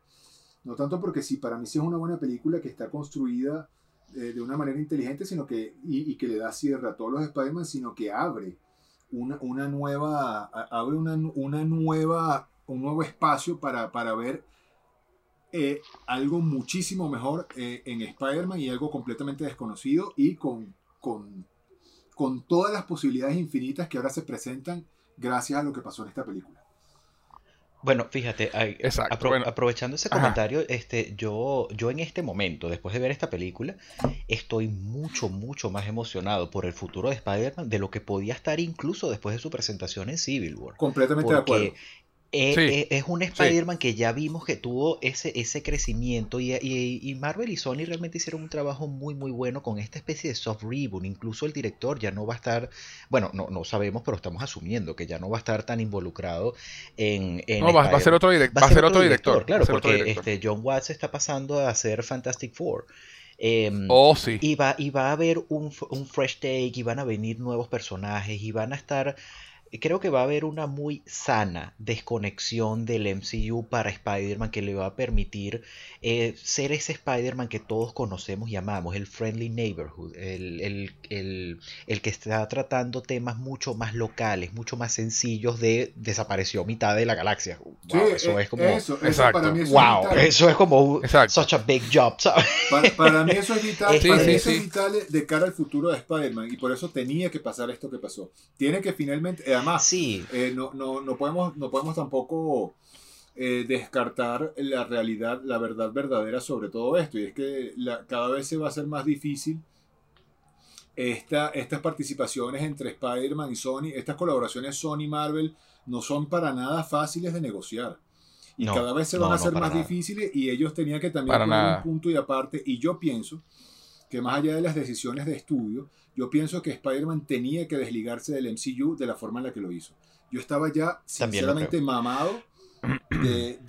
No tanto porque sí, para mí sí es una buena película que está construida eh, de una manera inteligente, sino que. Y, y que le da cierre a todos los Spider-Man, sino que abre una, una nueva. abre una, una nueva. un nuevo espacio para, para ver eh, algo muchísimo mejor eh, en Spider-Man y algo completamente desconocido y con, con, con todas las posibilidades infinitas que ahora se presentan gracias a lo que pasó en esta película. Bueno, fíjate, ay, Exacto, apro- bueno. aprovechando ese Ajá. comentario, este, yo, yo en este momento, después de ver esta película, estoy mucho, mucho más emocionado por el futuro de Spider-Man de lo que podía estar incluso después de su presentación en Civil War. Completamente de acuerdo. Eh, eh, es un Spider-Man que ya vimos que tuvo ese, ese crecimiento y, Marvel y Sony realmente hicieron un trabajo muy muy bueno con esta especie de soft reboot. Incluso el director ya no va a estar, bueno, no, no sabemos, pero estamos asumiendo que ya no va a estar tan involucrado en... no, va, a ser otro, va a ser otro director. Claro, porque Este, John Watts está pasando a hacer Fantastic Four. Em, oh, sí. Y va, y va a haber un, un fresh take y van a venir nuevos personajes y van a estar creo que va a haber una muy sana desconexión del MCU para Spider-Man que le va a permitir eh, ser ese Spider-Man que todos conocemos y amamos, el Friendly Neighborhood, el, que está tratando temas mucho más locales, mucho más sencillos de desapareció mitad de la galaxia. eso es como... Eso, para mí wow, eso es como such a big job, Para, mí eso es vital, es vital de cara al futuro de Spider-Man y por eso tenía que pasar esto que pasó. Tiene que finalmente además, sí. Eh, no, no, no, podemos, no podemos tampoco eh, descartar la realidad, la verdad verdadera sobre todo esto. Y es que cada vez se va a hacer más difícil esta, estas participaciones entre Spider-Man y Sony, estas colaboraciones Sony-Marvel no son para nada fáciles de negociar. Y cada vez se van a hacer más difíciles y ellos tenían que también poner un punto y aparte. Y yo pienso que más allá de las decisiones de estudio, yo pienso que Spider-Man tenía que desligarse del MCU de la forma en la que lo hizo. Yo estaba ya sinceramente mamado de,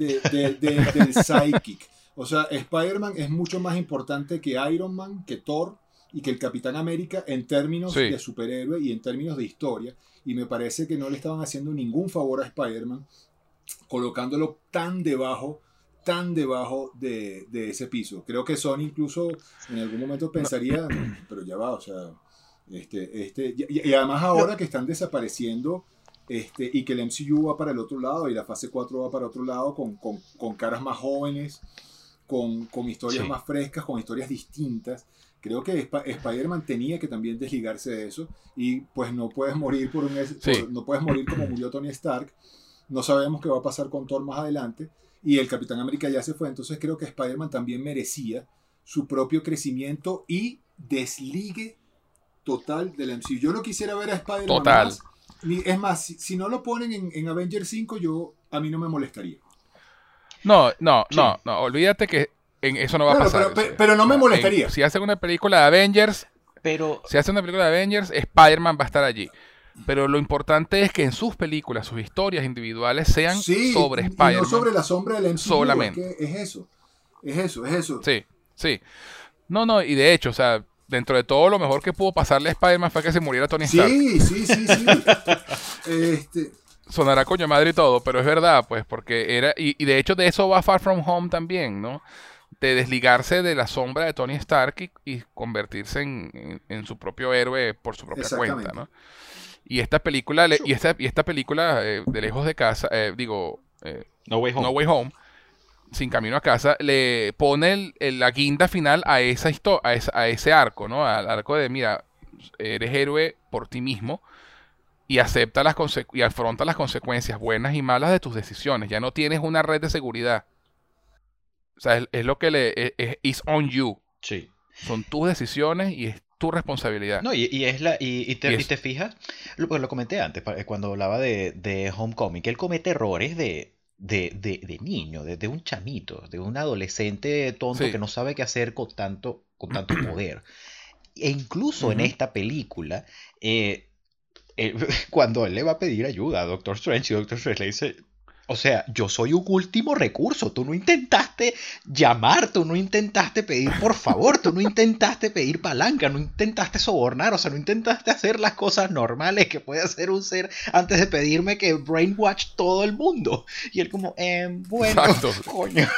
del Psychic. O sea, Spider-Man es mucho más importante que Iron Man, que Thor y que el Capitán América en términos de superhéroe y en términos de historia. Y me parece que no le estaban haciendo ningún favor a Spider-Man colocándolo tan debajo tan debajo de, ese piso. Creo que Sony incluso en algún momento pensaría, pero ya va, o sea, este, este, y, además ahora que están desapareciendo este, y que el MCU va para el otro lado y la fase 4 va para otro lado con, con, caras más jóvenes, con, con historias más frescas, con historias distintas. Creo que Spider-Man tenía que también desligarse de eso y pues no puedes morir por un no puedes morir como murió Tony Stark. No sabemos qué va a pasar con Thor más adelante y el Capitán América ya se fue, entonces creo que Spider-Man también merecía su propio crecimiento y desligue total del MCU. Yo no quisiera ver a Spider-Man total. es más, si, no lo ponen en, en Avengers 5, yo a mí no me molestaría. No, no, no, no, olvídate que en eso no va a pasar. Pero, no me molestaría. si hacen una película de Avengers, pero si hacen una película de Avengers, Spider-Man va a estar allí. Pero lo importante es que en sus películas, sus historias individuales sean sobre Spider-Man. no sobre la sombra del MCU. Solamente. Es, eso. Es eso, es eso. Sí, sí. No, no, y de hecho, o sea, dentro de todo lo mejor que pudo pasarle a Spider-Man fue que se muriera Tony Stark. Sí, sí, sí, sí. este... Sonará coño madre y todo, pero es verdad, pues, porque era. Y, de hecho, de eso va Far From Home también, ¿no? De desligarse de la sombra de Tony Stark y, convertirse en, en, su propio héroe por su propia cuenta, ¿no? Y esta película, y esta, y esta película eh, de lejos de casa, eh, digo, eh, no, Way Home. no Way Home, sin camino a casa, le pone la guinda final a esa a, a ese arco, ¿no? Al arco de, mira, eres héroe por ti mismo y acepta las y afronta las consecuencias buenas y malas de tus decisiones. Ya no tienes una red de seguridad. O sea, es, lo que le es, is on you. Sí. Son tus decisiones y es tu responsabilidad. No, y, es la, y, te, te, fijas, lo, pues lo comenté antes, cuando hablaba de, de Homecoming, que él comete errores de, de, de, niño, de, un chamito, de un adolescente tonto que no sabe qué hacer con tanto, con tanto poder. E incluso en esta película, eh, cuando él le va a pedir ayuda a Doctor Strange y Doctor Strange le dice, o sea, yo soy un último recurso. Tú no intentaste llamar, tú no intentaste pedir por favor, tú no intentaste pedir palanca, no intentaste sobornar, o sea, no intentaste hacer las cosas normales que puede hacer un ser antes de pedirme que brainwash todo el mundo. Y él como, eh, bueno, coño.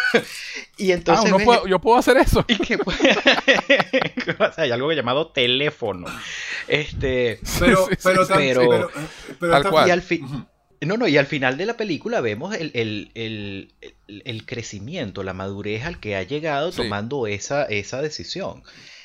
Y entonces... Ah, yo puedo hacer eso. Y que, o sea, hay algo llamado teléfono. Este... Pero, pero, pero, pero, y al fin... No, no, y al final de la película vemos el, crecimiento, la madurez al que ha llegado tomando esa, esa decisión.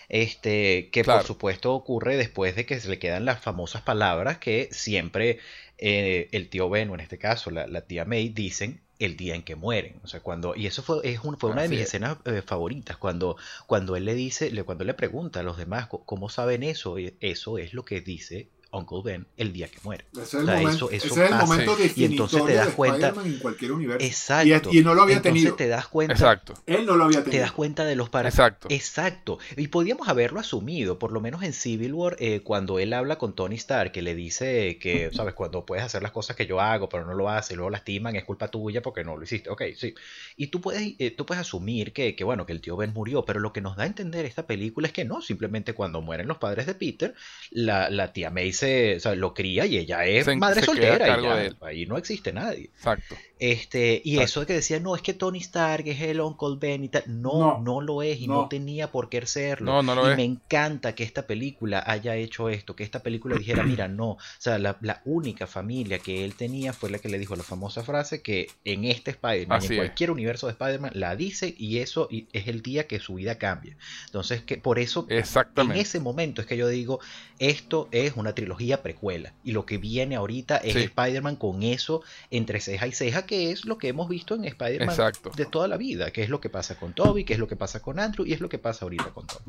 Este, que por supuesto ocurre después de que se le quedan las famosas palabras que siempre eh, el tío Ben, o en este caso la, la, tía May, dicen el día en que mueren. O sea, cuando, y eso fue, es fue una de mis escenas eh, favoritas, cuando, cuando él le dice, le, cuando le pregunta a los demás cómo saben eso, eso es lo que dice Uncle Ben el día que muere. Ese es el momento, ese es el momento y entonces te das cuenta en cualquier universo. Exacto. Y, y, no lo había entonces tenido. te das cuenta. Exacto. Él no lo había tenido. Te das cuenta de los para. Exacto. Exacto. Y podíamos haberlo asumido, por lo menos en Civil War, eh, cuando él habla con Tony Stark, que le dice que, sabes, cuando puedes hacer las cosas que yo hago, pero no lo haces, y luego lastiman, es culpa tuya porque no lo hiciste. Ok, sí. Y tú puedes, eh, tú puedes asumir que, que, bueno, que el tío Ben murió, pero lo que nos da a entender esta película es que no, simplemente cuando mueren los padres de Peter, la, la tía May se, o sea, lo cría y ella es Se- madre se soltera. y ya, ahí no existe nadie. Exacto. Este, y eso de que decía, no, es que Tony Stark es el Uncle Ben y tal. No, No, no, lo es y no. no. tenía por qué serlo. No, no lo y es. me encanta que esta película haya hecho esto, que esta película dijera, mira, no. O sea, la, la única familia que él tenía fue la que le dijo la famosa frase que en este Spider-Man, en es. cualquier universo de Spider-Man, la dice y eso es el día que su vida cambia. Entonces, que por eso en ese momento es que yo digo, esto es una trilogía precuela. Y lo que viene ahorita es Sí. Spider-Man con eso entre ceja y ceja, que es lo que hemos visto en Spider-Man de toda la vida, que es lo que pasa con Toby, que es lo que pasa con Andrew y es lo que pasa ahorita con Tom.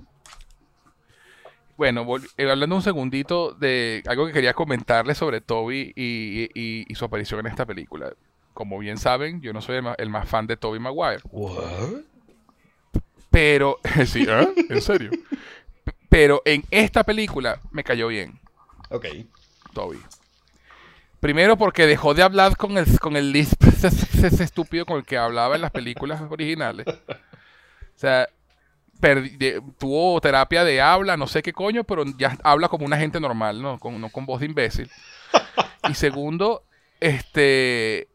Bueno, eh, hablando un segundito de algo que quería comentarles sobre Toby y, y- y su aparición en esta película. Como bien saben, yo no soy el más, el más fan de Toby Maguire. Pero, sí, ¿eh? ¿En serio? Pero en esta película me cayó bien Ok. Toby. Primero porque dejó de hablar con el, con el lisp ese estúpido con el que hablaba en las películas originales. O sea, perdi- de- tuvo terapia de habla, no sé qué coño, pero ya habla como una gente normal, ¿no? Con, no con voz de imbécil. Y segundo, este...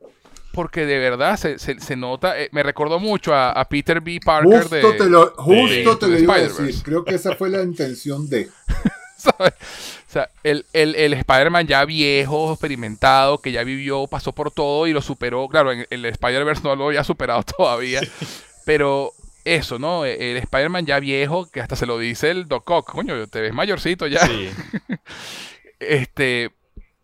Porque de verdad se, se- se nota, eh, me recordó mucho a, a Peter B. Parker Justo de... te lo, de justo Into te lo iba a decir. Creo que esa fue la intención de. ¿sabes? O sea, el, el, el Spider-Man ya viejo, experimentado, que ya vivió, pasó por todo y lo superó. Claro, en, el Spider-Verse no lo había superado todavía. Pero eso, ¿no? El, el Spider-Man ya viejo, que hasta se lo dice el Doc Ock. Coño, te ves mayorcito ya. Sí. Este.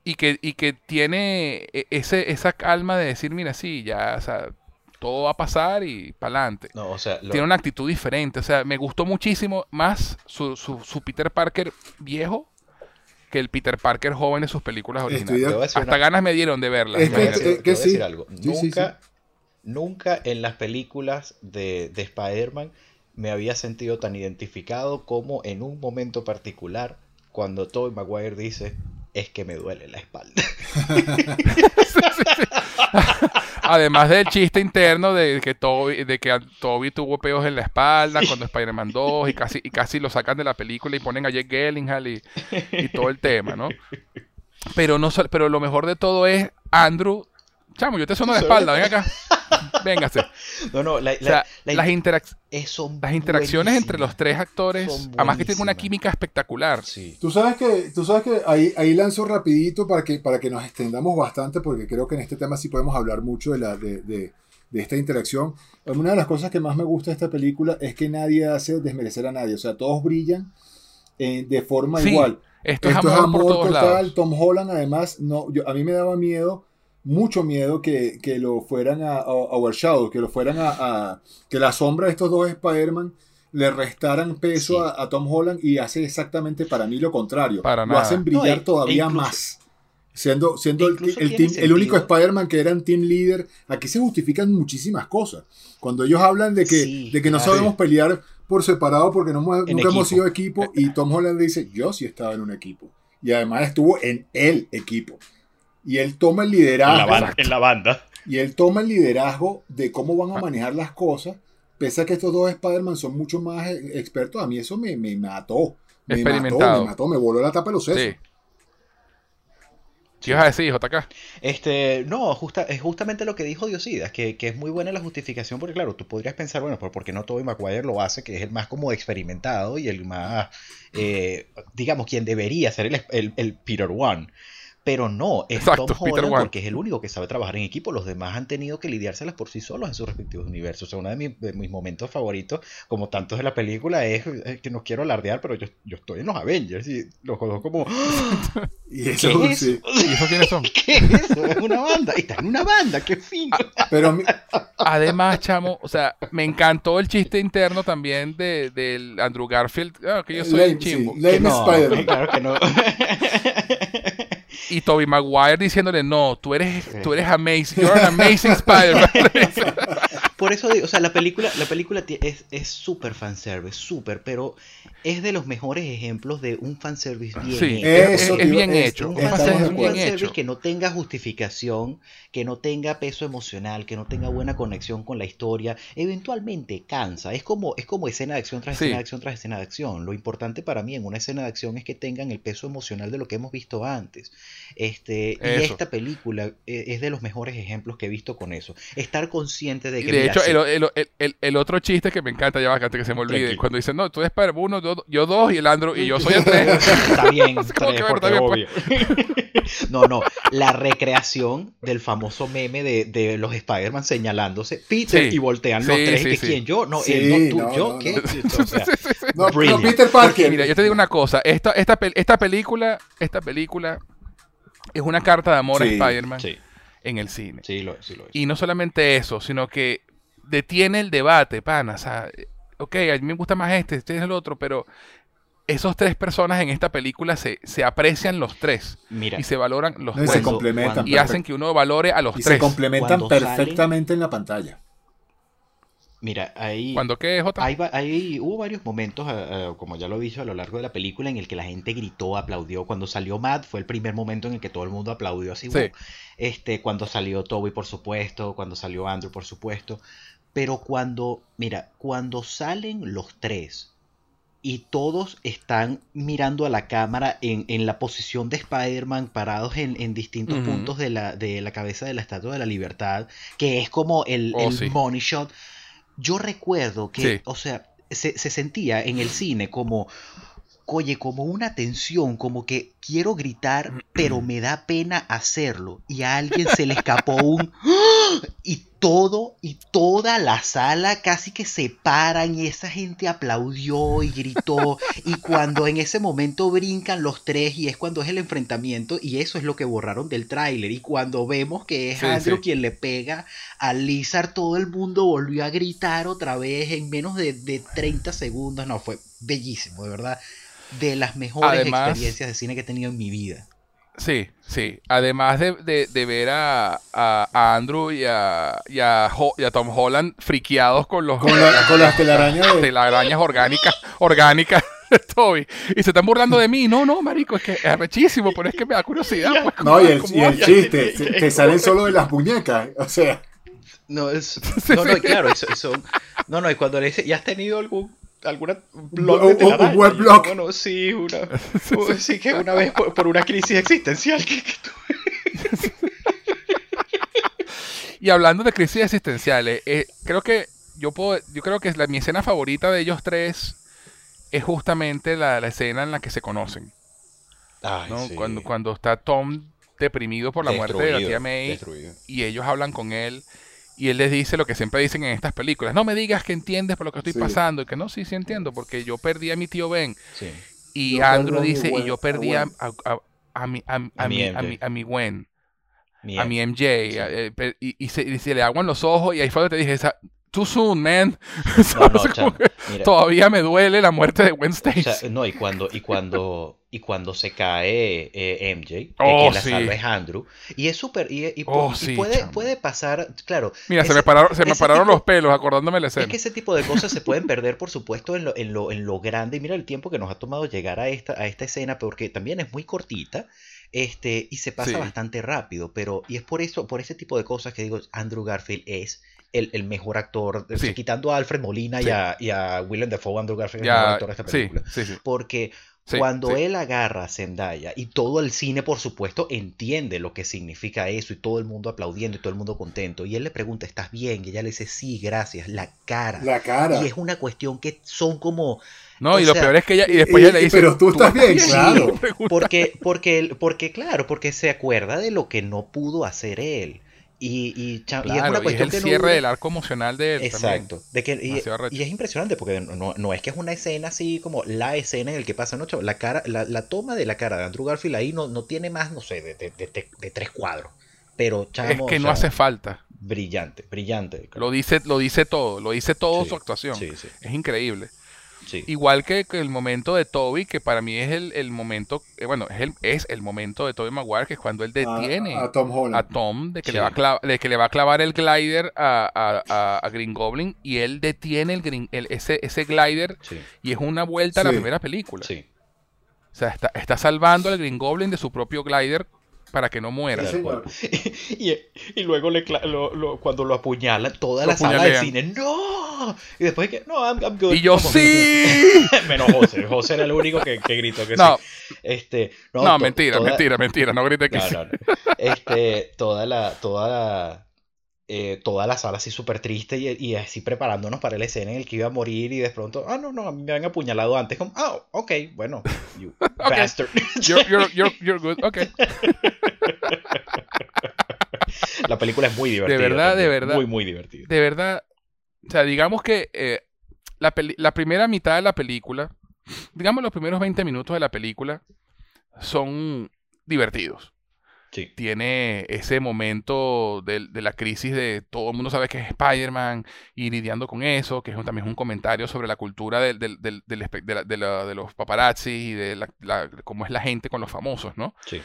Y que, y que tiene e- ese, esa calma de decir, mira, sí, ya, o sea, todo va a pasar y para adelante. No, o sea, lo- Tiene una actitud diferente. O sea, me gustó muchísimo más su, su, su Peter Parker viejo que el Peter Parker joven de sus películas originales. Hasta una- ganas me dieron de verlas. Es que- te voy a imagínate. decir- sí. algo. Sí, sí, Nunca, nunca en las películas de, de Spider-Man me había sentido tan identificado como en un momento particular cuando Tobey Maguire dice es que me duele la espalda. Además del chiste interno de que Toby, de que Toby tuvo peos en la espalda cuando Spider-Man 2 y casi, y casi lo sacan de la película y ponen a Jake Gyllenhaal y, y todo el tema, ¿no? Pero no pero lo mejor de todo es Andrew. Chamo, yo te sono la espalda, ven acá. Véngase. No, no, la, O sea, la- la- las, interac- eh, son las interacciones entre los tres actores, además que tienen una química espectacular. Sí. Tú sabes que, tú sabes que ahí, ahí lanzo rapidito para que, para que nos extendamos bastante, porque creo que en este tema sí podemos hablar mucho de, la, de, de- de esta interacción. Una de las cosas que más me gusta de esta película es que nadie hace desmerecer a nadie, o sea, todos brillan eh, de forma Sí, igual. Esto, Esto es amor, por todos total. lados. Tom Holland, además, no, yo, a mí me daba miedo, mucho miedo que, que lo fueran a, a overshadow, que lo fueran a, a- que la sombra de estos dos Spider-Man le restaran peso Sí. a, a Tom Holland y hace exactamente para mí lo contrario. Para lo nada. hacen brillar No, e- todavía e incluso- más. Siendo, siendo el, incluso el tiene team- el único. Spider-Man que eran team leader, aquí se justifican muchísimas cosas. Cuando ellos hablan de que, Sí, de que no sabemos pelear por separado porque no nunca hemos sido equipo, y Tom Holland dice, yo sí estaba en un equipo. Y además estuvo en el equipo. Y él toma el En la, liderazgo. banda, en la banda. Y él toma el liderazgo de cómo van a manejar las cosas. Pese a que estos dos Spider-Man son mucho más eh, expertos, a mí eso me, me mató. Me mató, Experimentado. me mató, me voló la tapa de los sesos. Sí. ¿Qué ibas a decir, JK? Este, no, justa, es justamente lo que dijo Diosidas, que, que es muy buena la justificación, porque claro, tú podrías pensar, bueno, pero ¿por qué no Tobey Maguire lo hace, que es el más como experimentado y el más, eh, digamos, quien debería ser el, el, el Peter One? Pero no, es Exacto, Tom Peter Holland porque es el único que sabe trabajar en equipo. Los demás han tenido que lidiárselas por sí solos en sus respectivos universos. O sea, uno de, mis- de mis momentos favoritos, como tantos de la película, es, es que no quiero alardear, pero yo, yo estoy en los Avengers y los juegos como, Y ¿qué eso, es sí. eso? ¿Y esos quiénes son? ¿Qué es eso? Es una banda. Y está en una banda, qué fino. Pero a mí- Además, chamo, o sea, me encantó el chiste interno también de, del Andrew Garfield. Ah, que yo soy Lame, el chimbo. sí, lame Que no, Spider-Man. Claro que no. y Toby Maguire diciéndole, no, tú eres, tú eres amazing, you're an amazing Spider-Man. Por eso digo, o sea, la película, la película es súper fanservice, súper, pero es de los mejores ejemplos de un fanservice bien sí, hecho. Es, bien hecho. Un fanservice, bien hecho. que no tenga justificación, que no tenga peso emocional, que no tenga buena conexión con la historia, eventualmente cansa. Es como, es como escena de acción tras escena de acción tras escena de acción. Lo importante para mí en una escena de acción es que tengan el peso emocional de lo que hemos visto antes. Este, y esta película eh, es de los mejores ejemplos que he visto con eso. Estar consciente de que... De hecho, el, otro chiste que me encanta, ya bastante que se me olvide, cuando dicen, no, tú eres para uno, yo, dos y el Andrew y yo soy el tres. está bien, no, no, la recreación del famoso meme de, los Spider-Man señalándose, Peter y voltean los tres, que quién yo, no, él, no, tú, yo, ¿qué? no, Peter Parker. mira, yo te digo una cosa, esta, esta, esta película, esta película es una carta de amor a Spider-Man en el cine. Sí, lo, sí lo es. Y no solamente eso, sino que detiene el debate, pana. O sea, ok, a mí me gusta más este, este es el otro, pero esos tres personas en esta película se, se aprecian los tres y se valoran los tres. Se complementan. Y hacen que uno valore a los y tres. Se complementan perfectamente en la pantalla. Mira, ahí. ¿Cuándo qué, Jota? Ahí, hubo varios momentos, eh, eh, como ya lo he dicho a lo largo de la película, en el que la gente gritó, aplaudió. Cuando salió Matt fue el primer momento en el que todo el mundo aplaudió así. este, cuando salió Toby, por supuesto. Cuando salió Andrew, por supuesto. Pero cuando, mira, cuando salen los tres y todos están mirando a la cámara en, la posición de Spider-Man parados en, distintos puntos de la, de la, cabeza de la Estatua de la Libertad, que es como el, oh, money shot. Yo recuerdo que, o sea, se, se, sentía en el cine como, oye, como una tensión, como que quiero gritar, pero me da pena hacerlo. Y a alguien se le escapó un... Y todo y toda la sala casi que se paran y esa gente aplaudió y gritó. y cuando en ese momento brincan los tres y es cuando es el enfrentamiento y eso es lo que borraron del tráiler. Y cuando vemos que es Andrew quien le pega a Lizard, todo el mundo volvió a gritar otra vez en menos de, de 30 segundos. No, fue bellísimo, de verdad de las mejores experiencias de cine que he tenido en mi vida. Sí, sí. Además de, ver a, a, Andrew y a, y a, Tom Holland friqueados con los con, las telarañas, telarañas orgánicas, orgánicas de Toby. Y se están burlando de mí. No, no, marico, es que es rechísimo, pero es que me da curiosidad. Pues, no, y el, chiste, te salen solo de las muñecas. O sea. No, es, no, no, claro, eso, eso, no, no, y cuando le dice, ¿ya has tenido algún alguna blog de telaraña. Un web blog. Bueno, sí, una, sí que una vez por, una crisis existencial que, tuve. y hablando de crisis existenciales, eh, creo que yo puedo, yo creo que la, mi escena favorita de ellos tres es justamente la, la escena en la que se conocen. Ay, ¿no? cuando, cuando está Tom deprimido por la muerte de la tía May y ellos hablan con él y él les dice lo que siempre dicen en estas películas. No me digas que entiendes por lo que estoy pasando. Y que no, sí, sí entiendo, porque yo perdí a mi tío Ben. Y Andrew dice, y yo perdí a, a, mi, a, mi, a, mi, Gwen. a mi MJ. Eh, y, se, le aguan los ojos y ahí fue donde te dije, too soon, man. todavía me duele la muerte de Stacy. no, y cuando, y cuando y cuando se cae eh, MJ, que oh, la salva es Andrew. Y es súper. Y, oh, puede, puede, pasar, claro. Mira, se me pararon, se me pararon los pelos acordándome la escena. Es que ese tipo de cosas se pueden perder, por supuesto, en lo, en lo, en lo grande. Y mira el tiempo que nos ha tomado llegar a esta, a esta escena, porque también es muy cortita. Este, y se pasa bastante rápido. Pero, y es por eso, por ese tipo de cosas que digo, Andrew Garfield es el, el, mejor actor, quitando a Alfred Molina y, a, y, a, Willem Dafoe, Andrew Garfield el mejor actor de esta película. Porque cuando él agarra a Zendaya y todo el cine, por supuesto, entiende lo que significa eso y todo el mundo aplaudiendo y todo el mundo contento. Y él le pregunta, ¿estás bien? Y ella le dice, sí, gracias. La cara. La cara. Y es una cuestión que son como... No, y lo peor es que ella, y después ella le dice, pero tú, estás bien, claro. Porque, porque, porque, claro, porque se acuerda de lo que no pudo hacer él. Y, y, es una cuestión el cierre del arco emocional de él. Exacto. De que, y, es impresionante porque no, no, es que es una escena así como la escena en el que pasa, ¿no? La, cara, la, la toma de la cara de Andrew Garfield ahí no, no tiene más, no sé, de, de, de, tres cuadros. Pero, chamo, Es que no hace falta. Brillante, brillante. Lo dice, lo dice todo, lo dice todo su actuación. Es increíble. Igual que, el momento de Toby, que para mí es el, momento, eh, bueno, es el, es el momento de Toby Maguire, que es cuando él detiene a, Tom, de que, le va a de que le va a clavar el glider a, Green Goblin y él detiene el, green, ese, ese glider y es una vuelta a la primera película. O sea, está, está salvando al Green Goblin de su propio glider para que no muera. y, luego le, cuando lo apuñala toda la sala de cine, ¡No! Y después que, no, I'm, good. Y yo, ¡Sí! Menos José. José era el único que, que gritó que no. sí. Este, no, mentira, mentira, mentira. No grité que sí. Este, toda la, toda la, eh, toda la sala así súper triste y, así preparándonos para la escena en el que iba a morir y de pronto, ah, no, no, me han apuñalado antes. Como, ah, ok, bueno, you bastard. You're, you're, you're, good, ok. la película es muy divertida. De verdad, de verdad. Muy, muy divertida. De verdad, o sea, digamos que eh, la, la primera mitad de la película, digamos los primeros 20 minutos de la película, son divertidos. Tiene ese momento de, la crisis de todo el mundo sabe que es Spider-Man y lidiando con eso, que es también es un comentario sobre la cultura de, los paparazzi y de la, cómo es la gente con los famosos, ¿no? Sí.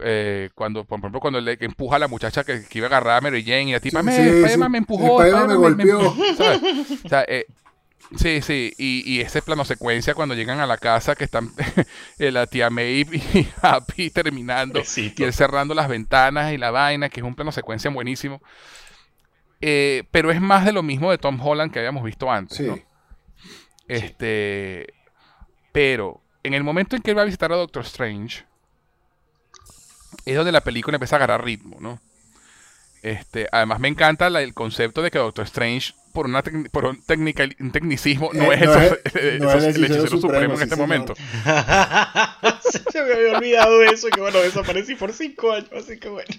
Eh, cuando, por ejemplo, cuando le empuja a la muchacha que, iba a agarrar a Mary Jane y la tipa, me, Spider-Man me empujó, Spider-Man me golpeó. o sea, eh, Sí, sí, y, ese plano secuencia cuando llegan a la casa que están eh, la tía May y Happy terminando y él cerrando las ventanas y la vaina, que es un plano secuencia buenísimo. Eh, pero es más de lo mismo de Tom Holland que habíamos visto antes, ¿no? Este, pero en el momento en que él va a visitar a Doctor Strange, es donde la película empieza a agarrar ritmo, ¿no? Este, además me encanta el concepto de que Doctor Strange por, una por un, un tecnicismo, no eh, es, el, hechicero supremo, en este momento. Se me había olvidado eso, que bueno, desaparecí por cinco años, así que bueno.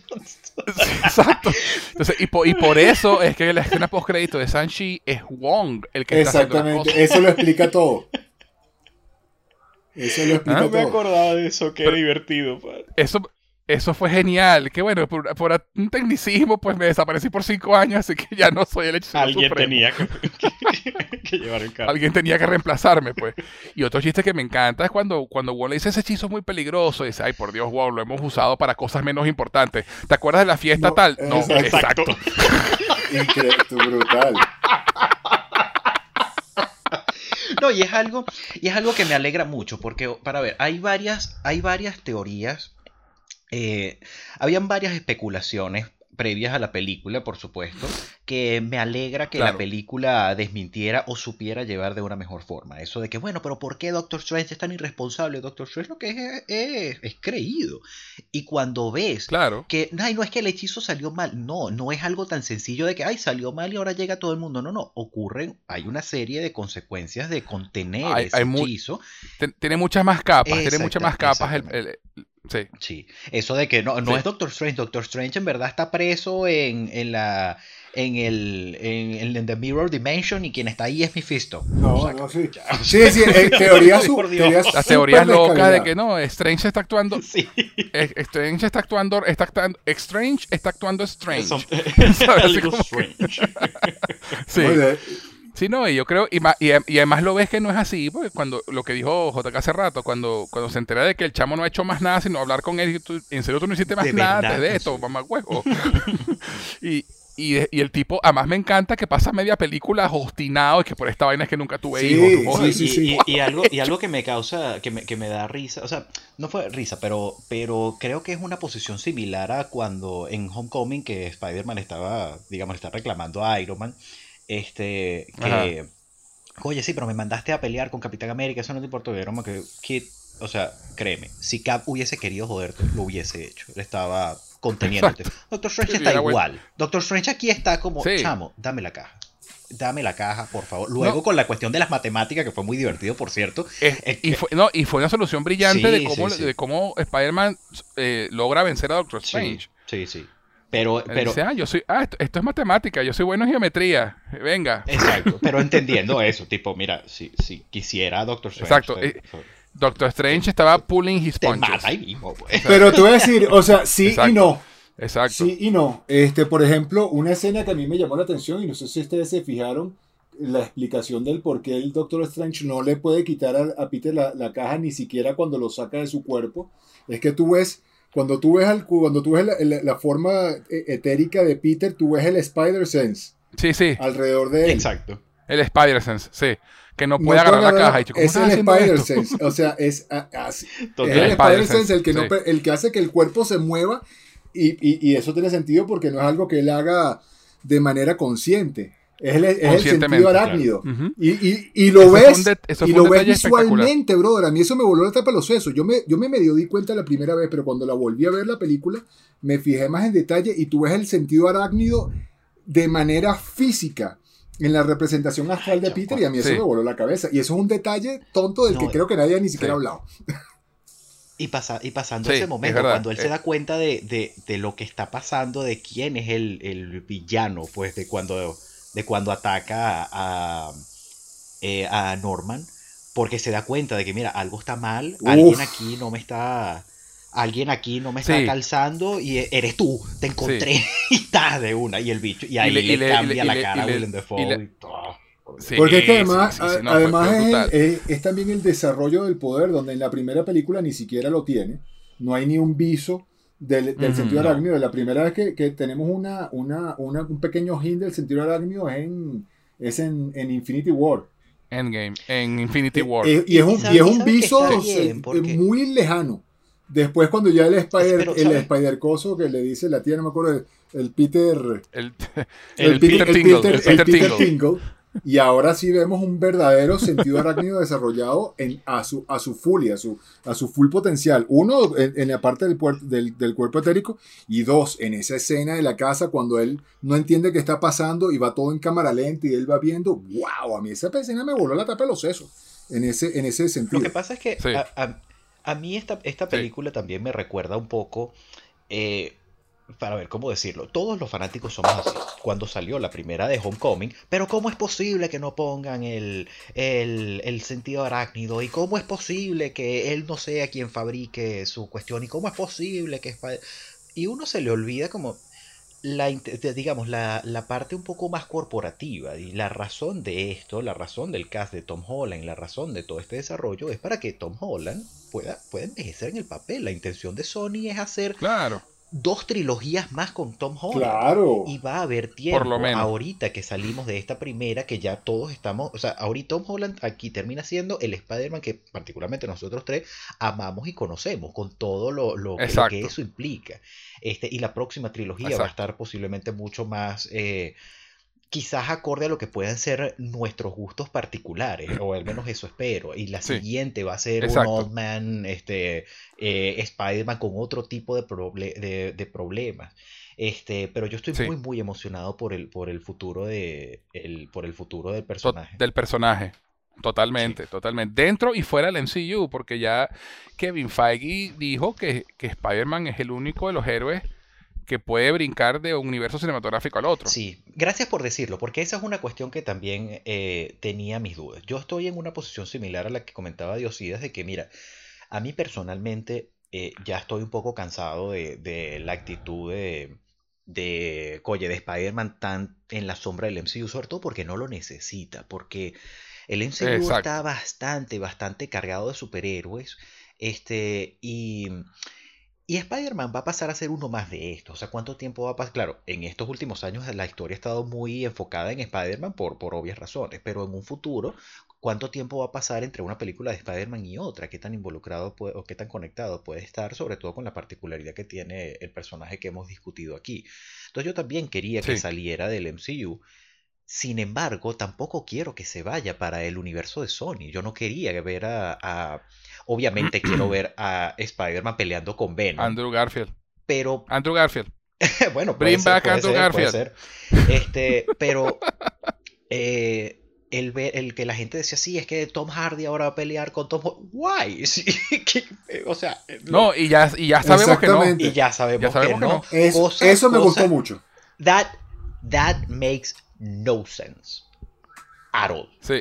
exacto. Entonces, y, por, y por eso es que la escena post-crédito de Sanchi es Wong el que está haciendo cosas. eso lo explica todo. Eso lo explica todo. No me acordaba de eso, qué divertido. Padre. Eso, eso fue genial. Que bueno, por, un tecnicismo, pues me desaparecí por cinco años, así que ya no soy el hechicero Alguien tenía que, llevar el carro. Alguien tenía que reemplazarme, pues. Y otro chiste que me encanta es cuando, cuando Wall dice ese hechizo es muy peligroso. Y dice, ay, por Dios, wow, lo hemos usado para cosas menos importantes. ¿Te acuerdas de la fiesta tal? No, exacto. Increíble, brutal. No, y es algo, y es algo que me alegra mucho, porque, para ver, hay varias, hay varias teorías eh, habían varias especulaciones previas a la película, por supuesto, que me alegra que la película desmintiera o supiera llevar de una mejor forma. Eso de que, bueno, pero ¿por qué Doctor Strange es tan irresponsable? Doctor Strange lo que es es, creído. Y cuando ves claro. que, ay, no es que el hechizo salió mal, no, no es algo tan sencillo de que, ay, salió mal y ahora llega todo el mundo. No, no, ocurren, hay una serie de consecuencias de contener ese hechizo. Tiene muchas más capas, tiene muchas más capas el Sí. Sí. Eso de que no, no es Doctor Strange. Doctor Strange en verdad está preso en, en la. En el en, The Mirror Dimension y quien está ahí es Mephisto. No, no, sí. Sí, sí, eh, teoría su, Las teorías locas de que no, Strange está actuando. Sí. Strange está actuando. Está actuando Strange está actuando Strange. strange. sí. Sí, no, y yo creo, y, y, además lo ves que no es así, porque cuando lo que dijo JK hace rato, cuando, cuando se entera de que el chamo no ha hecho más nada sino hablar con él, en serio tú no hiciste más nada de esto, mamá huevo. y, y, y, el tipo, además me encanta que pasa media película obstinado y que por esta vaina es que nunca tuve hijos. Sí, sí, sí, y, algo, y algo que me causa, que me, que me da risa, o sea, no fue risa, pero, pero creo que es una posición similar a cuando en Homecoming que Spider-Man estaba, digamos, está reclamando a Iron Man este, que, oye, sí, pero me mandaste a pelear con Capitán América, eso no te importa, broma que Kid, o sea, créeme, si Cap hubiese querido joderte, lo hubiese hecho. Le estaba conteniéndote. Doctor Strange está igual. Doctor Strange aquí está como, chamo, dame la caja. Dame la caja, por favor. Luego con la cuestión de las matemáticas, que fue muy divertido, por cierto. y, fue, no, y fue una solución brillante de, cómo, de cómo Spider-Man eh, logra vencer a Doctor Strange. Sí, sí. Pero, pero ah, yo soy, ah, esto, es matemática, yo soy bueno en geometría, venga. Exacto, pero entendiendo eso, tipo, mira, si, si quisiera Doctor Strange. Exacto. Eh, Doctor Strange estaba pulling his punches. Pues. Pero tú voy a decir, o sea, sí y no. Exacto. Sí y no. Este, por ejemplo, una escena que a mí me llamó la atención, y no sé si ustedes se fijaron, la explicación del por qué el Doctor Strange no le puede quitar a, Peter la, caja ni siquiera cuando lo saca de su cuerpo, es que tú ves, cuando tú ves, cuando tú ves la, forma e, etérica de Peter, tú ves el Spider-Sense. Sí, sí. Alrededor de él. Exacto. El Spider-Sense, sí. Que no puede agarrar, la caja. Y es el Spider-Sense. O sea, es, así. es el Spider-Sense el, que el que hace que el cuerpo se mueva. Y, y, eso tiene sentido porque no es algo que él haga de manera consciente. Es el, es el sentido arácnido. y, y, lo ves, y lo ves visualmente, brother. A mí eso me voló la tapa los sesos. Yo me, yo me medio di cuenta la primera vez, pero cuando la volví a ver la película, me fijé más en detalle y tú ves el sentido arácnido de manera física en la representación astral de Peter y a mí eso me voló la cabeza. Y eso es un detalle tonto del que creo que nadie ni siquiera ha hablado. Y, pasa, y pasando ese momento, cuando él se eh. da cuenta de, lo que está pasando, de quién es el, villano, pues de cuando, de cuando ataca a, eh, a, Norman, porque se da cuenta de que, mira, algo está mal, alguien aquí no me está alguien aquí no me está calzando y eres tú, te encontré y estás de una. Y el bicho, y ahí le, cambia la cara a Willem Dafoe. Porque es que además, además es, también el desarrollo del poder, donde en la primera película ni siquiera lo tiene. No hay ni un viso del, sentido arácnido. La primera vez que, tenemos una, una, un pequeño hint del sentido arácnido es en, es en, Infinity War. Endgame, en Infinity eh, War. Eh, y, es un, y es un viso muy lejano. Después cuando ya el Spider, el Spider Coso que le dice la tía, no me acuerdo, el, Peter... El, el, Peter, Tingle. Tingle. Y ahora sí vemos un verdadero sentido arácnido desarrollado en, a, su, a su full y a su, a su full potencial. Uno, en, la parte del, del, del, cuerpo etérico. Y dos, en esa escena de la casa cuando él no entiende qué está pasando y va todo en cámara lenta y él va viendo. ¡Wow! A mí esa escena me voló la tapa de los sesos. En ese, en ese sentido. Lo que pasa es que a mí esta, esta película también me recuerda un poco, eh, para ver cómo decirlo, todos los fanáticos somos así. Cuando salió la primera de Homecoming, pero ¿cómo es posible que no pongan el, el, el sentido arácnido? ¿Y cómo es posible que él no sea quien fabrique su cuestión? ¿Y cómo es posible que... Y uno se le olvida como la, digamos, la, la, parte un poco más corporativa y la razón de esto, la razón del cast de Tom Holland, la razón de todo este desarrollo es para que Tom Holland pueda, pueda envejecer en el papel. La intención de Sony es hacer claro dos trilogías más con Tom Holland. Claro. Y va a haber tiempo Por lo menos. ahorita que salimos de esta primera, que ya todos estamos, o sea, ahorita Tom Holland aquí termina siendo el Spider-Man que particularmente nosotros tres amamos y conocemos, con todo lo, lo, que, eso implica. Este, y la próxima trilogía va a estar posiblemente mucho más... Eh, quizás acorde a lo que puedan ser nuestros gustos particulares, o al menos eso espero. Y la siguiente va a ser un Old Man, este, eh, Spider-Man con otro tipo de, de, problemas. Este, pero yo estoy muy, muy emocionado por el, por el futuro de, el, por el futuro del personaje. Del personaje. Totalmente, totalmente. Dentro y fuera del MCU, porque ya Kevin Feige dijo que, que Spider-Man es el único de los héroes que puede brincar de un universo cinematográfico al otro. Sí, gracias por decirlo, porque esa es una cuestión que también eh, tenía mis dudas. Yo estoy en una posición similar a la que comentaba Diosidas, de que mira, a mí personalmente eh, ya estoy un poco cansado de, la actitud de, de, de Spider-Man tan en la sombra del MCU, sobre todo porque no lo necesita, porque el MCU está bastante, bastante cargado de superhéroes, este, y y Spider-Man va a pasar a ser uno más de estos. O sea, ¿cuánto tiempo va a pasar? Claro, en estos últimos años la historia ha estado muy enfocada en Spider-Man por, por obvias razones, pero en un futuro, ¿cuánto tiempo va a pasar entre una película de Spider-Man y otra? ¿Qué tan involucrado puede, o qué tan conectado puede estar? Sobre todo con la particularidad que tiene el personaje que hemos discutido aquí. Entonces yo también quería que saliera del MCU. Sin embargo, tampoco quiero que se vaya para el universo de Sony. Yo no quería ver a Obviamente quiero ver a Spider-Man peleando con Venom. Andrew Garfield. Pero. Andrew Garfield. bueno, Bring back Andrew Garfield. Este, pero. Eh, el, el, que la gente decía, sí, es que Tom Hardy ahora va a pelear con Tom Why? o sea, no, y ya, y ya sabemos que no. Y ya sabemos, que, no. eso me gustó mucho. That, that makes no sense.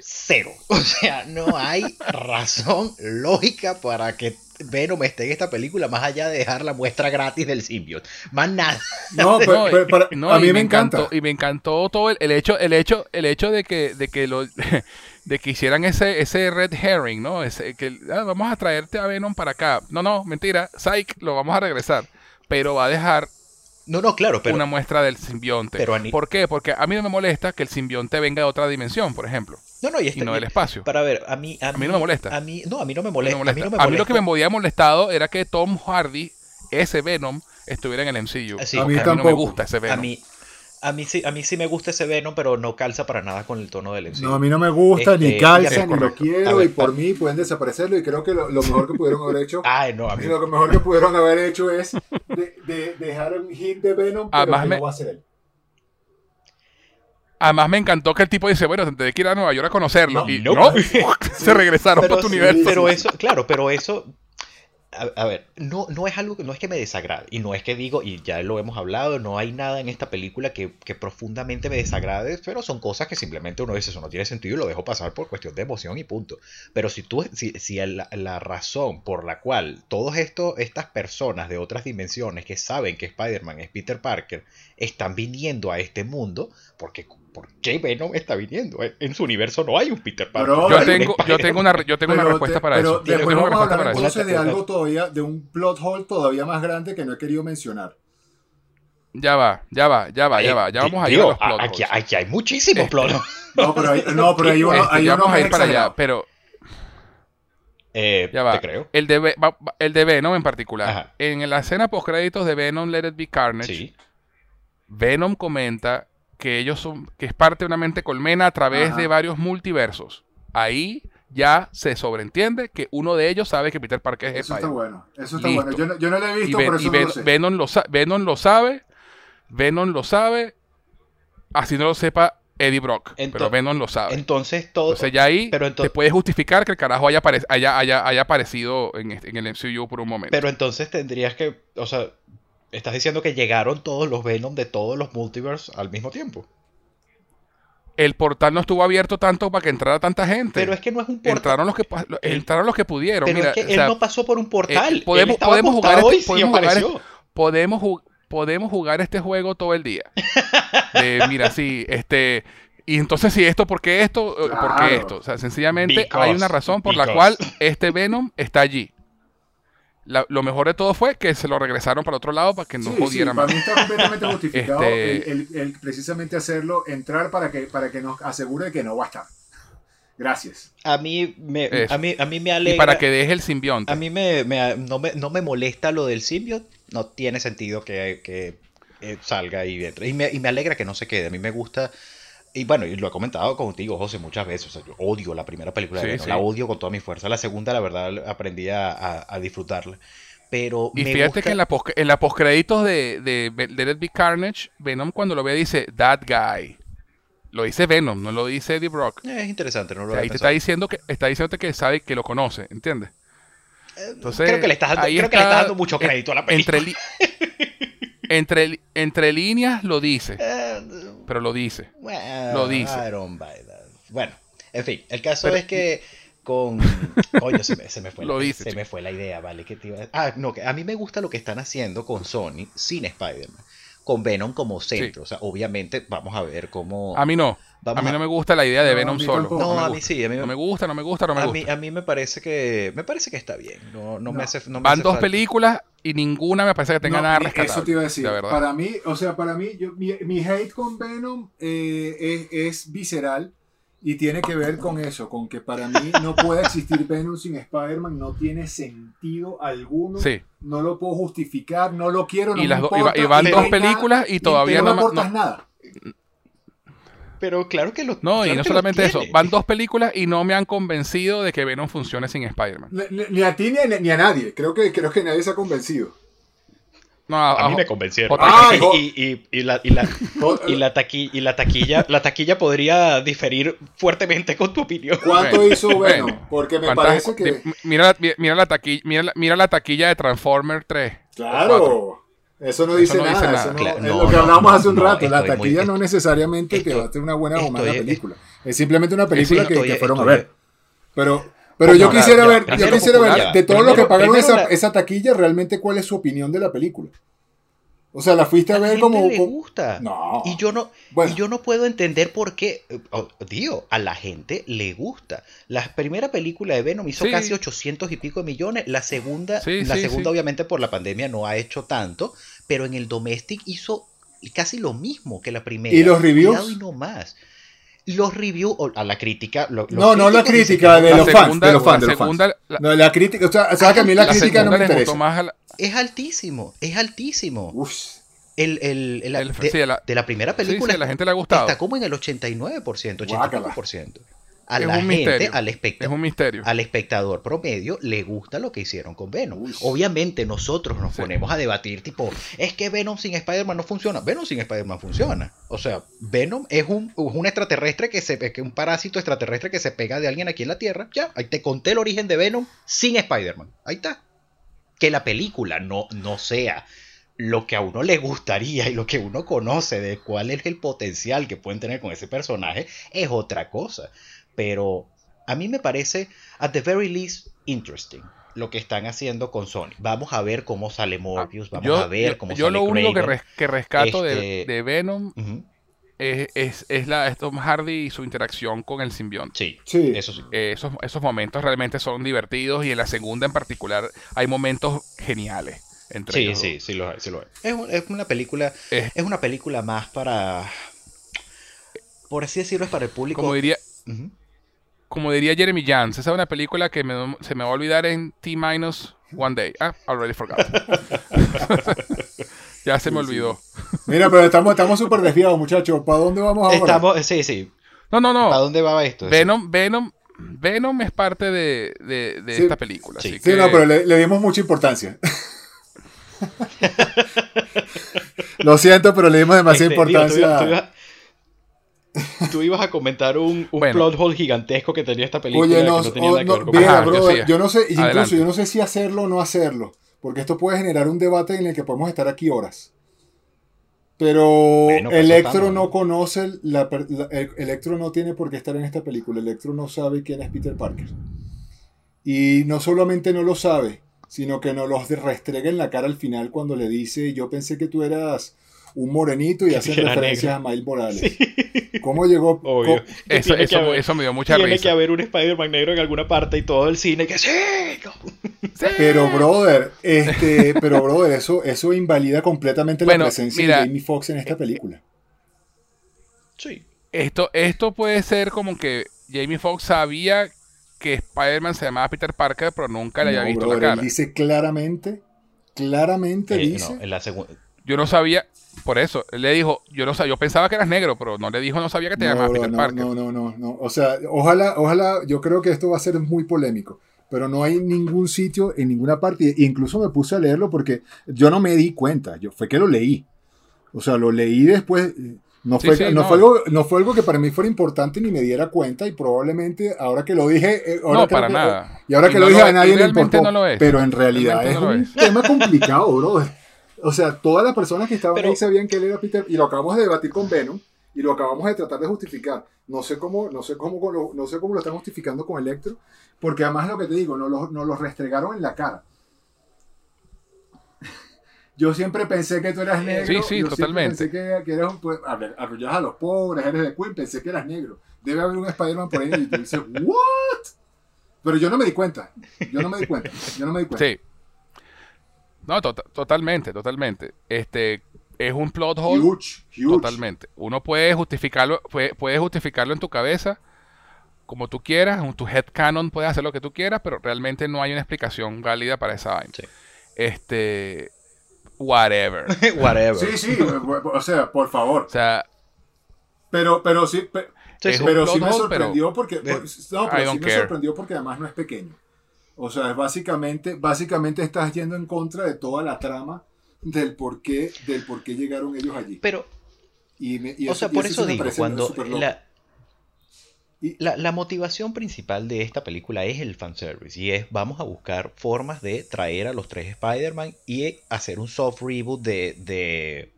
Cero. O sea, no hay razón lógica para que Venom esté en esta película más allá de dejar la muestra gratis del symbiote. Más nada. No, pero, pero- pero No, a mí me, me encanta. encantó y me encantó todo el, el hecho el hecho el hecho de que de que lo de que hicieran ese ese red herring no ese que ah, vamos a traerte a Venom para acá no no mentira Psych lo vamos a regresar pero va a dejar No, no, claro, pero. una muestra del simbionte pero a ni- ¿por qué? porque a mí no me molesta que el simbionte venga de otra dimensión por ejemplo No, no, y, y este- no del espacio Para ver, a mí, a, mí no me molesta. A mí, no, a mí no me No me molesta. A mí no me a mí lo que me había molestado era que Tom Hardy ese Venom estuviera en el MCU Sí, a a mí, mí no me tampoco. gusta ese A Venom mí, a mí sí, a mí sí me gusta ese Venom, pero no calza para nada con el tono del MCU. No, a mí no me gusta, Este, ni calza, es ni lo quiero, ver, y por a- mí pueden desaparecerlo. Y creo que lo, lo mejor que pudieron haber hecho, Ay, no, a mí. lo que mejor que pudieron haber hecho es de, de- dejar un hit de Venom, pero Además que me- no va a ser él. Además me encantó que el tipo dice, bueno, tendré que ir a Nueva York a conocerlo. No, y no. no, se regresaron pero, para tu sí, universo. pero eso, claro, pero eso. A, ver, no, no es algo que no es que me desagrade. Y no es que digo, y ya lo hemos hablado, no hay nada en esta película que, que profundamente me desagrade, pero son cosas que simplemente uno dice, eso no tiene sentido y lo dejo pasar por cuestión de emoción y punto. Pero si tú, si, si la, la razón por la cual estos, estas personas de otras dimensiones que saben que Spider-Man es Peter Parker, están viniendo a este mundo, porque ¿por qué Venom está viniendo? En, en su universo no hay un Peter Parker. Pero- yo Pero- tengo, yo tengo una, yo tengo una respuesta te- para pero eso. Yo después tengo una vamos a respuesta hablar para eso. entonces de algo todavía, de un plot hole todavía más grande que no he querido mencionar. Ya va, ya va, ya va, ya Eh, va. Ya di- vamos a ir a los plot aquí, holes. aquí hay muchísimos Este, plot No, pero hay, no, pero hay uno, Este, hay ya uno vamos a ir para allá, pero Eh, ya va. Te creo. El de, el Venom en particular. Ajá. En la escena post créditos de Venom Let It Be Carnage, Sí. Venom comenta que ellos son, que es parte de una mente colmena a través Ajá. de varios multiversos. Ahí ya se sobreentiende que uno de ellos sabe que Peter Parker es Eso está bueno. Eso está Listo. bueno. Yo no, yo no lo he Y, visto, y no lo sé. Venom, lo Venom lo sabe, Venom lo sabe, así no lo sepa Eddie Brock, Ento- pero Venom lo sabe. Entonces todo. Entonces ya ahí pero ento- te puede justificar que el carajo haya, apare- haya, haya, haya aparecido en, este- en el MCU por un momento. Pero entonces tendrías que. O sea, estás diciendo que llegaron todos los Venom de todos los multiverse al mismo tiempo. el portal no estuvo abierto tanto para que entrara tanta gente. Pero es que no es un portal. entraron los que entraron los que pudieron. Pero Mira, es que o él sea, no pasó por un portal. eh, podemos- él estaba podemos jugar este- y podemos jugar apareció. podemos ju- podemos jugar este juego todo el día. De, mira, sí, este y entonces si esto, ¿por qué esto? ¿Por Claro. qué esto? O sea, sencillamente Because, hay una razón por la cual este Venom está allí. La- lo mejor de todo fue que se lo regresaron para otro lado para que no Sí, jodiera sí, más. para mí está completamente justificado Este- el, el- el precisamente hacerlo, entrar para que, para que nos asegure que no va a estar. Gracias. A mí me, Eso. a mí, a mí me Y alegra. para que deje el simbionte. A mí me, me- no, me, no me molesta lo del symbiote. No tiene sentido que, que, eh, salga y entre. Y me, y me alegra que no se quede. A mí me gusta. Y bueno, y lo he comentado contigo, José, muchas veces. O sea, yo odio la primera película de Sí, Venom, sí. La odio con toda mi fuerza. La segunda, la verdad, aprendí a, a- a disfrutarla. Pero Y me fíjate gusta- que en la, post, en la postcréditos de, de, de Let It Be Carnage, Venom cuando lo ve dice, that guy. Lo dice Venom, no lo dice Eddie Brock. Eh, es interesante, no O lo sea, había ahí te está diciendo que está diciéndote que sabe que lo conoce, ¿entiendes? Entonces, creo que le estás dando, ahí creo que le está, estás dando mucho eh, crédito a la película. Entre, li- entre, entre líneas lo dice, Eh, pero lo dice. Well, Lo dice. Bueno, en fin, el caso Pero- es que con. Coño, se me, se me fue, Lo la, dice, se chico. me fue la idea, ¿vale? ¿Qué te iba a- Ah, no, que a mí me gusta lo que están haciendo con Sony sin Spider-Man. Con Venom como centro. O sea, obviamente, vamos a ver cómo. A mí no. Vamos a mí a- no me gusta la idea de Venom solo. no, me a mí gusta. sí, a mí, No me gusta, no me gusta, no me a gusta. mí, a mí me parece que. Me parece que está bien. No, no, me hace. No me Van hace dos falta. películas y ninguna me parece que tenga No, nada rescatable. Eso te iba a decir. la verdad. Para mí, o sea, para mí, yo- mi, mi hate con Venom eh, es, es visceral y tiene que ver con eso, con que para mí no puede existir Venom sin Spider-Man, no tiene sentido alguno. Sí. No lo puedo justificar, no lo quiero, no Y me las do- y va- importa, y van dos nada, películas y todavía no, no aportas no- nada. Pero claro que lo. No, y no solamente eso. Van dos películas y no me han convencido de que Venom funcione sin Spider-Man. Ni, a ti ni a, ni a nadie. Creo que, creo que nadie se ha convencido. No, A mí a- me convencieron. otra cosa. y, y, y, y la, y la, y la, taqui- y la taquilla, la taquilla podría diferir fuertemente con tu opinión. ¿Cuánto Bueno, hizo Venom? bueno. Porque me ¿Cuántas- parece que... mira, la, mira, la taquilla, mira, la, mira la taquilla de Transformer 3. o cuatro. Claro. Eso no dice no dice nada. eso no- Claro, es no, lo que hablábamos hace un rato. la muy- taquilla no necesariamente estoy- va a tener una buena o mala película. Es simplemente una película que, Estoy- que fueron a ver. Pero Pero yo Como la- quisiera ver, yo quisiera ver de todos los que pagaron esa, esa taquilla, realmente cuál es su opinión de la película. O sea, la fuiste a ver gente como. le como- gusta. No. Y yo no, Bueno. y yo no puedo entender por qué. oh, Digo, a la gente le gusta. La primera película de Venom hizo Sí. casi 800 y pico de millones. La segunda, Sí, la sí, segunda sí. obviamente por la pandemia no ha hecho tanto, pero en el domestic hizo casi lo mismo que la primera. ¿Y los reviews? Cuidado y no más. Los reviews, o- a la crítica. lo- los No, no la crítica de los fans, de los fans, la segunda- la- No, la crítica, o sea, o sea que a mí la, la crítica no me interesa. más a la- es altísimo, es altísimo. Uf. El, el- el- El- de, sí, de la primera sí, película sí, a la gente le ha gustado. está como en el 89%, Guácala. 85%. A Es la gente, misterio. al, Es especta- un misterio. al espectador promedio, le gusta lo que hicieron con Venom. Uy. Obviamente nosotros nos Sí. ponemos a debatir, tipo, es que Venom sin Spider-Man no funciona. Venom sin Spider-Man funciona. O sea, Venom es un, un extraterrestre que se que un parásito extraterrestre que se pega de alguien aquí en la Tierra. Ya, ahí te conté el origen de Venom sin Spider-Man. Ahí está. Que la película no, no sea lo que a uno le gustaría y lo que uno conoce de cuál es el potencial que pueden tener con ese personaje es otra cosa. Pero a mí me parece, at the very least, interesting lo que están haciendo con Sony. Vamos a ver cómo sale Morbius, vamos yo a ver yo- cómo yo sale lo único que, res- que rescato de, Este- de Venom es, es, es la es Tom Hardy y su interacción con el simbionte. Sí, Sí. eso sí. Eh, esos, esos momentos realmente son divertidos y en la segunda en particular hay momentos geniales entre Sí, ellos sí, dos. sí lo, sí lo es. Es, es una película, Es- es una película más para, por así decirlo, es para el público. como diría. Como diría Jeremy Jans, esa es una película que me- se me va a olvidar en T minus one day. Ah, already forgot. ya se me olvidó. Mira, pero estamos estamos súper desviados, muchachos. ¿Para dónde vamos ahora? Estamos, sí, sí. No, no, ¿Para no. dónde va esto? Venom, Venom, Venom es parte de, de- de Sí. esta película. Sí. así Sí, que- no, pero le, le dimos mucha importancia. Lo siento, pero le dimos demasiada Este, digo, tú, importancia. tú ibas, tú ibas a comentar un, un Bueno. plot hole gigantesco que tenía esta película Oye, que no, no tenía oh, que mira, yo brother, sí. yo no sé, incluso Adelante. yo no sé si hacerlo o no hacerlo, porque esto puede generar un debate en el que podemos estar aquí horas. Pero Bueno, pues Electro no ¿no? conoce, la, per- la- el- Electro no tiene por qué estar en esta película, Electro no sabe quién es Peter Parker. Y no solamente no lo sabe, sino que nos los restrega en la cara al final cuando le dice, yo pensé que tú eras un morenito y era referencias negro. a Miles Morales. ¿Cómo llegó? Obvio. Eso, eso, haber- eso me dio mucha Tiene que risa. haber un Spider-Man negro en alguna parte y todo el cine que sí. Pero brother, este, pero brother, eso, eso invalida completamente Bueno, la presencia mira, de Jamie Foxx en esta película. Sí. Esto, esto puede ser como que Jamie Foxx sabía que Spider-Man se llamaba Peter Parker, pero nunca le había visto brother, la él cara. dice claramente, claramente Eh, dice. no, en la segunda. Yo no sabía, por eso, él le dijo, yo no sabía, yo pensaba que eras negro, pero no le dijo, no sabía que te No, llamabas Peter no, Parker. no, no, no, no. O sea, ojalá, ojalá, yo creo que esto va a ser muy polémico, pero no hay ningún sitio en ninguna parte. e Incluso me puse a leerlo porque yo no me di cuenta, yo fue que lo leí. O sea, lo leí después. No Sí, fue, sí, no, no. Fue algo, no fue algo que para mí fuera importante ni me diera cuenta y probablemente ahora que lo dije... eh, ahora No, para nada. Y ahora Y que lo dije a es, nadie le importó. es. Pero en realidad es lo un es. tema complicado, bro. O sea, todas las personas que estaban Pero- ahí sabían que él era Peter y lo acabamos de debatir con Venom y lo acabamos de tratar de justificar. No sé cómo, no sé cómo, lo, no sé cómo lo están justificando con Electro, porque además lo que te digo, nos lo, nos lo restregaron en la cara. Yo siempre pensé que tú eras negro. Sí, sí, yo totalmente. Pensé que, que eras un, pues, a ver, arrullas a los pobres, eres de Queen, pensé que eras negro. Debe haber un Spider-Man por ahí y tú dices, ¿what? Pero yo no me di cuenta. Yo no me di cuenta. Yo no me di cuenta. Sí. No, to- totalmente, totalmente. Este es un plot hole Huge, huge. totalmente. Uno puede justificarlo, puede, puede justificarlo en tu cabeza como tú quieras, en tu head canon puedes hacer lo que tú quieras, pero realmente no hay una explicación válida para esa vaina. Sí. Este whatever. Whatever. Sí, sí, o sea, por favor. O sea, Pero, pero sí, pe- Sí, pero sí me sorprendió porque, Eh, no, pero sí me care. sorprendió porque además no es pequeño. O sea, es básicamente, básicamente estás yendo en contra de toda la trama del por qué, del por qué llegaron ellos allí. Pero, Y me- y o sea, por eso digo, cuando la, Y- la, la motivación principal de esta película es el fanservice y es vamos a buscar formas de traer a los tres Spider-Man y hacer un soft reboot de, de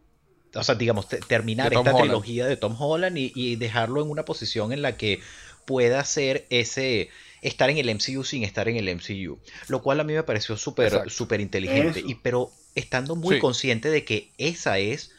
o sea, digamos, te- terminar esta Holland. trilogía de Tom Holland y, y dejarlo en una posición en la que pueda ser ese, estar en el MCU sin estar en el MCU. Lo cual a mí me pareció súper súper inteligente. Y, pero estando muy consciente de que esa es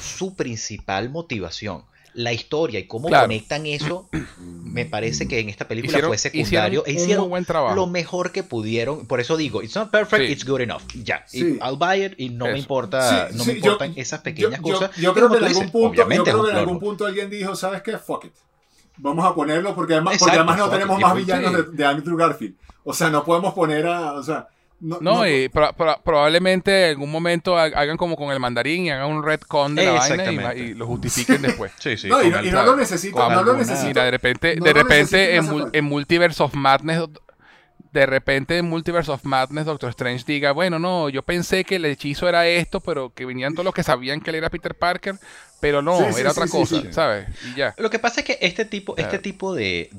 su principal motivación la historia y cómo conectan eso, me parece que en esta película fue secundario. Hicieron, hicieron buen trabajo. lo mejor que pudieron. Por eso digo, it's not perfect, it's good enough. Ya, I'll buy it y no me importa, no me importan esas pequeñas cosas. Yo, creo que en algún punto, yo creo que en algún punto alguien dijo, ¿sabes qué? Fuck it. Vamos a ponerlo porque además, porque además no tenemos más villanos de, Andrew Garfield. O sea, no podemos poner a, o sea, no, y probablemente en algún momento hagan como con el mandarín y hagan un retcon de la vaina y, lo justifiquen después. sí, sí. No, y, no, lo necesito, no lo necesito. Mira, de repente, de repente en, Multiverse of Madness, de repente en Multiverse of Madness Doctor Strange diga, bueno, no, yo pensé que el hechizo era esto, pero que venían todos los que sabían que él era Peter Parker, pero no, era otra cosa, ¿sabes? Y ya. Lo que pasa es que este tipo, este tipo de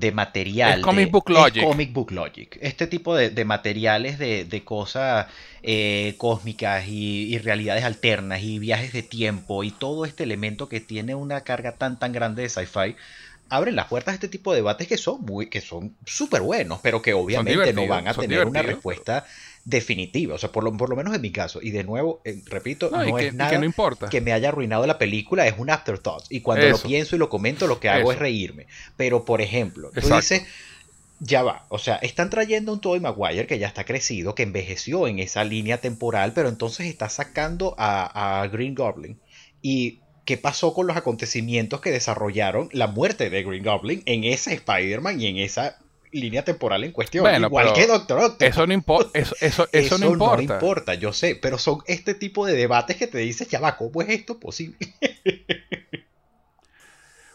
de material. comic Book Logic. comic Book Logic. Este tipo de, materiales de, cosas eh, cósmicas y, realidades alternas y viajes de tiempo y todo este elemento que tiene una carga tan tan grande de sci-fi abren las puertas a este tipo de debates que son muy que son súper buenos pero que obviamente no van a tener una respuesta definitiva, o sea, por lo, por lo menos en mi caso. Y de nuevo, eh, repito, no, es nada que, importa. que me haya arruinado la película, es un afterthought. Y cuando lo pienso y lo comento, lo que hago es reírme. Pero, por ejemplo, tú dices, ya va, o sea, están trayendo un Tobey Maguire que ya está crecido, que envejeció en esa línea temporal, pero entonces está sacando a, a Green Goblin. Y qué pasó con los acontecimientos que desarrollaron la muerte de Green Goblin en ese Spider-Man y en esa línea temporal en cuestión. Igual que Doctor Eso no, importa eso, eso, eso, no importa. No importa, yo sé, pero son este tipo de debates que te dices, ya va, ¿cómo es esto posible?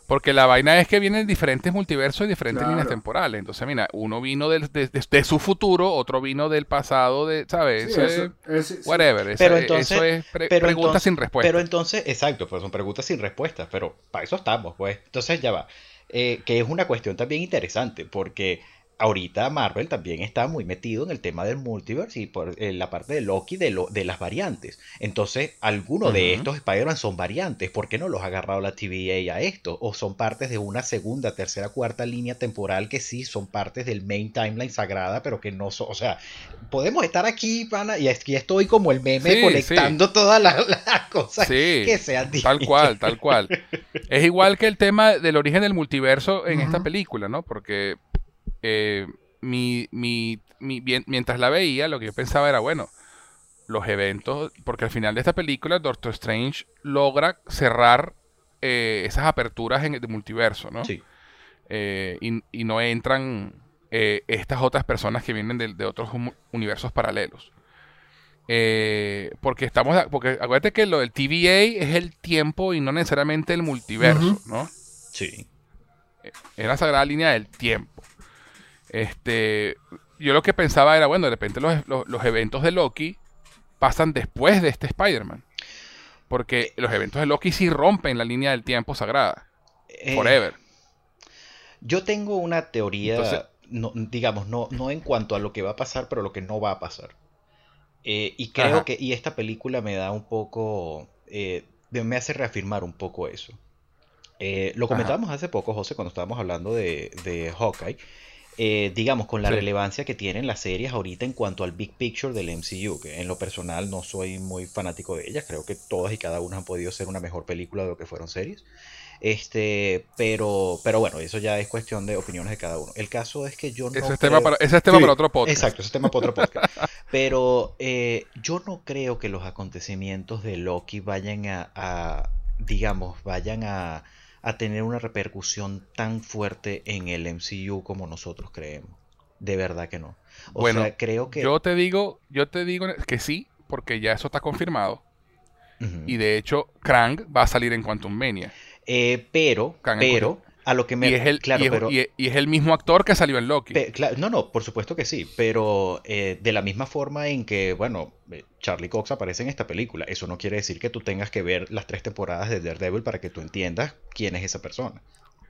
Porque la vaina es que vienen diferentes multiversos y diferentes líneas temporales. Entonces, mira, uno vino de, su futuro, otro vino del pasado, de, ¿sabes? whatever. pero entonces, eso es preguntas sin respuesta. Pero entonces, exacto, pues son preguntas sin respuestas, pero para eso estamos, pues. Entonces, ya va. Eh, que es una cuestión también interesante, porque ahorita Marvel también está muy metido en el tema del multiverse y por eh, la parte de Loki de, lo, de las variantes. Entonces, algunos de estos Spider-Man son variantes. ¿Por qué no los ha agarrado la TVA a esto? O son partes de una segunda, tercera, cuarta línea temporal que sí son partes del main timeline sagrada, pero que no son. O sea, podemos estar aquí, pana, y aquí estoy como el meme conectando todas las, cosas que sean Tal cual, tal cual. es igual que el tema del origen del multiverso en esta película, ¿no? Porque eh, mi, mi, mientras la veía, lo que yo pensaba era, bueno, los eventos, porque al final de esta película Doctor Strange logra cerrar eh, esas aperturas en el multiverso, ¿no? Sí. Eh, y, no entran estas otras personas que vienen de, otros universos paralelos. porque estamos, porque acuérdate que lo del TVA es el tiempo y no necesariamente el multiverso, ¿no? Sí. Es la sagrada línea del tiempo. Este, yo lo que pensaba era, bueno, de repente los, eventos de Loki pasan después de este Spider-Man. Porque los eventos de Loki sí rompen la línea del tiempo sagrada. Eh, forever. Yo tengo una teoría, digamos, no, no en cuanto a lo que va a pasar, pero lo que no va a pasar. Eh, y creo que, y esta película me da un poco, eh, me hace reafirmar un poco eso. lo comentábamos hace poco, José, cuando estábamos hablando de, de Hawkeye. Eh, digamos, con la relevancia que tienen las series ahorita en cuanto al big picture del MCU, que en lo personal no soy muy fanático de ellas, creo que todas y cada una han podido ser una mejor película de lo que fueron series. Este, pero, pero bueno, eso ya es cuestión de opiniones de cada uno. El caso es que yo no. Ese es tema para, ese tema para otro podcast. Exacto, ese es tema para otro podcast. pero eh, yo no creo que los acontecimientos de Loki vayan a digamos, vayan a a tener una repercusión tan fuerte en el MCU como nosotros creemos. De verdad que no. O bueno, sea, creo que. Yo te digo, yo te digo que sí, porque ya eso está confirmado. Y de hecho, Krang va a salir en Quantum Mania. Eh, pero, pero, a lo que me. Y es el, claro, y es, el mismo actor que salió en Loki. no, no, por supuesto que sí. Pero eh, de la misma forma en que, bueno, eh, Charlie Cox aparece en esta película. Eso no quiere decir que tú tengas que ver las tres temporadas de Daredevil para que tú entiendas quién es esa persona.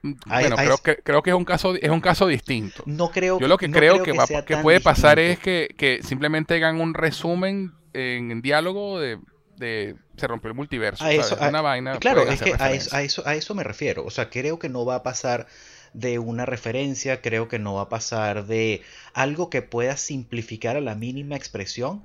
Mm, bueno, creo, que, creo que es un caso es un caso distinto. No creo. Yo lo que creo, que, que, puede pasar es que, que simplemente hagan un resumen en diálogo de de se rompió el multiverso. A eso, una vaina. Claro, es que a eso, a eso, me refiero. O sea, creo que no va a pasar de una referencia, creo que no va a pasar de algo que pueda simplificar a la mínima expresión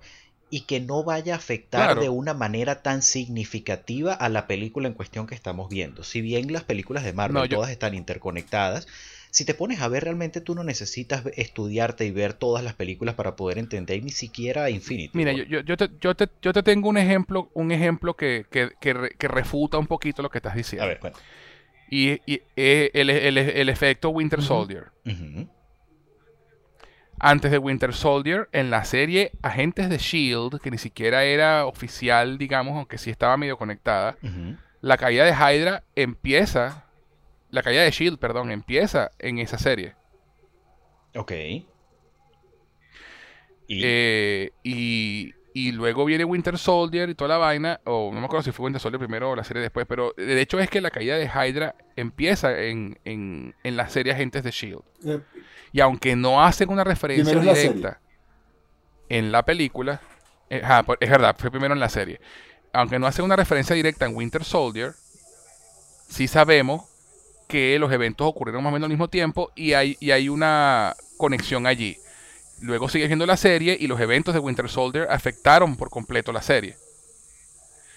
y que no vaya a afectar de una manera tan significativa a la película en cuestión que estamos viendo. Si bien las películas de Marvel todas están interconectadas, si te pones a ver realmente tú no necesitas estudiarte y ver todas las películas para poder entender ni siquiera Infinity. Mira, yo, yo, te, yo, te, yo, te, tengo un ejemplo, un ejemplo que, que, que, refuta un poquito lo que estás diciendo. A ver, bueno. Y, y eh, el, el, el, efecto Winter Soldier. Antes de Winter Soldier, en la serie Agentes de Shield, que ni siquiera era oficial, digamos, aunque sí estaba medio conectada, la caída de Hydra empieza la caída de Shield, perdón, empieza en esa serie. Ok. Eh, y, y, luego viene Winter Soldier y toda la vaina, o no me acuerdo si fue Winter Soldier primero o la serie después, pero de hecho es que la caída de Hydra empieza en, en, en la serie Agentes de Shield. Eh, y aunque no hacen una referencia directa en la película, eh, es verdad, fue primero en la serie. Aunque no hacen una referencia directa en Winter Soldier, sí sabemos que los eventos ocurrieron más o menos al mismo tiempo y hay, hay una conexión allí. Luego sigue viendo la serie y los eventos de Winter Soldier afectaron por completo la serie.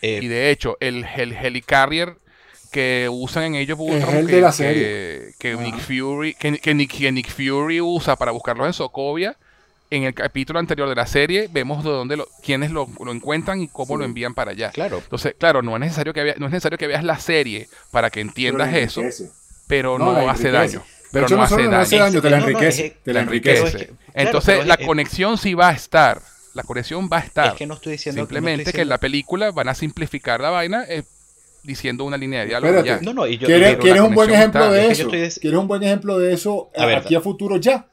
Eh, y de hecho, el, el Helicarrier que usan en ellos que, Nick Fury, que, Nick, Fury usa para buscarlos en Sokovia. En el capítulo anterior de la serie vemos de dónde lo, quiénes lo, encuentran y cómo lo envían para allá. Claro. Entonces, claro, no es necesario que no es necesario que veas la serie para que entiendas eso pero no, hace daño. Pero no, hace, daño. te la enriquece. te la enriquece. Entonces, la conexión sí va a estar. La conexión va a estar. Es que no estoy diciendo Simplemente que, en la película van a simplificar la vaina eh, diciendo una línea de diálogo. Ya. No, no, y yo, ¿Quieres, ¿quieres un buen ejemplo de eso? ¿Quieres un buen ejemplo de eso aquí a futuro ya?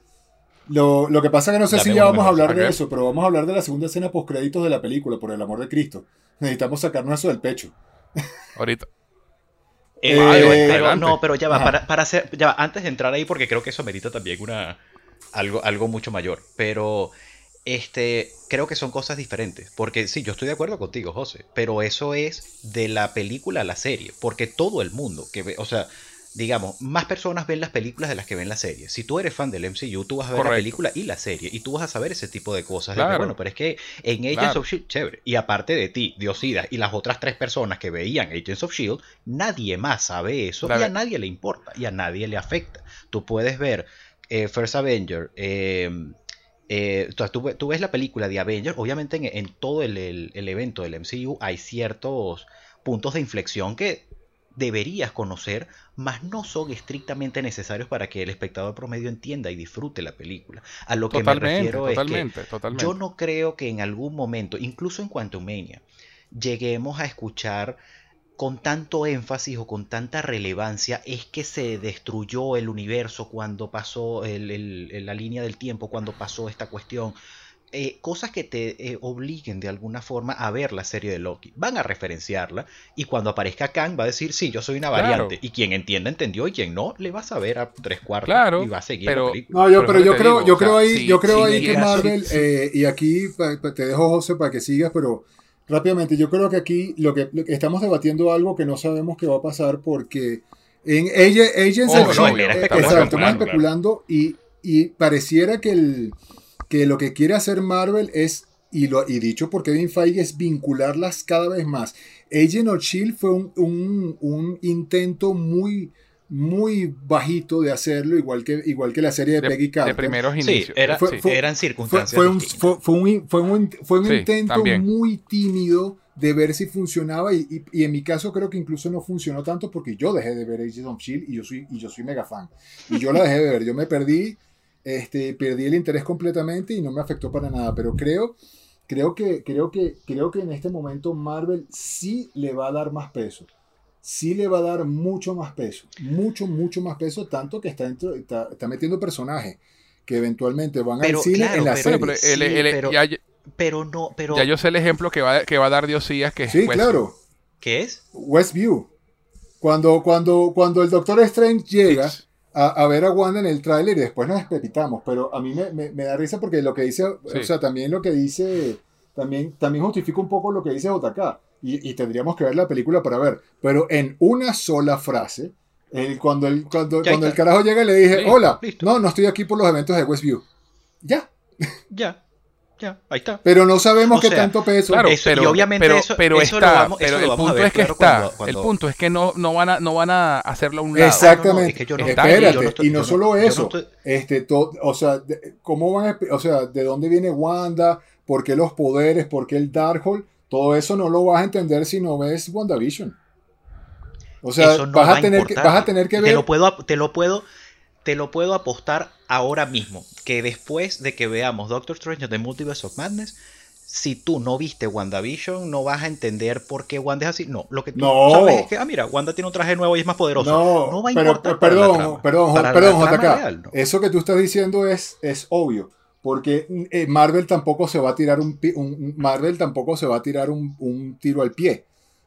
Lo, lo, que pasa es que no sé si ya vamos a hablar de eso, pero vamos a hablar de la segunda escena post créditos de la película, por el amor de Cristo. Necesitamos sacarnos eso del pecho. Ahorita. Eh, no, pero ya va, para, para, hacer, ya va, antes de entrar ahí, porque creo que eso merita también una, algo, algo mucho mayor, pero este, creo que son cosas diferentes, porque sí, yo estoy de acuerdo contigo, José, pero eso es de la película a la serie, porque todo el mundo que ve, o sea, digamos, más personas ven las películas de las que ven la serie. Si tú eres fan del MCU, tú vas a ver la película y la serie y tú vas a saber ese tipo de cosas. bueno, pero es que en Agents of Shield, chévere. Y aparte de ti, Diosida y las otras tres personas que veían Agents of Shield, nadie más sabe eso y a nadie le importa y a nadie le afecta. Tú puedes ver eh, First Avenger. Em, eh, tú, ves la película de Avenger, obviamente en, todo el, el evento del MCU hay ciertos puntos de inflexión que deberías conocer, mas no son estrictamente necesarios para que el espectador promedio entienda y disfrute la película. A lo que me refiero es que yo no creo que en algún momento, incluso en Quantumania, lleguemos a escuchar con tanto énfasis o con tanta relevancia es que se destruyó el universo cuando pasó la línea del tiempo, cuando pasó esta cuestión. Eh, cosas que te eh, obliguen de alguna forma a ver la serie de Loki. Van a referenciarla y cuando aparezca Kang va a decir, sí, yo soy una variante. Y quien entienda, entendió y quien no, le va a saber a tres cuartos y va a seguir pero, la película. No, yo, pero, yo creo, yo creo ahí, yo creo ahí que Marvel, eh, y aquí te dejo José para que sigas, pero rápidamente, yo creo que aquí lo que, estamos debatiendo algo que no sabemos qué va a pasar porque en Agents oh, no, estamos especulando y, y pareciera que el que lo que quiere hacer Marvel es, y, lo, y dicho por Kevin Feige, es vincularlas cada vez más. Agent of Shield fue un, intento muy muy bajito de hacerlo, igual que, igual que la serie de, Peggy Carter. De primeros inicios. eran circunstancias. Fue, un, fue, un, intento muy tímido de ver si funcionaba y, en mi caso creo que incluso no funcionó tanto porque yo dejé de ver Agent of Shield y yo soy, y yo soy mega fan. Y yo la dejé de ver, yo me perdí este, perdí el interés completamente y no me afectó para nada, pero creo, creo, que, creo, que, creo que en este momento Marvel sí le va a dar más peso. Sí le va a dar mucho más peso, mucho, mucho más peso, tanto que está, dentro, está, metiendo personajes que eventualmente van al cine en la serie. Pero, no, pero... Ya yo sé el ejemplo que va, que va a dar Diosías, que sí, claro. ¿Qué es? Westview. Cuando, cuando, cuando el Doctor Strange llega a, ver a Wanda en el tráiler y después nos despepitamos, pero a mí me, da risa porque lo que dice, o sea, también lo que dice, también, también justifica un poco lo que dice JK, y, y, tendríamos que ver la película para ver, pero en una sola frase, El, cuando el, cuando, cuando el carajo llega le dije, hola, no, no estoy aquí por los eventos de Westview. Ya. Ya. Ya, ahí está. Pero no sabemos qué tanto peso. Claro, pero, obviamente pero, eso, pero está, pero el punto es que está. El punto es que no, no van a no van a hacerlo a un lado. Exactamente. Espérate, y no, solo eso. este, o sea, cómo van o sea, de dónde viene Wanda, por qué los poderes, por qué el Darkhold, todo eso no lo vas a entender si no ves WandaVision. O sea, vas, a tener que, vas a tener que ver. Te lo puedo, te lo puedo, te lo puedo apostar ahora mismo. Que después de que veamos Doctor Strange de Multiverse of Madness, si tú no viste WandaVision, no vas a entender por qué Wanda es así. No, lo que tú sabes es que, ah, mira, Wanda tiene un traje nuevo y es más poderoso. No, no va a importar. Pero, perdón, perdón, perdón, JK. Eso que tú estás diciendo es, es obvio. Porque eh, Marvel tampoco se va a tirar un, un Marvel tampoco se va a tirar un, un tiro al pie.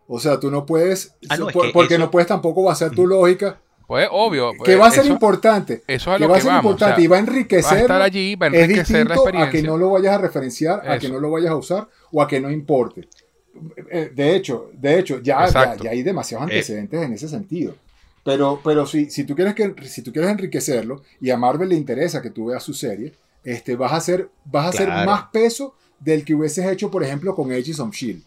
O sea, tú no puedes, ah, porque no puedes tampoco basar tu lógica. Pues obvio. que pues, va a ser importante. Eso es lo que, va a ser importante y va a enriquecer. Va a estar allí, va a enriquecer la experiencia. A que no lo vayas a referenciar, a que no lo vayas a usar o a que no importe. Eh, de hecho, de hecho ya, ya, hay demasiados eh. antecedentes en ese sentido. Pero, pero si, si, tú quieres que, si tú quieres enriquecerlo y a Marvel le interesa que tú veas su serie, este, vas a hacer, vas a hacer más peso del que hubieses hecho, por ejemplo, con Agents of Shield.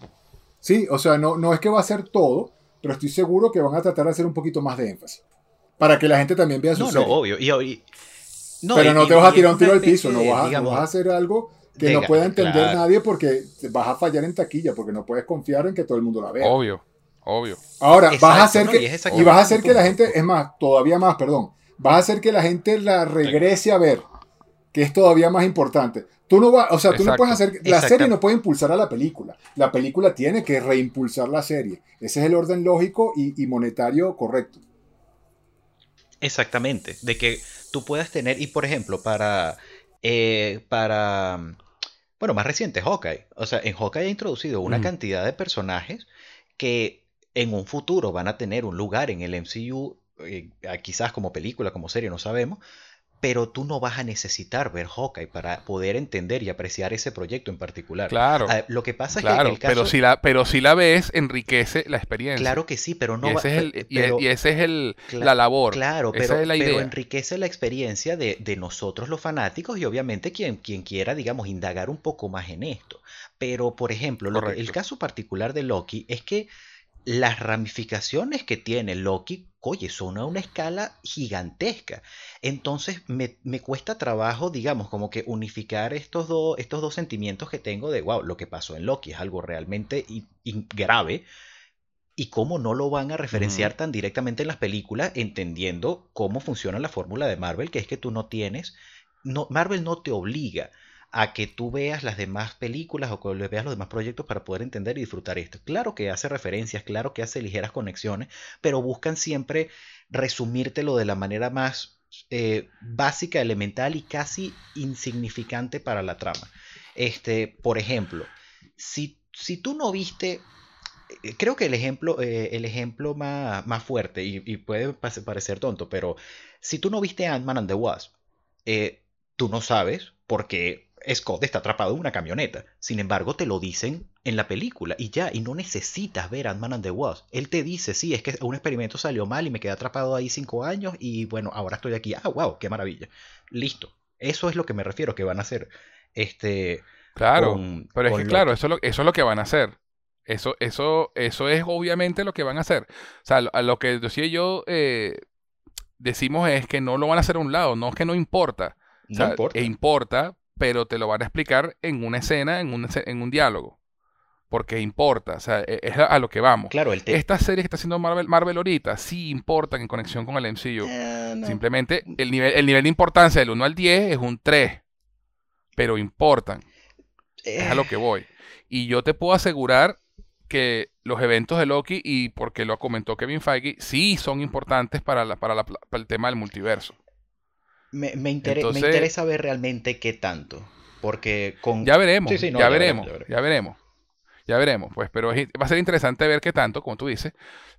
Sí, o sea, no, no es que va a ser todo, pero estoy seguro que van a tratar de hacer un poquito más de énfasis. Para que la gente también vea su no, serie. No, obvio. pero no te vas a tirar un tiro al piso, no vas, a hacer algo que no pueda entender nadie porque vas a fallar en taquilla, porque no puedes confiar en que todo el mundo la vea. Obvio, obvio. Ahora, vas a hacer que, y, vas a hacer que la gente, es más, todavía más, perdón, vas a hacer que la gente la regrese a ver, que es todavía más importante. Tú no vas, o sea, tú no puedes hacer, la serie no puede impulsar a la película, la película tiene que reimpulsar la serie. Ese es el orden lógico y, monetario correcto. Exactamente, de que tú puedas tener, y por ejemplo, para, eh, para, bueno, más reciente, Hawkeye. O sea, en Hawkeye ha introducido una cantidad de personajes que en un futuro van a tener un lugar en el MCU, eh, quizás como película, como serie, no sabemos, pero tú no vas a necesitar ver Hawkeye para poder entender y apreciar ese proyecto en particular. Claro. Ah, lo que pasa es que el caso... pero si la pero si la ves enriquece la experiencia. Claro que sí, pero no y ese es y, ese es el la labor. Claro, pero, pero enriquece la experiencia de, de, nosotros los fanáticos y obviamente quien, quien quiera, digamos, indagar un poco más en esto. Pero, por ejemplo, el caso particular de Loki es que las ramificaciones que tiene Loki, oye, son a una escala gigantesca. Entonces me, cuesta trabajo, digamos, como que unificar estos, dos estos dos sentimientos que tengo de, wow, lo que pasó en Loki es algo realmente grave. Y cómo no lo van a referenciar tan directamente en las películas, entendiendo cómo funciona la fórmula de Marvel, que es que tú no tienes, no, Marvel no te obliga a que tú veas las demás películas o que veas los demás proyectos para poder entender y disfrutar esto. Claro que hace referencias, claro que hace ligeras conexiones, pero buscan siempre resumírtelo de la manera más eh, básica, elemental y casi insignificante para la trama. Este, por ejemplo, si, si tú no viste eh, creo que el ejemplo, eh, el ejemplo más, más fuerte, y, puede parecer tonto, pero si tú no viste Ant-Man and the Wasp, tú no sabes por qué Scott está atrapado en una camioneta. Sin embargo, te lo dicen en la película y ya, y no necesitas ver Ant-Man and the Wasp. Él te dice, sí, es que un experimento salió mal y me quedé atrapado ahí cinco años y bueno, ahora estoy aquí. Ah, wow, qué maravilla. Listo. Eso es lo que me refiero que van a hacer. Este. Claro, pero es que claro, eso es, lo, eso es lo que van a hacer. Eso, eso, eso es obviamente lo que van a hacer. O sea, a lo que decía yo, eh, decimos es que no lo van a hacer a un lado, no es que no importa. No importa. E importa, pero te lo van a explicar en una escena, en un, en un diálogo. Porque importa, o sea, e, es a lo que vamos. Claro, el Estas series que está haciendo Marvel, Marvel ahorita sí importan en conexión con el MCU. Eh, Simplemente el nivel, el nivel de importancia del 1 al 10 es un 3, pero importan. Es a lo que voy. Y yo te puedo asegurar que los eventos de Loki, y porque lo comentó Kevin Feige, sí son importantes para, la, para, para el tema del multiverso. Me, me, interesa ver realmente qué tanto. Porque con. Ya veremos, ya, veremos ya, veremos, Ya veremos, pues, pero va a ser interesante ver qué tanto, como tú dices.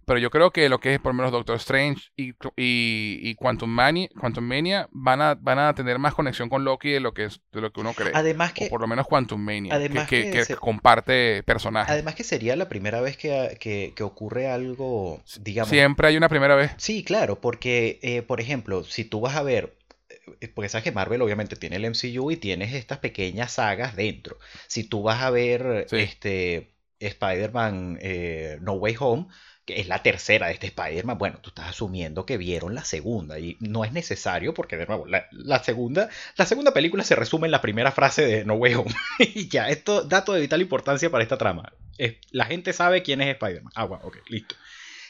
Pero yo creo que lo que es por lo menos Doctor Strange y, y, Quantum, Mania, Quantum Mania van a, van a tener más conexión con Loki de lo que, es, de lo que uno cree. Además que... O por lo menos Quantum Mania, que, comparte personajes. Además que sería la primera vez que, ocurre algo, digamos... Siempre hay una primera vez. Sí, claro, porque, eh, por ejemplo, si tú vas a ver porque sabes que Marvel obviamente tiene el MCU y tienes estas pequeñas sagas dentro. Si tú vas a ver este Spider-Man eh, No Way Home, que es la tercera de este Spider-Man, bueno, tú estás asumiendo que vieron la segunda y no es necesario porque de nuevo, la, segunda, la segunda película se resume en la primera frase de No Way Home y ya, esto dato de vital importancia para esta trama. la gente sabe quién es Spider-Man. Ah, bueno, ok, listo.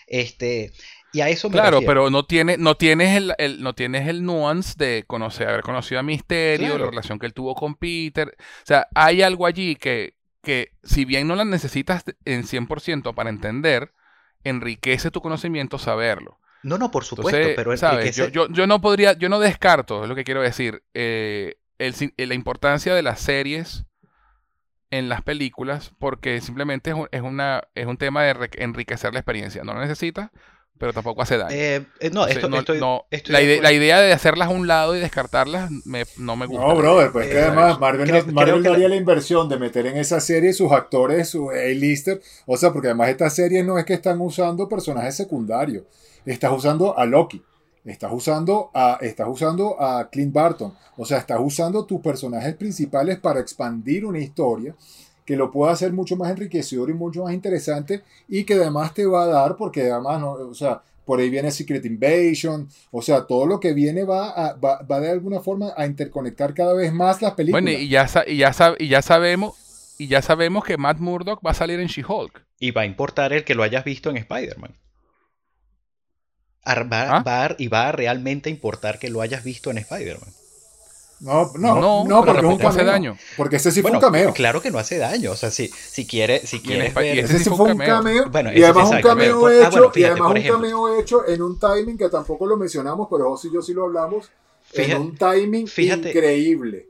Este, y a eso me Claro, pero no, tiene, no, tienes el, no tienes el nuance de conocer, haber conocido a Misterio, la relación que él tuvo con Peter. O sea, hay algo allí que, que si bien no la necesitas en 100% para entender, enriquece tu conocimiento saberlo. No, no, por supuesto, pero ¿sabes? Yo, yo, no podría, yo no descarto, es lo que quiero decir, eh, la importancia de las series en las películas, porque simplemente es un, es una, es un tema de enriquecer la experiencia. No lo necesitas, pero tampoco hace daño. Eh, eh, no, esto, la, idea, de hacerlas a un lado y descartarlas no me gusta. No, brother, pues que además Marvel, no, haría la... inversión de meter en esa serie sus actores, su A-lister. O sea, porque además estas series no es que están usando personajes secundarios. Estás usando a Loki. Estás usando a, estás usando a Clint Barton. O sea, estás usando tus personajes principales para expandir una historia que lo pueda hacer mucho más enriquecedor y mucho más interesante y que además te va a dar, porque además, no, o sea, por ahí viene Secret Invasion, o sea, todo lo que viene va, a, va, de alguna forma a interconectar cada vez más las películas. Bueno, y ya, y ya, y ya sabemos y ya sabemos que Matt Murdock va a salir en She-Hulk. Y va a importar el que lo hayas visto en Spider-Man. ¿Ah? Va, y va a realmente importar que lo hayas visto en Spider-Man. No, no, no, porque es un cameo. Hace daño. Porque ese sí fue un cameo. Claro que no hace daño. O sea, si, si quiere, si quieres ver. Ese sí fue un cameo. Bueno, y además un cameo ah, hecho. y además un cameo hecho en un timing que tampoco lo mencionamos, pero José y yo sí lo hablamos. en un timing increíble.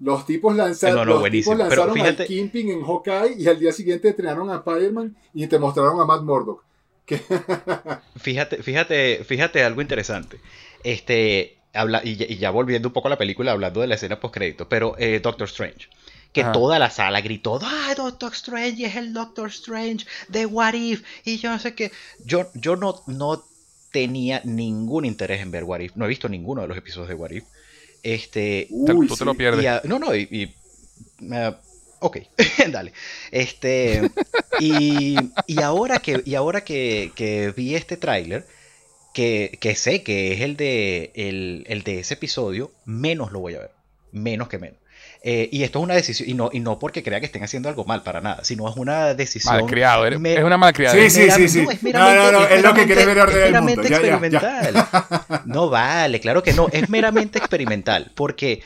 Los tipos lanzaron, los tipos lanzaron al Kimping en Hawkeye y al día siguiente estrenaron a Spider-Man y te mostraron a Matt Murdock. fíjate, fíjate, fíjate algo interesante. Este, y, ya, volviendo un poco a la película, hablando de la escena post crédito, pero eh, Doctor Strange. Que toda la sala gritó, ¡ay, Doctor Strange! Es el Doctor Strange de What If. Y yo no sé qué. Yo, yo no, no tenía ningún interés en ver What If. No he visto ninguno de los episodios de What If. Este. tú te lo pierdes. no, no, y. ok, dale. Este. Y, y ahora que, y ahora que, que vi este tráiler que, sé que es el de, el, de ese episodio, menos lo voy a ver. Menos que menos. Eh, y esto es una decisión, y no, y no porque crea que estén haciendo algo mal para nada, sino es una decisión. Malcriado, es una malcriada. Sí, sí, sí, sí. No, es no, no, es lo que quiere ver Es meramente experimental. No vale, claro que no, es meramente experimental, porque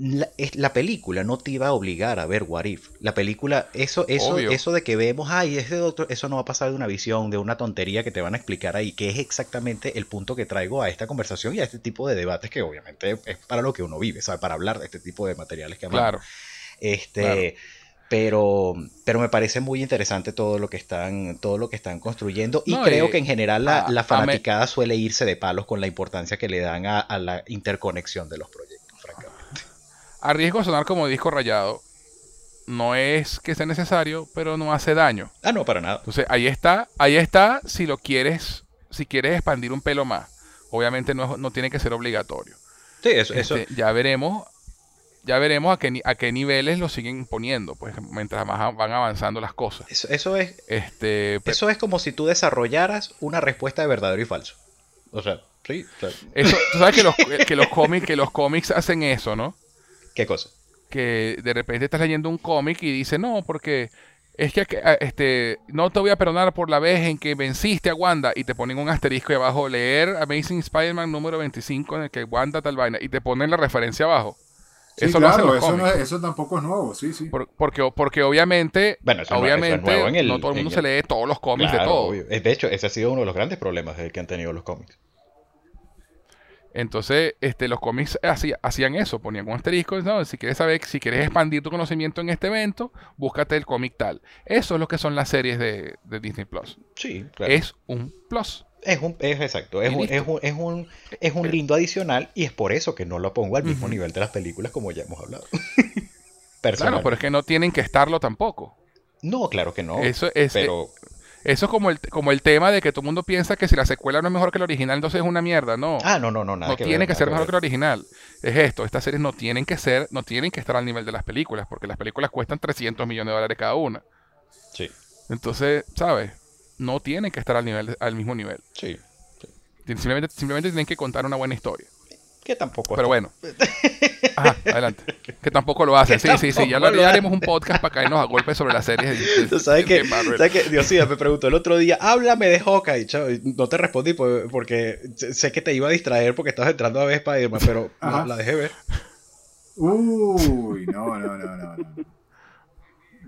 la, película no te iba a obligar a ver What If. La película, eso, eso, eso de que vemos, ay, ese doctor, eso no va a pasar de una visión, de una tontería que te van a explicar ahí, que es exactamente el punto que traigo a esta conversación y a este tipo de debates que obviamente es para lo que uno vive, ¿sabe? Para hablar de este tipo de materiales que amamos. Claro. Este. Pero, pero me parece muy interesante todo lo que están, todo lo que están construyendo. Y creo que en general la, la fanaticada suele irse de palos con la importancia que le dan a la interconexión de los proyectos a riesgo de sonar como disco rayado, no es que sea necesario, pero no hace daño. Ah, no, para nada. Entonces, ahí está, ahí está si lo quieres, si quieres expandir un pelo más. Obviamente no, no tiene que ser obligatorio. Sí, eso, eso. Este, ya veremos, ya veremos a qué, a qué niveles lo siguen poniendo, pues mientras más van avanzando las cosas. Eso, es. Este, eso es como si tú desarrollaras una respuesta de verdadero y falso. O sea, sí. Eso, tú sabes que los, que los cómics, que los cómics hacen eso, ¿no? ¿Qué cosa? Que de repente estás leyendo un cómic y dice, no, porque es que ah, este, no te voy a perdonar por la vez en que venciste a Wanda y te ponen un asterisco abajo, leer Amazing Spider-Man número 25 en el que Wanda tal vaina y te ponen la referencia abajo. eso claro, eso, eso, tampoco es nuevo, sí, sí. porque, porque obviamente, bueno, obviamente no, todo el mundo se lee todos los cómics de todo. De hecho, ese ha sido uno de los grandes problemas que han tenido los cómics. Entonces, este, los cómics hacían eso, ponían un asterisco, ¿no? si quieres saber, si quieres expandir tu conocimiento en este evento, búscate el cómic tal. Eso es lo que son las series de, Disney Plus. Sí, claro. Es un plus. Es un, es exacto, es un, es un, es un, es un, lindo adicional y es por eso que no lo pongo al mismo nivel de las películas como ya hemos hablado. claro, pero es que no tienen que estarlo tampoco. No, claro que no. Eso es, pero... Eso es como el, como el tema de que todo el mundo piensa que si la secuela no es mejor que la original, entonces es una mierda. No. Ah, no, no, no, nada No tiene que ser mejor que la original. Es esto, estas series no tienen que ser, no tienen que estar al nivel de las películas, porque las películas cuestan 300 millones de dólares cada una. Sí. Entonces, ¿sabes? No tienen que estar al, nivel, al mismo nivel. Sí. Simplemente, simplemente tienen que contar una buena historia. Que tampoco. Pero bueno. Ajá, adelante. Que tampoco lo hacen. Sí, sí, sí. Ya, lo, haremos un podcast para caernos a golpes sobre las series. De, ¿Sabes qué? ¿Sabes qué? Dios mío, me preguntó el otro día, háblame de Hawkeye. no te respondí porque sé que te iba a distraer porque estabas entrando a ver Spider-Man, pero la, dejé ver. Uy, no, no, no, no.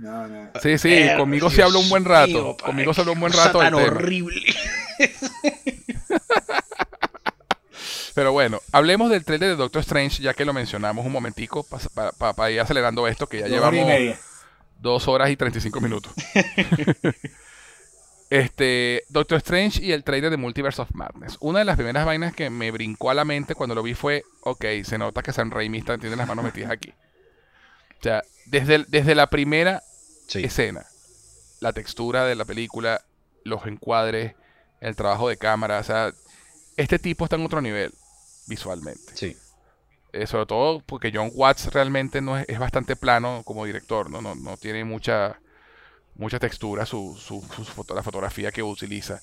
No, no. Sí, sí, conmigo se habló un buen rato. conmigo se habló un buen rato. Tan horrible. Pero bueno, hablemos del trailer de Doctor Strange, ya que lo mencionamos un momentico, para ir acelerando esto, que ya llevamos dos horas y 35 minutos. este, Doctor Strange y el trailer de Multiverse of Madness. Una de las primeras vainas que me brincó a la mente cuando lo vi fue, ok, se nota que San Raimi está, tiene las manos metidas aquí. O sea, desde, desde la primera escena, la textura de la película, los encuadres, el trabajo de cámara, o sea, este tipo está en otro nivel visualmente. Sí. Eh, sobre todo porque John Watts realmente no es, bastante plano como director, ¿no? No, no tiene mucha, mucha textura su, su, la fotografía que utiliza.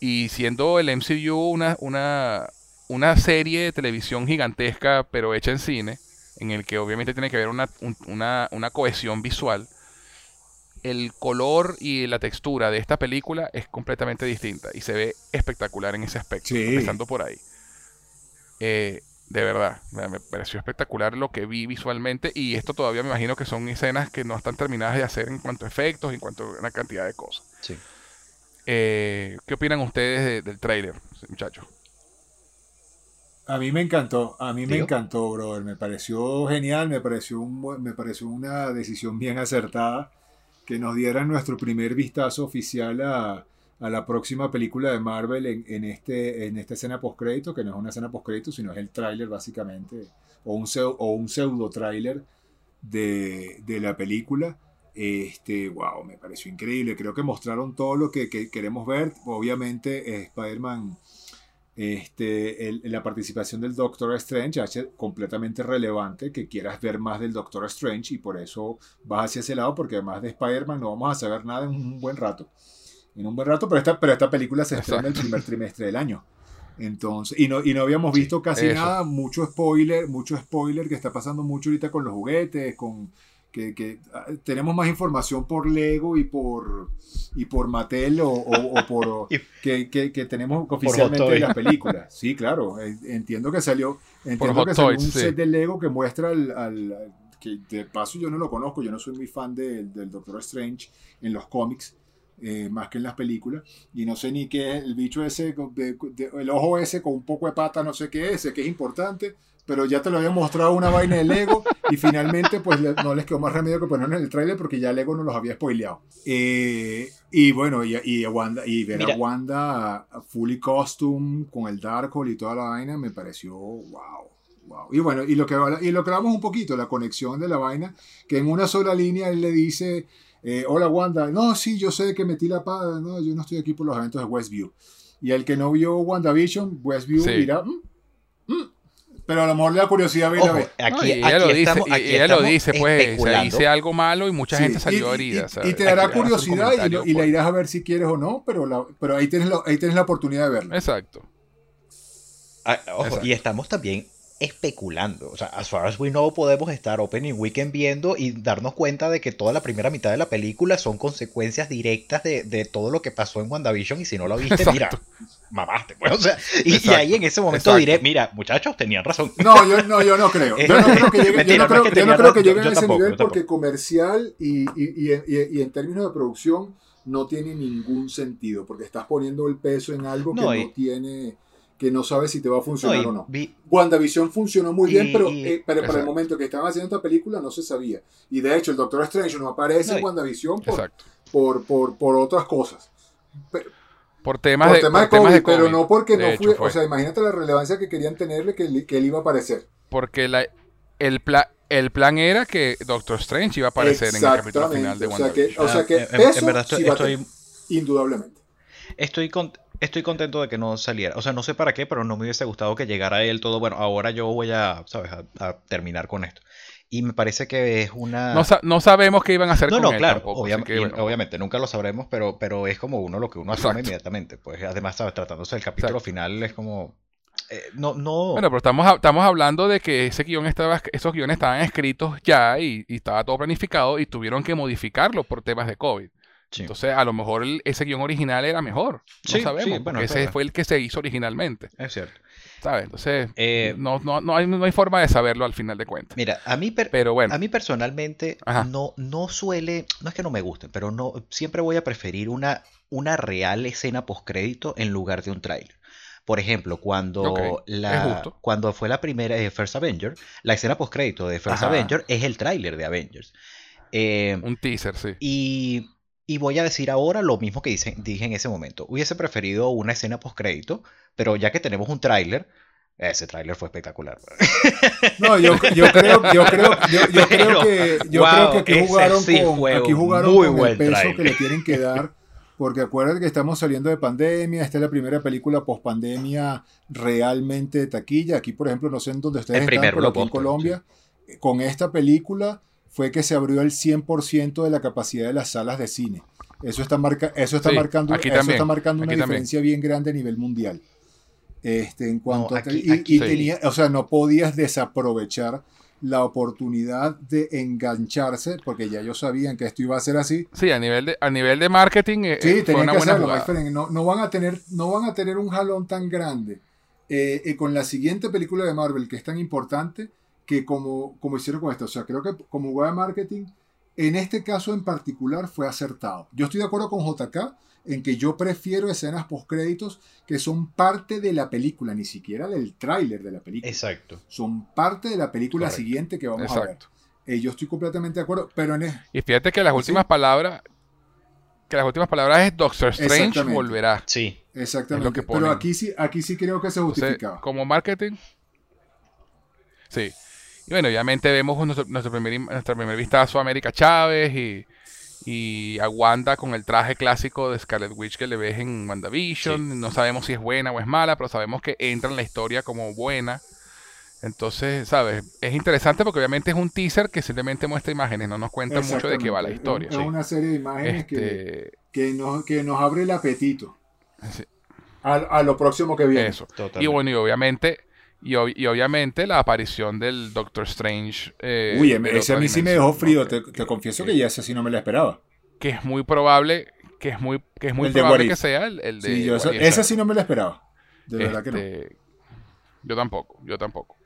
Y siendo el MCU una, una, una serie de televisión gigantesca, pero hecha en cine, en el que obviamente tiene que haber una, una, una cohesión visual, el color y la textura de esta película es completamente distinta y se ve espectacular en ese aspecto, empezando por ahí. Eh, de verdad, me pareció espectacular lo que vi visualmente y esto todavía me imagino que son escenas que no están terminadas de hacer en cuanto a efectos, en cuanto a una cantidad de cosas. Eh, ¿Qué opinan ustedes del trailer, muchachos? A mí me encantó, a mí me encantó, brother. Me pareció genial, me pareció, un, me pareció una decisión bien acertada que nos dieran nuestro primer vistazo oficial a, a la próxima película de Marvel en, este, en esta escena postcrédito, que no es una escena postcrédito, sino es el tráiler básicamente, o un, o un pseudo tráiler de, de, la película. Este, wow, me pareció increíble. Creo que mostraron todo lo que, queremos ver. Obviamente, Spider-Man, este, la participación del Doctor Strange hace completamente relevante que quieras ver más del Doctor Strange y por eso vas hacia ese lado, porque además de Spider-Man no vamos a saber nada en un buen rato en un buen rato, pero esta, pero esta película se estrena el primer trimestre del año. Entonces, y no, y no habíamos visto casi nada, mucho spoiler, mucho spoiler que está pasando mucho ahorita con los juguetes, con que, que ah, tenemos más información por Lego y por y por Mattel o, o, por que, que, que, tenemos oficialmente de la película. Sí, claro, entiendo que salió, entiendo que salió un set de Lego que muestra al, al, que de paso yo no lo conozco, yo no soy muy fan del Doctor Strange en los cómics eh, más que en las películas. Y no sé ni qué es el bicho ese, el ojo ese con un poco de pata, no sé qué es, sé que es importante, pero ya te lo había mostrado una vaina de Lego y finalmente pues no les quedó más remedio que ponerlo en el trailer porque ya Lego no los había spoileado. Eh, y bueno, y, y, Wanda, y ver a Wanda fully costume con el Darkhold y toda la vaina me pareció wow. Wow. Y bueno, y lo, que, y lo que hablamos un poquito, la conexión de la vaina, que en una sola línea él le dice, eh, hola Wanda, no, sí, yo sé que metí la pata, no, yo no estoy aquí por los eventos de Westview. Y el que no vio WandaVision, Westview dirá, mm, mm". pero a lo mejor le da curiosidad ver Aquí, ella lo dice, ella lo dice, pues, se dice algo malo y mucha gente salió herida. Y, te dará curiosidad y, la irás a ver si quieres o no, pero, pero ahí, tienes ahí tienes la oportunidad de verlo. Exacto. Ah, ojo, y estamos también especulando. O sea, as far as we know, podemos estar opening weekend viendo y darnos cuenta de que toda la primera mitad de la película son consecuencias directas de, todo lo que pasó en WandaVision. Y si no lo viste, mira, mamaste. Pues, o sea, y, ahí en ese momento diré, mira, muchachos, tenían razón. No, yo no, yo no creo. Yo no creo que lleguen, yo no creo, yo no creo que lleguen a ese nivel porque comercial y, y, y, en términos de producción no tiene ningún sentido porque estás poniendo el peso en algo que no tiene que no sabes si te va a funcionar o no. WandaVision funcionó muy bien, pero, eh, pero para el momento que estaban haciendo esta película no se sabía. Y de hecho, el Doctor Strange no aparece en WandaVision por, por, por, otras cosas. por temas, de, temas, COVID, pero no porque no fue, O sea, imagínate la relevancia que querían tenerle que, que él iba a aparecer. Porque la, el, el plan era que Doctor Strange iba a aparecer en el capítulo final de WandaVision. O sea que, o sea que ah, eso estoy, indudablemente. Estoy con, estoy contento de que no saliera. O sea, no sé para qué, pero no me hubiese gustado que llegara él todo. Bueno, ahora yo voy a, ¿sabes? A, terminar con esto. Y me parece que es una... No, sabemos qué iban a hacer no, con no, claro, obviamente, nunca lo sabremos, pero, pero es como uno lo que uno asume inmediatamente. Pues además, ¿sabes? Tratándose del capítulo final es como... Eh, no, no... Bueno, pero estamos, estamos hablando de que ese guion estaba, esos guiones estaban escritos ya y, y estaba todo planificado y tuvieron que modificarlo por temas de COVID. Entonces, a lo mejor ese guion original era mejor. No sabemos. porque ese fue el que se hizo originalmente. Es cierto. ¿Sabes? Entonces, eh, no, no, no, hay, no hay forma de saberlo al final de cuentas. Mira, a mí, pero bueno. a mí personalmente no, no suele, no es que no me guste, pero no siempre voy a preferir una, una real escena postcrédito en lugar de un tráiler. Por ejemplo, cuando, la, cuando fue la primera de First Avenger, la escena postcrédito de First Avenger es el tráiler de Avengers. Eh, un teaser, sí. Y y voy a decir ahora lo mismo que dije, dije en ese momento. Hubiese preferido una escena post-crédito, pero ya que tenemos un tráiler, ese tráiler fue espectacular. No, yo, yo, creo, yo, creo, yo, creo que, yo creo que aquí jugaron con, aquí jugaron con el peso que le tienen que dar. Porque acuérdate que estamos saliendo de pandemia, esta es la primera película post pandemia realmente de taquilla. Aquí, por ejemplo, no sé en dónde ustedes están, pero aquí en Colombia, con esta película fue que se abrió el 100% de la capacidad de las salas de cine. Eso está, marca, eso está marcando, eso está marcando una diferencia bien grande a nivel mundial. Este, en cuanto y, tenía, o sea, no podías desaprovechar la oportunidad de engancharse, porque ya ellos sabían que esto iba a ser así. Sí, a nivel de, a nivel de marketing. Eh, sí, tenían que hacerlo, no, no, van a tener, no van a tener un jalón tan grande. Eh, eh, con la siguiente película de Marvel, que es tan importante, que como, como hicieron con esto. O sea, creo que como web marketing, en este caso en particular fue acertado. Yo estoy de acuerdo con JK en que yo prefiero escenas postcréditos que son parte de la película, ni siquiera del tráiler de la película. Exacto. Son parte de la película siguiente que vamos a ver. Eh, yo estoy completamente de acuerdo, pero en Y fíjate que las últimas palabras que las últimas palabras es Doctor Strange volverá. Sí. Exactamente. pero aquí sí, aquí sí creo que se justificaba. como marketing. Sí. Y bueno, obviamente vemos nuestro, nuestro, primer, nuestro primer vistazo a América Chávez y, y a Wanda con el traje clásico de Scarlet Witch que le ves en WandaVision. No sabemos si es buena o es mala, pero sabemos que entra en la historia como buena. Entonces, ¿sabes? Es interesante porque obviamente es un teaser que simplemente muestra imágenes, no nos cuenta mucho de qué va la historia. Es una serie de imágenes que, este que, nos, que nos abre el apetito a, a, lo próximo que viene. Eso. Y bueno, y obviamente y, obviamente la aparición del Doctor Strange. Eh, Uy, ese a mí sí me dejó frío. Te, confieso que ya ese sí no me lo esperaba. Que es muy probable que es muy, que es muy probable que sea el, de. Sí, ese sí no me lo esperaba. De verdad que no. Este, yo tampoco, yo tampoco.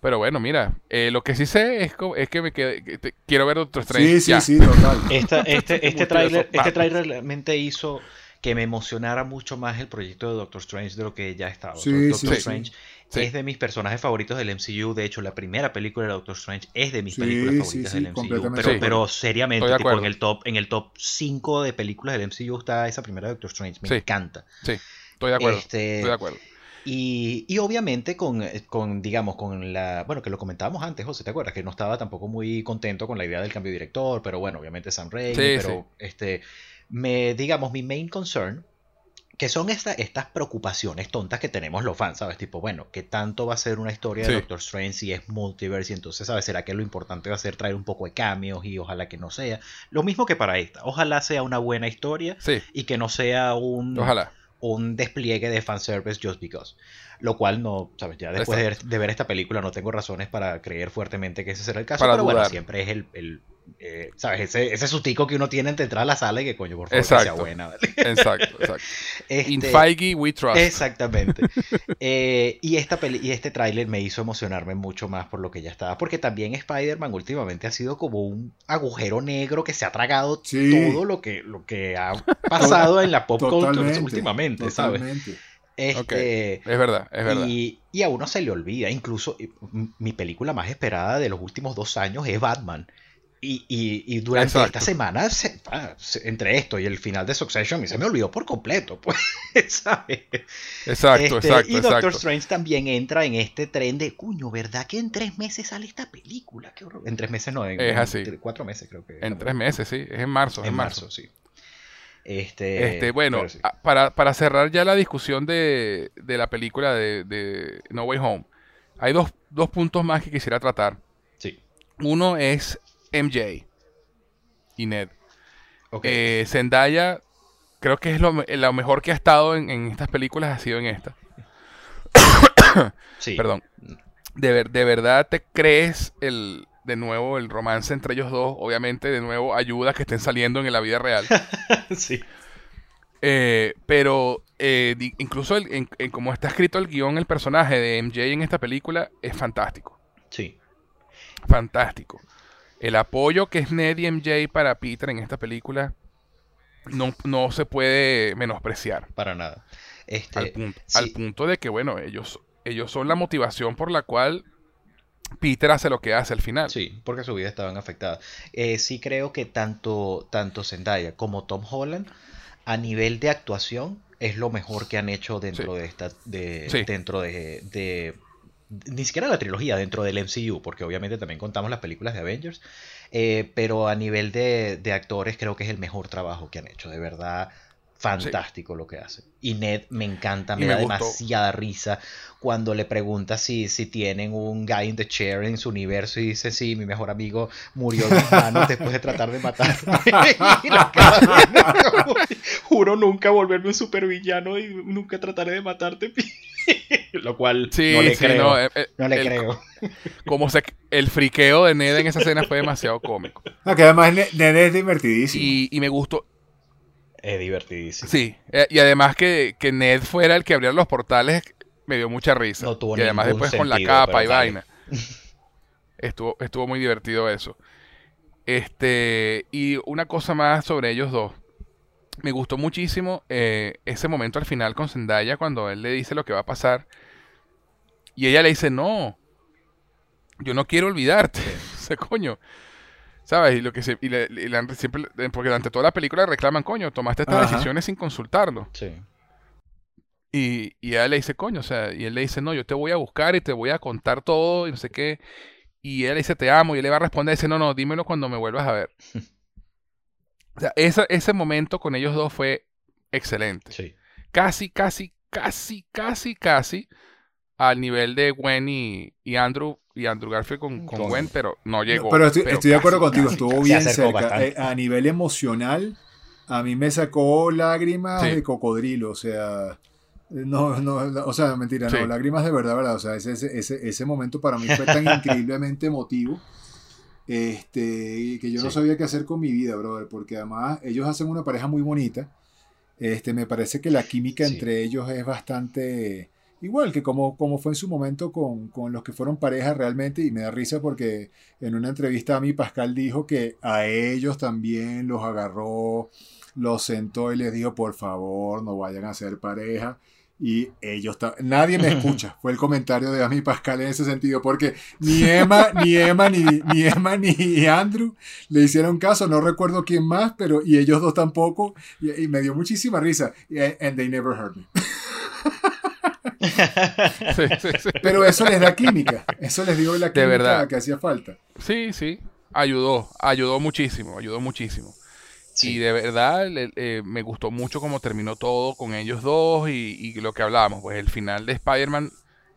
Pero bueno, mira, eh, lo que sí sé es, es que me quiero ver Doctor Strange. Sí, sí, sí, total. este, este, trailer, este trailer realmente hizo que me emocionara mucho más el proyecto de Doctor Strange de lo que ya estaba. Sí, Doctor Strange es de mis personajes favoritos del MCU. De hecho, la primera película de Doctor Strange es de mis películas favoritas del MCU. Pero, pero seriamente, en el top en el top 5 de películas del MCU está esa primera de Doctor Strange. Me encanta. Sí, estoy de acuerdo. Este, estoy de acuerdo. Y, y, obviamente con, con, digamos, con la... Bueno, que lo comentábamos antes, José, ¿te acuerdas? Que no estaba tampoco muy contento con la idea del cambio de director, pero bueno, obviamente Sam Raimi, pero este... Me, digamos, mi main concern que son estas preocupaciones tontas que tenemos los fans, ¿sabes? Tipo, bueno, ¿qué tanto va a ser una historia de Doctor Strange si es multiverse? Y entonces, ¿sabes? ¿Será que lo importante va a ser traer un poco de cambios y ojalá que no sea? Lo mismo que para esta. Ojalá sea una buena historia y que no sea un, un despliegue de fanservice just because. Lo cual no, ¿sabes? Ya después de, ver esta película no tengo razones para creer fuertemente que ese será el caso, pero bueno, siempre es el eh, ¿sabes? Ese, ese sustico que uno tiene entre entrar a la sala y que coño, por favor, que sea buena. Exacto, exacto. Este, In Feige we trust. Exactamente. Eh, y, esta peli y este tráiler me hizo emocionarme mucho más por lo que ya estaba, porque también Spider-Man últimamente ha sido como un agujero negro que se ha tragado todo lo que, lo que ha pasado en la pop culture últimamente, ¿sabes? Este, Es verdad, es verdad. Y, y, a uno se le olvida, incluso mi película más esperada de los últimos dos años es Batman. Y, y, durante esta semana, entre esto y el final de Succession, se me olvidó por completo, pues, ¿sabes? Exacto, este, exacto. Y Doctor Strange también entra en este tren de, cuño, ¿verdad que en tres meses sale esta película? Qué horror. En tres meses no, en, es así. cuatro meses creo que. En tres meses, sí, es en marzo. En marzo, sí. Este, este bueno, para, para, cerrar ya la discusión de, de la película de, de, No Way Home, hay dos, dos puntos más que quisiera tratar. Sí. Uno es MJ y Ned. Eh, Zendaya, creo que es lo, mejor que ha estado en, estas películas, ha sido en esta. sí. Perdón. De, de verdad te crees el, de nuevo el romance entre ellos dos, obviamente de nuevo ayuda que estén saliendo en la vida real. sí. Eh, pero eh, incluso en, en, como está escrito el guion, el personaje de MJ en esta película es fantástico. Sí. Fantástico el apoyo que es Ned y MJ para Peter en esta película no, no se puede menospreciar. Para nada. Este, al, punto, al punto de que, bueno, ellos, ellos son la motivación por la cual Peter hace lo que hace al final. Sí, porque su vida estaban afectada. Eh, sí creo que tanto, tanto Zendaya como Tom Holland, a nivel de actuación, es lo mejor que han hecho dentro de esta. De, Dentro de, de ni siquiera la trilogía dentro del MCU, porque obviamente también contamos las películas de Avengers, eh, pero a nivel de, de, actores creo que es el mejor trabajo que han hecho, de verdad fantástico lo que hace. Y Ned me encanta, me, da demasiada risa cuando le pregunta si, si tienen un guy in the chair en su universo y dice, sí, mi mejor amigo murió en mis manos después de tratar de matarme. Juro nunca volverme un supervillano y nunca trataré de matarte. lo cual no le creo. No, eh, eh, le creo. Como se, el friqueo de Ned en esa escena fue demasiado cómico. Que además Ned es divertidísimo. Y, y me gustó es divertidísimo. Sí, eh, y además que, Ned fuera el que abriera los portales me dio mucha risa. No tuvo y además después con la capa y vaina. Estuvo, estuvo muy divertido eso. Este, y una cosa más sobre ellos dos. Me gustó muchísimo eh, ese momento al final con Zendaya cuando él le dice lo que va a pasar. Y ella le dice, no, yo no quiero olvidarte. Ese coño. ¿Sabes? Y lo que se, y le, siempre, porque durante toda la película reclaman, coño, tomaste estas decisiones sin consultarlo. Sí. Y, y él le dice, coño, o sea, y él le dice, no, yo te voy a buscar y te voy a contar todo y no sé qué. Y él le dice, te amo, y él le va a responder, dice, no, no, dímelo cuando me vuelvas a ver. o sea, ese, ese momento con ellos dos fue excelente. Sí. Casi, casi, casi, casi, casi al nivel de Gwen y, y Andrew y Andrew Garfield con, con, Gwen, pero no llegó. pero estoy, de acuerdo contigo, estuvo bien cerca. Eh, a nivel emocional, a mí me sacó lágrimas de cocodrilo, o sea, no, no, o sea, mentira, no, lágrimas de verdad, verdad, o sea, ese, ese, ese momento para mí fue tan increíblemente emotivo. Este, que yo no sabía qué hacer con mi vida, brother, porque además ellos hacen una pareja muy bonita. Este, me parece que la química entre ellos es bastante, Igual que como, como fue en su momento con, con, los que fueron pareja realmente, y me da risa porque en una entrevista a mí Pascal dijo que a ellos también los agarró, los sentó y les dijo, por favor, no vayan a ser pareja. Y ellos, nadie me escucha, fue el comentario de Ami Pascal en ese sentido, porque ni Emma, ni Emma, ni, ni Emma, ni Andrew le hicieron caso, no recuerdo quién más, pero y ellos dos tampoco, y, me dio muchísima risa, and they never heard me. Pero eso les da química. Eso les dio la química que hacía falta. Sí, sí. Ayudó. Ayudó muchísimo. Ayudó muchísimo. Y de verdad eh, me gustó mucho cómo terminó todo con ellos dos y, lo que hablábamos. Pues el final de Spider-Man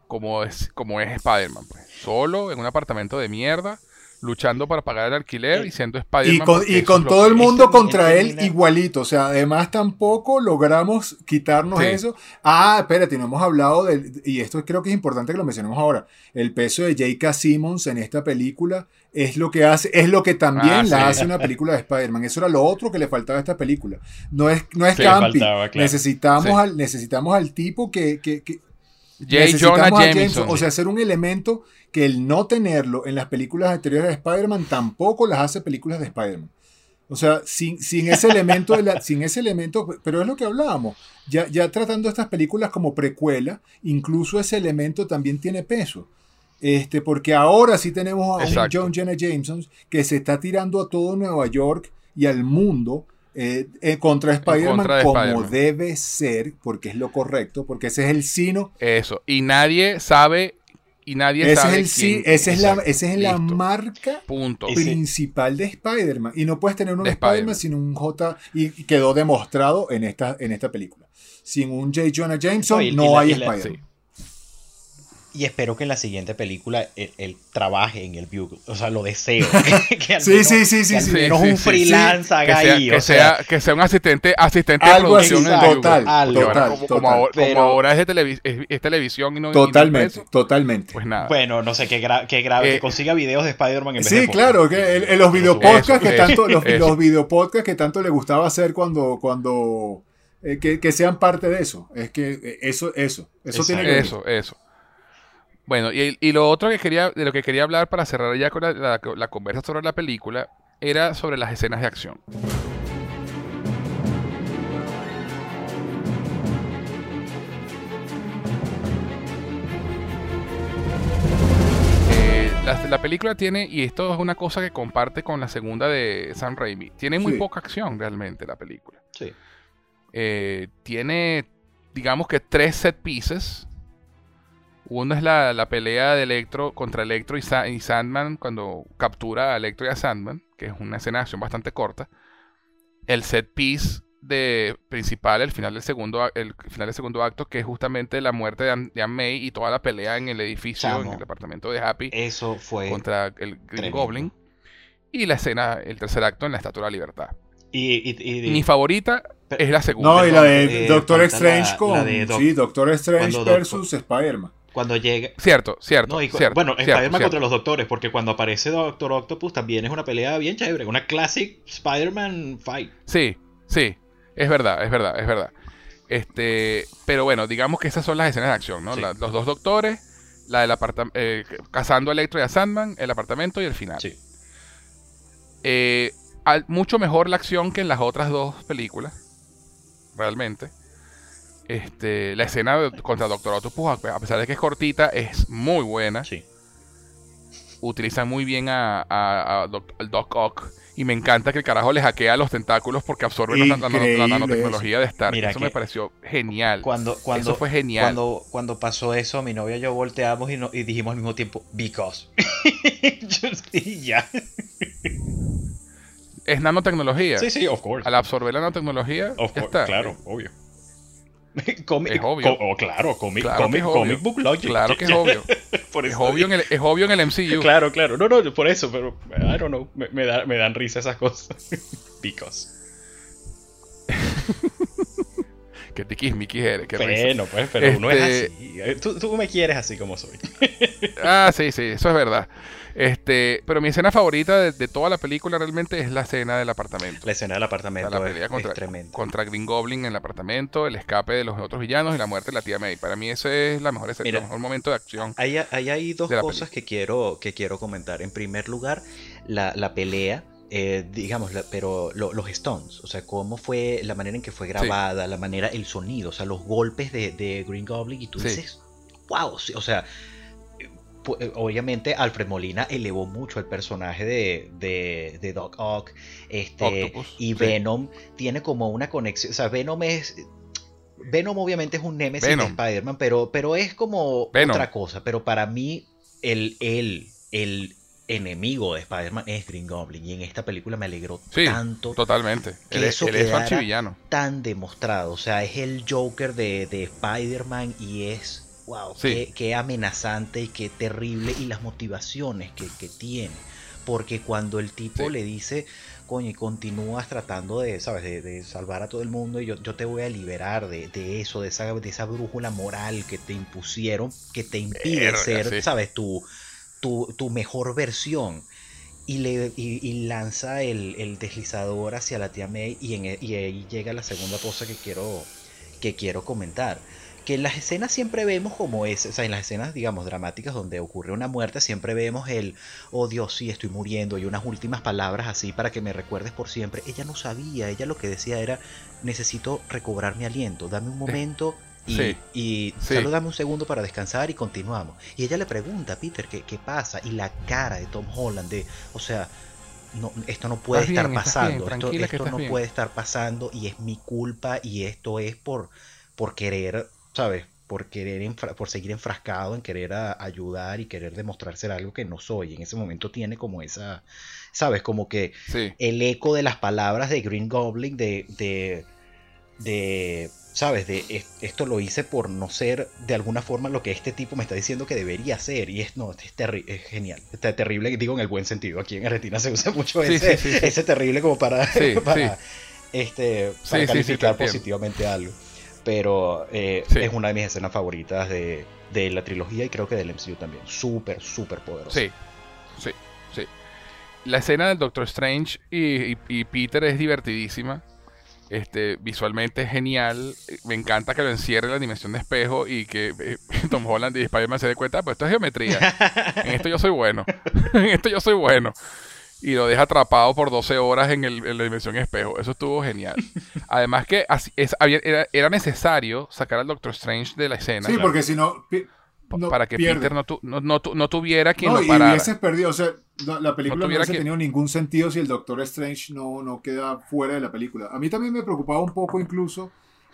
como es, como es Spider-Man. Pues. Solo en un apartamento de mierda luchando para pagar el alquiler y siendo Spider-Man. Y con, todo el mundo contra él igualito. O sea, además tampoco logramos quitarnos eso. Ah, espérate, no hemos hablado del. Y esto creo que es importante que lo mencionemos ahora. El peso de J.K. Simmons en esta película es lo que hace, es lo que también ah, la hace una película de Spider-Man. Eso era lo otro que le faltaba a esta película. No es, no es Necesitamos, al, necesitamos al tipo que. que, que necesitamos o sea, ser un elemento que el no tenerlo en las películas anteriores de Spider-Man tampoco las hace películas de Spider-Man. O sea, sin, sin ese elemento, de la, sin ese elemento, pero es lo que hablábamos, ya, ya tratando estas películas como precuela, incluso ese elemento también tiene peso. Este, porque ahora sí tenemos a un John Jenna Jameson que se está tirando a todo Nueva York y al mundo eh, eh, contra Spider-Man como debe ser, porque es lo correcto, porque ese es el sino. Eso, y nadie sabe y nadie sabe. Es el, esa es la, esa es la marca principal de Spider-Man. Y no puedes tener un Spider-Man sin un J. Y quedó demostrado en esta, en esta película. Sin un J. Jonah Jameson no, hay Spider-Man. Y espero que en la siguiente película él, trabaje en el Bugle. O sea, lo deseo. que, sí, sí, sí, sí, sí, un freelance haga ahí. Que, sea, que sea un asistente, asistente de producción en total, total, como, ahora, es, de televisión y no Totalmente, totalmente. Pues nada. Bueno, no sé, qué, grave, que eh, consiga videos de Spider-Man en vez Sí, claro, que en, los videopodcasts que tanto, los, los que tanto le gustaba hacer cuando, cuando eh, que, sean parte de eso. Es que eh, eso, eso, eso tiene que Eso, eso. Bueno, y, lo otro que quería, de lo que quería hablar para cerrar ya con la, la, conversa sobre la película era sobre las escenas de acción. Eh, la, película tiene, y esto es una cosa que comparte con la segunda de Sam Raimi, tiene muy poca acción realmente la película. Sí. Eh, tiene, digamos que tres set pieces uno es la, pelea de Electro contra Electro y, Sandman cuando captura a Electro y a Sandman, que es una escena de acción bastante corta. El set piece de principal, el final del segundo, el final del segundo acto, que es justamente la muerte de Aunt, May y toda la pelea en el edificio, en el departamento de Happy. Eso fue. Contra el Green Goblin. Y la escena, el tercer acto en la Estatua de la Libertad. Y, Mi favorita es la segunda. No, y la de Doctor Strange con. sí, Doctor Strange versus Spider-Man. Cuando llega. Cierto, cierto. bueno, Spider-Man contra los doctores, porque cuando aparece Doctor Octopus también es una pelea bien chévere, una classic Spider-Man fight. Sí, sí, es verdad, es verdad, es verdad. Este, pero bueno, digamos que esas son las escenas de acción, ¿no? los dos doctores, la del apartamento, eh, cazando a Electro y a Sandman, el apartamento y el final. Sí. Eh, mucho mejor la acción que en las otras dos películas, realmente. Este, la escena contra Doctor Octopus, a pesar de que es cortita, es muy buena. Sí. Utilizan muy bien a, Doc, Ock. Y me encanta que el carajo le hackea los tentáculos porque absorbe la, nanotecnología de Stark. eso me pareció genial. Cuando, cuando, eso fue genial. Cuando, cuando pasó eso, mi novia y yo volteamos y, y dijimos al mismo tiempo, because. y ya. Es nanotecnología. Sí, sí, of course. Al absorber la nanotecnología, ya está. Claro, obvio. Comic, es obvio. oh, claro, comic, comic, book logic. Claro que es obvio. es, obvio en el, es obvio en el MCU. Claro, claro. No, no, por eso, pero I don't know. Me, me, da, me dan risa esas cosas. Because. que tiquismiquis eres. Qué bueno, pues, pero uno es este así. Tú, tú me quieres así como soy. ah, sí, sí, eso es verdad. Este, pero mi escena favorita de, toda la película realmente es la escena del apartamento. La escena del apartamento. la pelea contra, contra, Green Goblin en el apartamento, el escape de los otros villanos y la muerte de la tía May. Para mí ese es la mejor escena, el mejor momento de acción. Ahí hay, dos cosas que quiero, que quiero comentar. En primer lugar, la, la pelea. Eh, digamos, pero los stones, o sea, cómo fue la manera en que fue grabada, la manera, el sonido, o sea, los golpes de, Green Goblin y tú dices, wow, o sea, obviamente Alfred Molina elevó mucho el personaje de, de, Doc Ock este, y Venom tiene como una conexión, o sea, Venom es... Venom obviamente es un Nemesis de Spider-Man, pero, pero es como otra cosa, pero para mí el, el, el enemigo de Spider-Man es Green Goblin y en esta película me alegró tanto totalmente. que eso es tan demostrado o sea es el Joker de, de Spider-Man y es wow, qué, amenazante y qué terrible y las motivaciones que, tiene. Porque cuando el tipo le dice, coño, y continúas tratando de, ¿sabes? De, salvar a todo el mundo y yo, yo te voy a liberar de, eso, de esa, de esa brújula moral que te impusieron, que te impide ser, ¿sabes? Tu, tu, mejor versión. Y, le, y, lanza el, deslizador hacia la tía May y, en, e, y ahí llega la segunda cosa que quiero, que quiero comentar que en las escenas siempre vemos como es, o sea, en las escenas, digamos, dramáticas donde ocurre una muerte, siempre vemos el, oh Dios, sí, estoy muriendo, y unas últimas palabras así para que me recuerdes por siempre. Ella no sabía, ella lo que decía era, necesito recobrar mi aliento, dame un momento. Y, y solo dame un segundo para descansar y continuamos. Y ella le pregunta a Peter qué, qué pasa. Y la cara de Tom Holland de, o sea, no, esto no puede estar pasando. esto, no puede estar pasando y es mi culpa y esto es por, por querer ¿sabes? Por, querer por seguir enfrascado en querer ayudar y querer demostrar ser algo que no soy. En ese momento tiene como esa, ¿sabes? Como que el eco de las palabras de Green Goblin, de, de, de, ¿sabes? De esto lo hice por no ser de alguna forma lo que este tipo me está diciendo que debería ser. Y es, no, es, es genial. Está terrible, digo en el buen sentido. Aquí en Argentina se usa mucho ese, ese terrible como para, para, este, para calificar positivamente algo. Pero eh, es una de mis escenas favoritas de, la trilogía y creo que del MCU también. Súper, súper poderosa. Sí, sí, sí. La escena del Doctor Strange y, Peter es divertidísima. Este, visualmente es genial. Me encanta que lo encierre en la dimensión de espejo y que eh, Tom Holland y Spider-Man se den cuenta, pues esto es geometría. En esto yo soy bueno. en esto yo soy bueno y lo deja atrapado por 12 horas en, el, en la dimensión espejo. Eso estuvo genial. Además que es, era, necesario sacar al Doctor Strange de la escena. Sí, porque si no... para que Peter no, no, tuviera quien no, lo parara. Y hubieses perdido, o sea, la película no, hubiese tenido ningún sentido si el Doctor Strange no, no queda fuera de la película. A mí también me preocupaba un poco incluso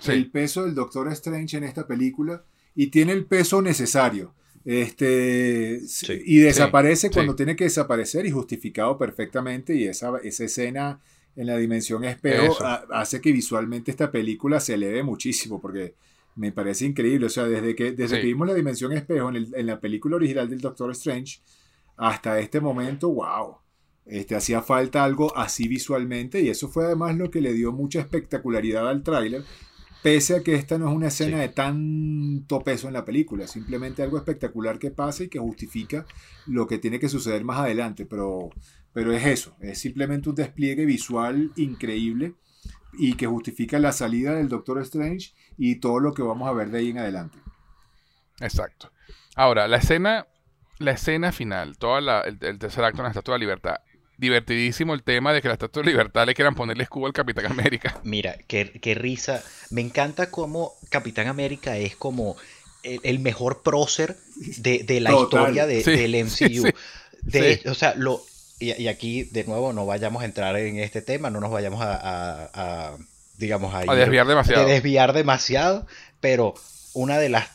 el peso del Doctor Strange en esta película y tiene el peso necesario. Este, y desaparece cuando tiene que desaparecer y justificado perfectamente. Y esa, esa escena en la dimensión espejo hace que visualmente esta película se eleve muchísimo porque me parece increíble. O sea, desde que, desde que vimos la dimensión espejo en, en, la película original del Doctor Strange hasta este momento, wow. Este, hacía falta algo así visualmente y eso fue además lo que le dio mucha espectacularidad al tráiler Pese a que esta no es una escena de tanto peso en la película, simplemente algo espectacular que pasa y que justifica lo que tiene que suceder más adelante, pero, pero es eso, es simplemente un despliegue visual increíble y que justifica la salida del Doctor Strange y todo lo que vamos a ver de ahí en adelante. Exacto. Ahora, la escena, la escena final, toda el, el, tercer acto en la Estatua de Libertad, divertidísimo el tema de que la Estatua de Libertad le quieran ponerle escudo al Capitán América. Mira, qué, qué risa. Me encanta cómo Capitán América es como el, mejor prócer de, de la historia de, del MCU. de, O sea, lo, y, aquí de nuevo no vayamos a entrar en este tema, no nos vayamos a, digamos, a, desviar demasiado. desviar demasiado, pero una de las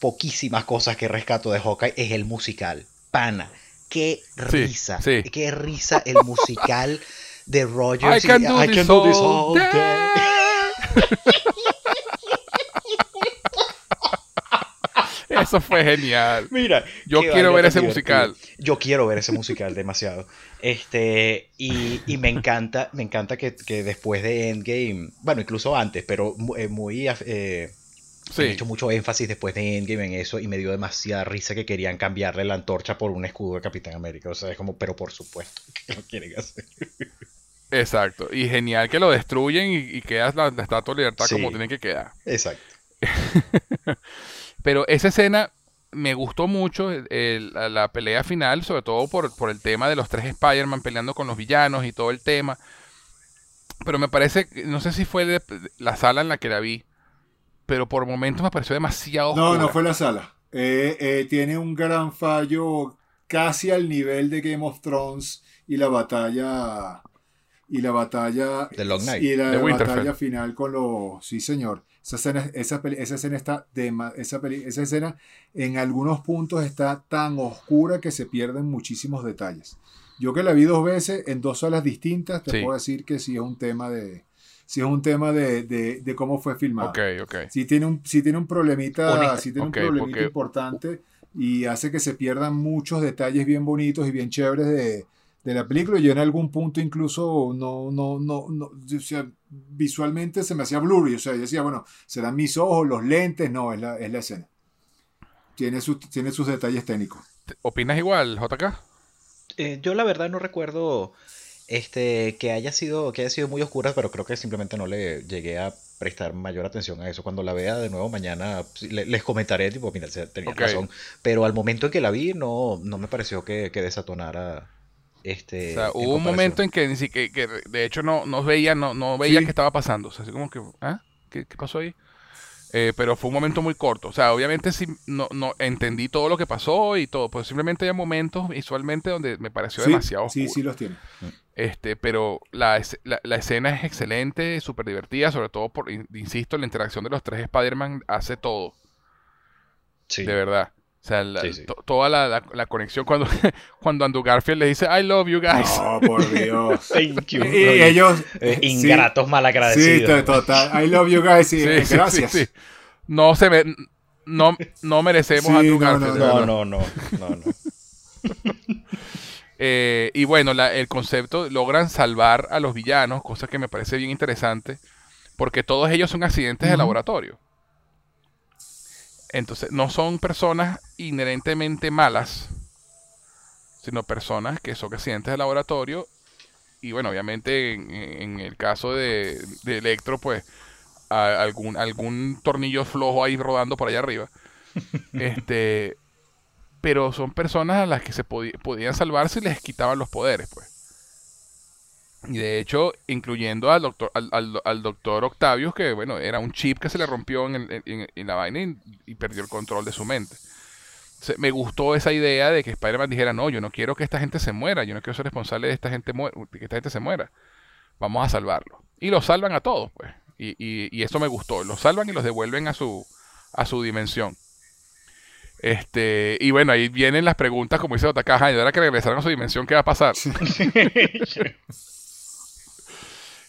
poquísimas cosas que rescato de Hawkeye es el musical. Pana qué risa, qué risa el musical de Rogers. I can do, this, all Eso fue genial. Mira, yo quiero ver ese musical. Yo quiero ver ese musical demasiado. Este, y, me encanta, me encanta que, después de Endgame, bueno, incluso antes, pero eh, muy, eh, He hecho mucho énfasis después de Endgame en eso y me dio demasiada risa que querían cambiarle la antorcha por un escudo de Capitán América. O sea, es como, pero por supuesto que lo quieren hacer. Exacto. Y genial que lo destruyen y, quedas la, estatua de libertad como tiene que quedar. Exacto. pero esa escena me gustó mucho, la, pelea final, sobre todo por, por el tema de los tres Spider-Man peleando con los villanos y todo el tema. Pero me parece, no sé si fue la sala en la que la vi pero por momentos me pareció demasiado. No, no fue la sala. Eh, eh, tiene un gran fallo casi al nivel de Game of Thrones y la batalla y la batalla de Long Night. y la batalla final con los sí señor esa escena, esa, esa escena está de, esa, esa escena en algunos puntos está tan oscura que se pierden muchísimos detalles yo que la vi dos veces en dos salas distintas te puedo decir que sí es un tema de si es un tema de, de, cómo fue filmado. Ok, ok. Si tiene un, si tiene un problemita, si tiene un problemita importante y hace que se pierdan muchos detalles bien bonitos y bien chéveres de, de la película. Yo en algún punto incluso no, no, no, no o sea, visualmente se me hacía blurry. O sea, yo decía, bueno, serán mis ojos, los lentes. No, es la, es la escena. Tiene, sus tiene sus detalles técnicos. ¿Opinas igual, JK? Eh, yo la verdad no recuerdo este, que haya sido, que haya sido muy oscura, pero creo que simplemente no le llegué a prestar mayor atención a eso. Cuando la vea de nuevo mañana les comentaré, tipo, mira, tenía razón. Pero al momento en que la vi, no, no me pareció que, que desatonara. Este, o sea, hubo un momento en que, que, que, de hecho no, no veía, no, no veía qué estaba pasando. O sea, así como que, ¿ah? ¿Qué, qué pasó ahí? Eh, pero fue un momento muy corto. O sea, obviamente sí, no, no entendí todo lo que pasó y todo. Pues simplemente hay momentos visualmente donde me pareció demasiado oscuro. Sí, sí los tiene. Este, pero la, la, escena es excelente, súper divertida, sobre todo por, insisto, la interacción de los tres Spider-Man hace todo. Sí. De verdad. O sea, toda la, la, conexión cuando, cuando Andrew Garfield le dice I love you guys. Oh, por Dios. Thank you. Y, ellos. ingratos malagradecidos. Sí, total. I love you guys. Y, gracias. No se me, no, no merecemos a Andrew Garfield. No, no, no. no, no. Eh, y bueno, el concepto logran salvar a los villanos, cosa que me parece bien interesante, porque todos ellos son accidentes de laboratorio. Entonces, no son personas inherentemente malas, sino personas que son accidentes de laboratorio. Y bueno, obviamente en, el caso de, Electro, pues algún, algún tornillo flojo ahí rodando por allá arriba. este, pero son personas a las que se podían salvar si les quitaban los poderes, pues. Y de hecho, incluyendo al doctor, al, doctor Octavius, que bueno, era un chip que se le rompió en, la vaina y, perdió el control de su mente. me gustó esa idea de que Spider-Man dijera, no, yo no quiero que esta gente se muera, yo no quiero ser responsable de esta gente que esta gente se muera. Vamos a salvarlo. Y los salvan a todos, pues. Y, y, eso me gustó. Los salvan y los devuelven a su, a su dimensión. Este, y bueno, ahí vienen las preguntas, como dice Otakaja, y ahora que regresaron a su dimensión, ¿qué va a pasar?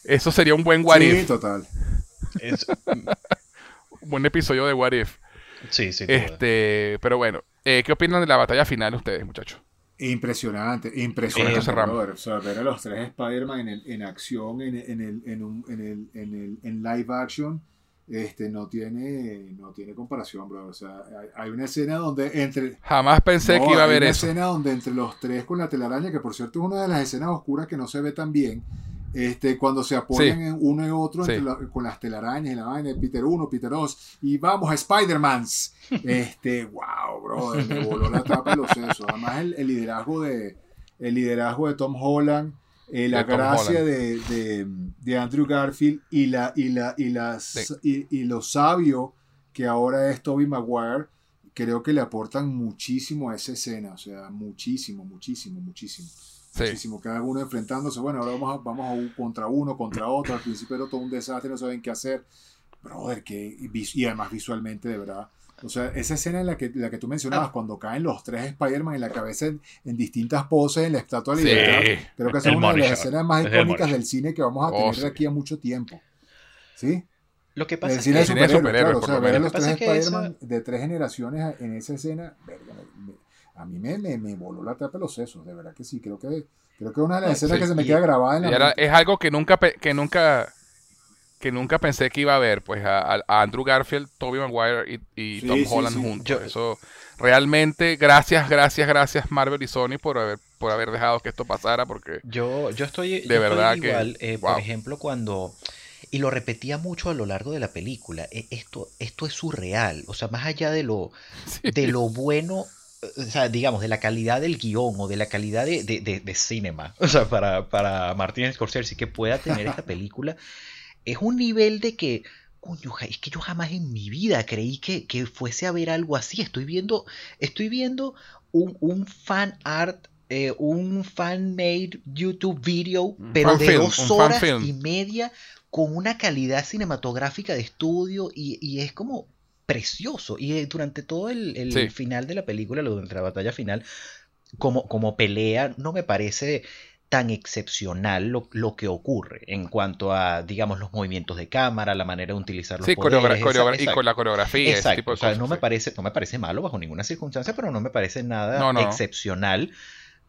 Eso sería un buen What sí, total. un buen episodio de What If. Sí, sí. Este, pero bueno, eh, ¿qué opinan de la batalla final ustedes, muchachos? Impresionante, impresionante. O sea, ver a los tres Spider-Man en, en, acción, en, en, el, en, un, en, el, en, el, en live action, este, no tiene, no tiene comparación, bro. O sea, hay, una escena donde entre... Jamás pensé que iba a haber eso. Hay una escena donde entre los tres con la telaraña, que por cierto es una de las escenas oscuras que no se ve tan bien, este, cuando se apoyan en uno y otro con las telarañas y la vaina de Peter 1, Peter 2, y vamos a Spider-Mans. Este, wow, bro, me voló la tapa de los sesos. Además, el, liderazgo de, el liderazgo de Tom Holland eh, la gracia de, de, Andrew Garfield y, la, y, la, y, las, y, lo sabio que ahora es Toby Maguire, creo que le aportan muchísimo a esa escena, o sea, muchísimo, muchísimo, muchísimo. Muchísimo, cada uno enfrentándose, bueno, ahora vamos a, vamos a un contra uno, contra otro, al principio era todo un desastre, no saben qué hacer, brother, que, y además visualmente, de verdad, o sea, esa escena en la que, la que tú mencionabas, ah. cuando caen los tres Spider-Man en la cabeza en, distintas poses en la Estatua de Libertad, creo que es una de las escenas más icónicas del cine que vamos a tener oh, de aquí a mucho tiempo. ¿Sí? Lo que pasa es que de claro, o sea, ver a los tres Spider-Man de tres generaciones en esa escena, a mí me, me, me, voló la tapa de los sesos, de verdad que sí, creo que creo que es una de las escenas que se me queda grabada en la Es algo que nunca, que nunca que nunca pensé que iba a ver, pues a, Andrew Garfield, Tobey Maguire y, Tom Holland juntos. Eso realmente, gracias, gracias, gracias Marvel y Sony por haber, por haber dejado que esto pasara, porque yo, yo estoy de verdad igual, eh, por ejemplo, cuando y lo repetía mucho a lo largo de la película. E, esto, esto es surreal, o sea, más allá de lo, de lo bueno o sea, digamos, de la calidad del guion o de la calidad de, de, de, cinema, o sea, para, para Martin Scorsese que pueda tener esta película, es un nivel de que, coño, es que yo jamás en mi vida creí que, fuese a ver algo así. Estoy viendo, estoy viendo un, fan art eh, un fan-made YouTube video, pero de dos horas y media con una calidad cinematográfica de estudio y, es como precioso. Y eh, durante todo el, final de la película, durante la batalla final, como, como pelea, no me parece tan excepcional lo, que ocurre en cuanto a, digamos, los movimientos de cámara, la manera de utilizar los sí, poderes. y con la coreografía. Exacto. o sea, no me parece, no me parece malo bajo ninguna circunstancia, pero no me parece nada excepcional.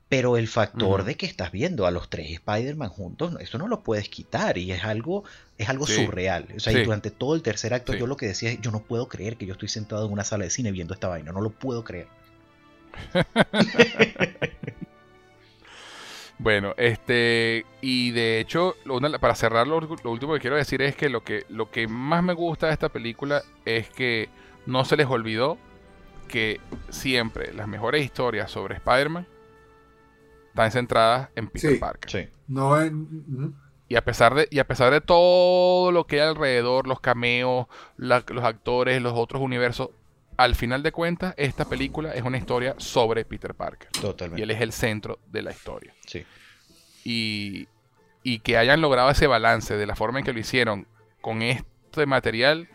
Pero el factor de que estás viendo a los tres Spider-Man juntos, eso no lo puedes quitar y es algo, es algo surreal. O sea, y durante todo el tercer acto yo lo que decía es, yo no puedo creer que yo estoy sentado en una sala de cine viendo esta vaina, no lo puedo creer. Bueno, este, y de hecho, para cerrar, lo, último que quiero decir es que lo, que lo que más me gusta de esta película es que no se les olvidó que siempre las mejores historias sobre Spider-Man están centradas en Peter Parker. Sí. No y a pesar de y a pesar de todo lo que hay alrededor, los cameos, los actores, los otros universos, al final de cuentas esta película es una historia sobre Peter Parker. Totalmente. Y él es el centro de la historia. Sí. Y, y que hayan logrado ese balance de la forma en que lo hicieron con este material,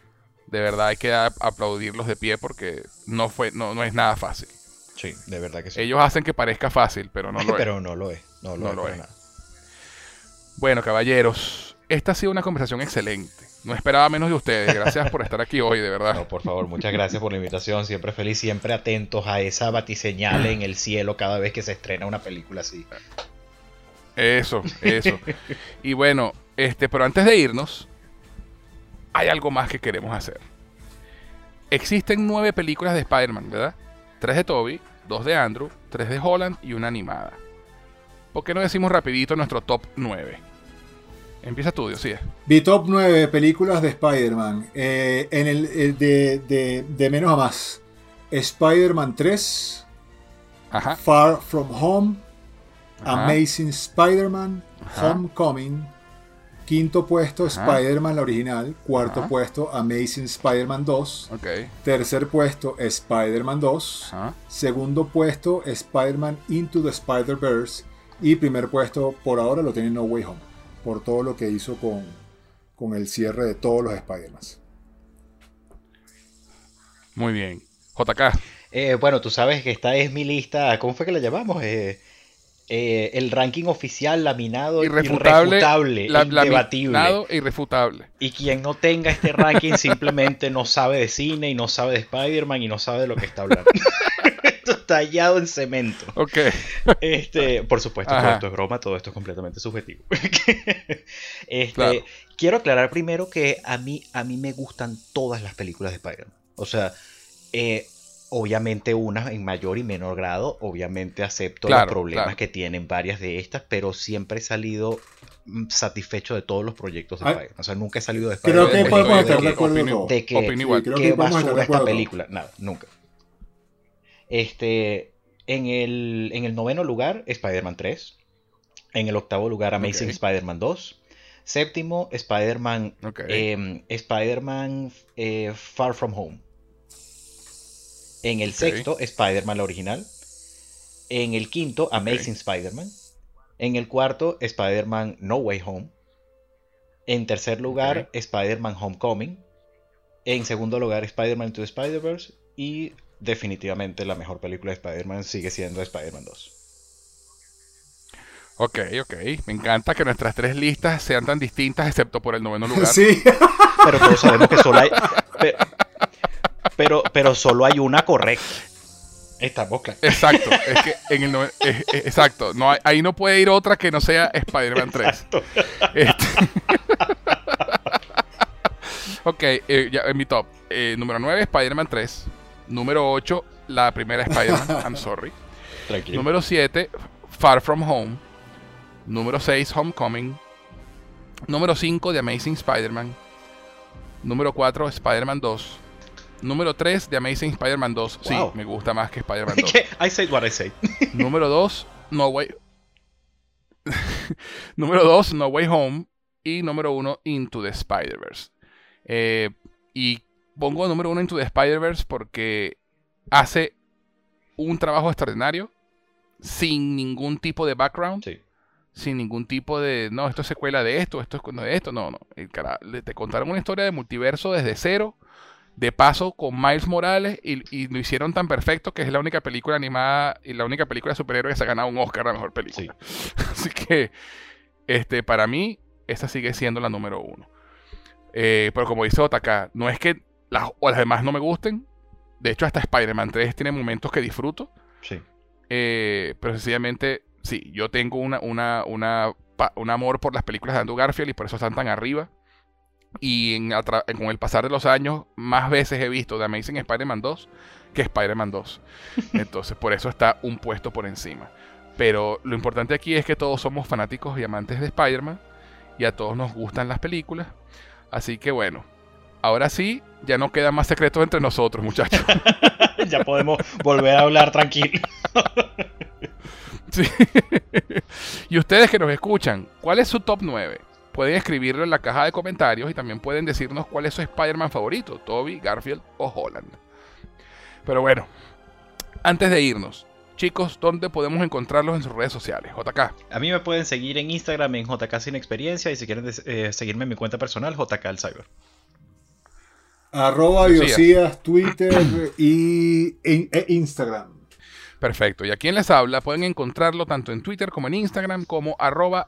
de verdad hay que aplaudirlos de pie porque no fue no, no es nada fácil. Sí, de verdad que sí. Ellos hacen que parezca fácil, pero no lo es. Pero no lo es. No lo, es. Bueno, caballeros, esta ha sido una conversación excelente. No esperaba menos de ustedes. Gracias por estar aquí hoy, de verdad. No, por favor, muchas gracias por la invitación. Siempre feliz, siempre atentos a esa batiseñal en el cielo cada vez que se estrena una película así. Eso, eso. y bueno, este, pero antes de irnos, hay algo más que queremos hacer. Existen nueve películas de Spider-Man, ¿verdad? Tres de Toby, dos de Andrew, tres de Holland y una animada. ¿Por qué no decimos rapidito nuestro top 9? Empieza tú, Dios, sí. Top 9 películas de Spider-Man. Eh, en el, eh, de, menos a más. Spider-Man 3. Far From Home. Amazing Spider-Man. Homecoming. Quinto puesto, Spider-Man la original. Cuarto puesto, Amazing Spider-Man 2. Tercer puesto, Spider-Man 2. Segundo puesto, Spider-Man Into the Spider-Verse. Y primer puesto, por ahora, lo tiene No Way Home. Por todo lo que hizo con, con el cierre de todos los Spider-Man. Muy bien. JK. Eh, bueno, tú sabes que esta es mi lista. ¿Cómo fue que la llamamos? Eh, eh, el ranking oficial laminado irrefutable, irrefutable Laminado e irrefutable. Y quien no tenga este ranking simplemente no sabe de cine y no sabe de Spider-Man y no sabe de lo que está hablando. esto está tallado en cemento. Ok. Este, por supuesto, todo esto es broma, todo esto es completamente subjetivo. este, Quiero aclarar primero que a mí, a mí me gustan todas las películas de Spider-Man. O sea, eh, Obviamente unas en mayor y menor grado, obviamente acepto los problemas que tienen varias de estas, pero siempre he salido mm, satisfecho de todos los proyectos de Spider-Man. O sea, nunca he salido de Spider-Man. Creo que podemos estar de acuerdo de que, que basura esta película. Nada, nunca. Este, en el, en el noveno lugar, Spider-Man 3. En el octavo lugar, Amazing Spider-Man 2. Séptimo, Spider-Man em, Spider-Man eh, Far From Home. En el sexto, Spider-Man la original. En el quinto, Amazing Spider-Man. En el cuarto, Spider-Man No Way Home. En tercer lugar, Spider-Man Homecoming. En segundo lugar, Spider-Man to Spider-Verse. Y definitivamente la mejor película de Spider-Man sigue siendo Spider-Man 2. Ok, ok. Me encanta que nuestras tres listas sean tan distintas, excepto por el noveno lugar. Sí. Pero todos sabemos que solo hay pero, pero solo hay una correcta. Esta boca. Exacto, es que en el exacto, no ahí no puede ir otra que no sea Spider-Man 3. Este, ok, eh, ya, en mi top. Eh, número 9, Spider-Man 3. Número 8, la primera Spider-Man, I'm sorry. Tranquilo. Número 7, Far From Home. Número 6, Homecoming. Número 5, The Amazing Spider-Man. Número 4, Spider-Man 2. Número 3 de Amazing Spider-Man 2. Sí, me gusta más que Spider-Man 2. I say what I say. Número 2, No Way. número 2, No Way Home. Y número 1, Into the Spider-Verse. Eh, y pongo número 1 Into the Spider-Verse porque hace un trabajo extraordinario sin ningún tipo de background. Sí. Sin ningún tipo de, no, esto es secuela de esto, esto es de esto, no, no. El cara, te contaron una historia de multiverso desde cero de paso con Miles Morales y, lo hicieron tan perfecto que es la única película animada y la única película de superhéroes que se ha ganado un Oscar a la mejor película. Así que, este, para mí, esa sigue siendo la número uno. Eh, pero como dice Otaka, no es que las, o las demás no me gusten. De hecho, hasta Spider-Man 3 tiene momentos que disfruto. Sí. Eh, pero sencillamente, sí, yo tengo una, una, una, un amor por las películas de Andrew Garfield y por eso están tan arriba. Y en, con el pasar de los años, más veces he visto The Amazing Spider-Man 2 que Spider-Man 2. Entonces, por eso está un puesto por encima. Pero lo importante aquí es que todos somos fanáticos y amantes de Spider-Man y a todos nos gustan las películas. Así que bueno, ahora sí, ya no queda más secretos entre nosotros, muchachos. ya podemos volver a hablar tranquilo. sí. y ustedes que nos escuchan, ¿cuál es su top 9? Pueden escribirlo en la caja de comentarios y también pueden decirnos cuál es su Spider-Man favorito, Toby, Garfield o Holland. Pero bueno, antes de irnos, chicos, ¿dónde podemos encontrarlos en sus redes sociales? JK. A mí me pueden seguir en Instagram en JK Sin Experiencia y si quieren eh, seguirme en mi cuenta personal, JK El Cyber. Arroba Biosías, Twitter y, e Instagram. Perfecto. Y a quien les habla pueden encontrarlo tanto en Twitter como en Instagram como arroba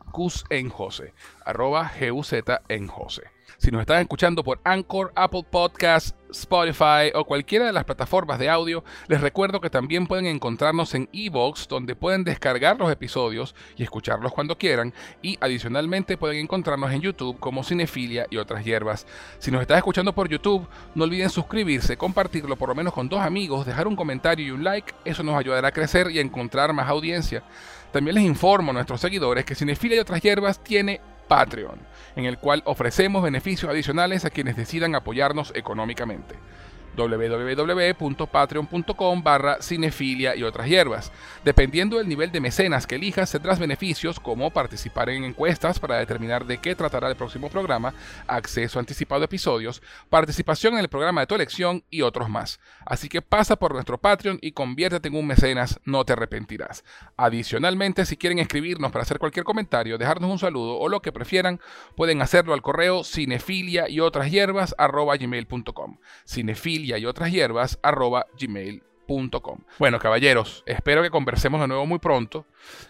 en Jose, arroba G-U-Z en Jose. Si nos están escuchando por Anchor, Apple Podcasts, Spotify o cualquiera de las plataformas de audio, les recuerdo que también pueden encontrarnos en Evox, donde pueden descargar los episodios y escucharlos cuando quieran. Y adicionalmente pueden encontrarnos en YouTube como Cinefilia y otras hierbas. Si nos estás escuchando por YouTube, no olviden suscribirse, compartirlo por lo menos con dos amigos, dejar un comentario y un like. Eso nos ayudará a crecer y a encontrar más audiencia. También les informo a nuestros seguidores que Cinefilia y otras hierbas tiene Patreon, en el cual ofrecemos beneficios adicionales a quienes decidan apoyarnos económicamente www.patreon.com barra cinefilia y otras hierbas. Dependiendo del nivel de mecenas que elijas, tendrás beneficios como participar en encuestas para determinar de qué tratará el próximo programa, acceso anticipado a episodios, participación en el programa de tu elección y otros más. Así que pasa por nuestro Patreon y conviértete en un mecenas, no te arrepentirás. Adicionalmente, si quieren escribirnos para hacer cualquier comentario, dejarnos un saludo o lo que prefieran, pueden hacerlo al correo cinefilia y otras hierbas gmail.com. Cinefilia y otras hierbas arroba gmail.com. Bueno, caballeros, espero que conversemos de nuevo muy pronto.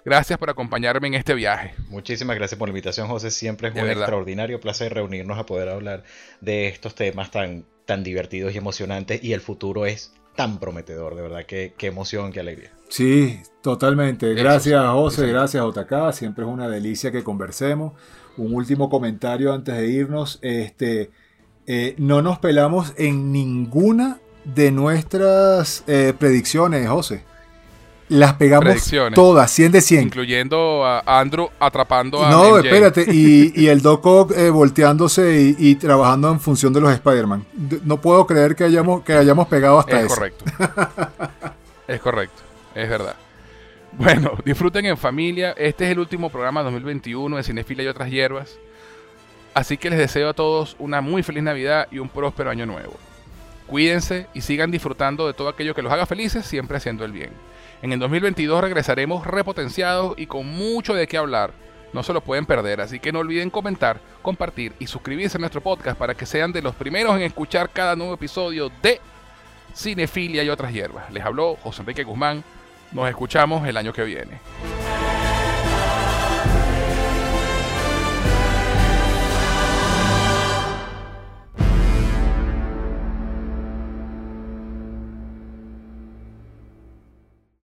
Gracias por acompañarme en este viaje. Muchísimas gracias por la invitación, José. Siempre es un extraordinario placer reunirnos a poder hablar de estos temas tan, tan divertidos y emocionantes y el futuro es tan prometedor, de verdad, qué, qué emoción, qué alegría. Sí, totalmente. Gracias, José, gracias, JK. Siempre es una delicia que conversemos. Un último comentario antes de irnos. Este, eh, no nos pelamos en ninguna de nuestras eh, predicciones, José. Las pegamos todas, 100 de 100. Incluyendo a Andrew atrapando a. No, espérate. Y, el Doc Ock eh, volteándose y, trabajando en función de los Spider-Man. No puedo creer que hayamos, que hayamos pegado hasta eso. Es correcto. es correcto. Es verdad. Bueno, disfruten en familia. Este es el último programa 2021 de Cinefila y otras hierbas. Así que les deseo a todos una muy feliz Navidad y un próspero año nuevo. Cuídense y sigan disfrutando de todo aquello que los haga felices, siempre haciendo el bien. En el 2022 regresaremos repotenciados y con mucho de qué hablar. No se lo pueden perder, así que no olviden comentar, compartir y suscribirse a nuestro podcast para que sean de los primeros en escuchar cada nuevo episodio de Cinefilia y otras hierbas. Les habló José Enrique Guzmán. Nos escuchamos el año que viene.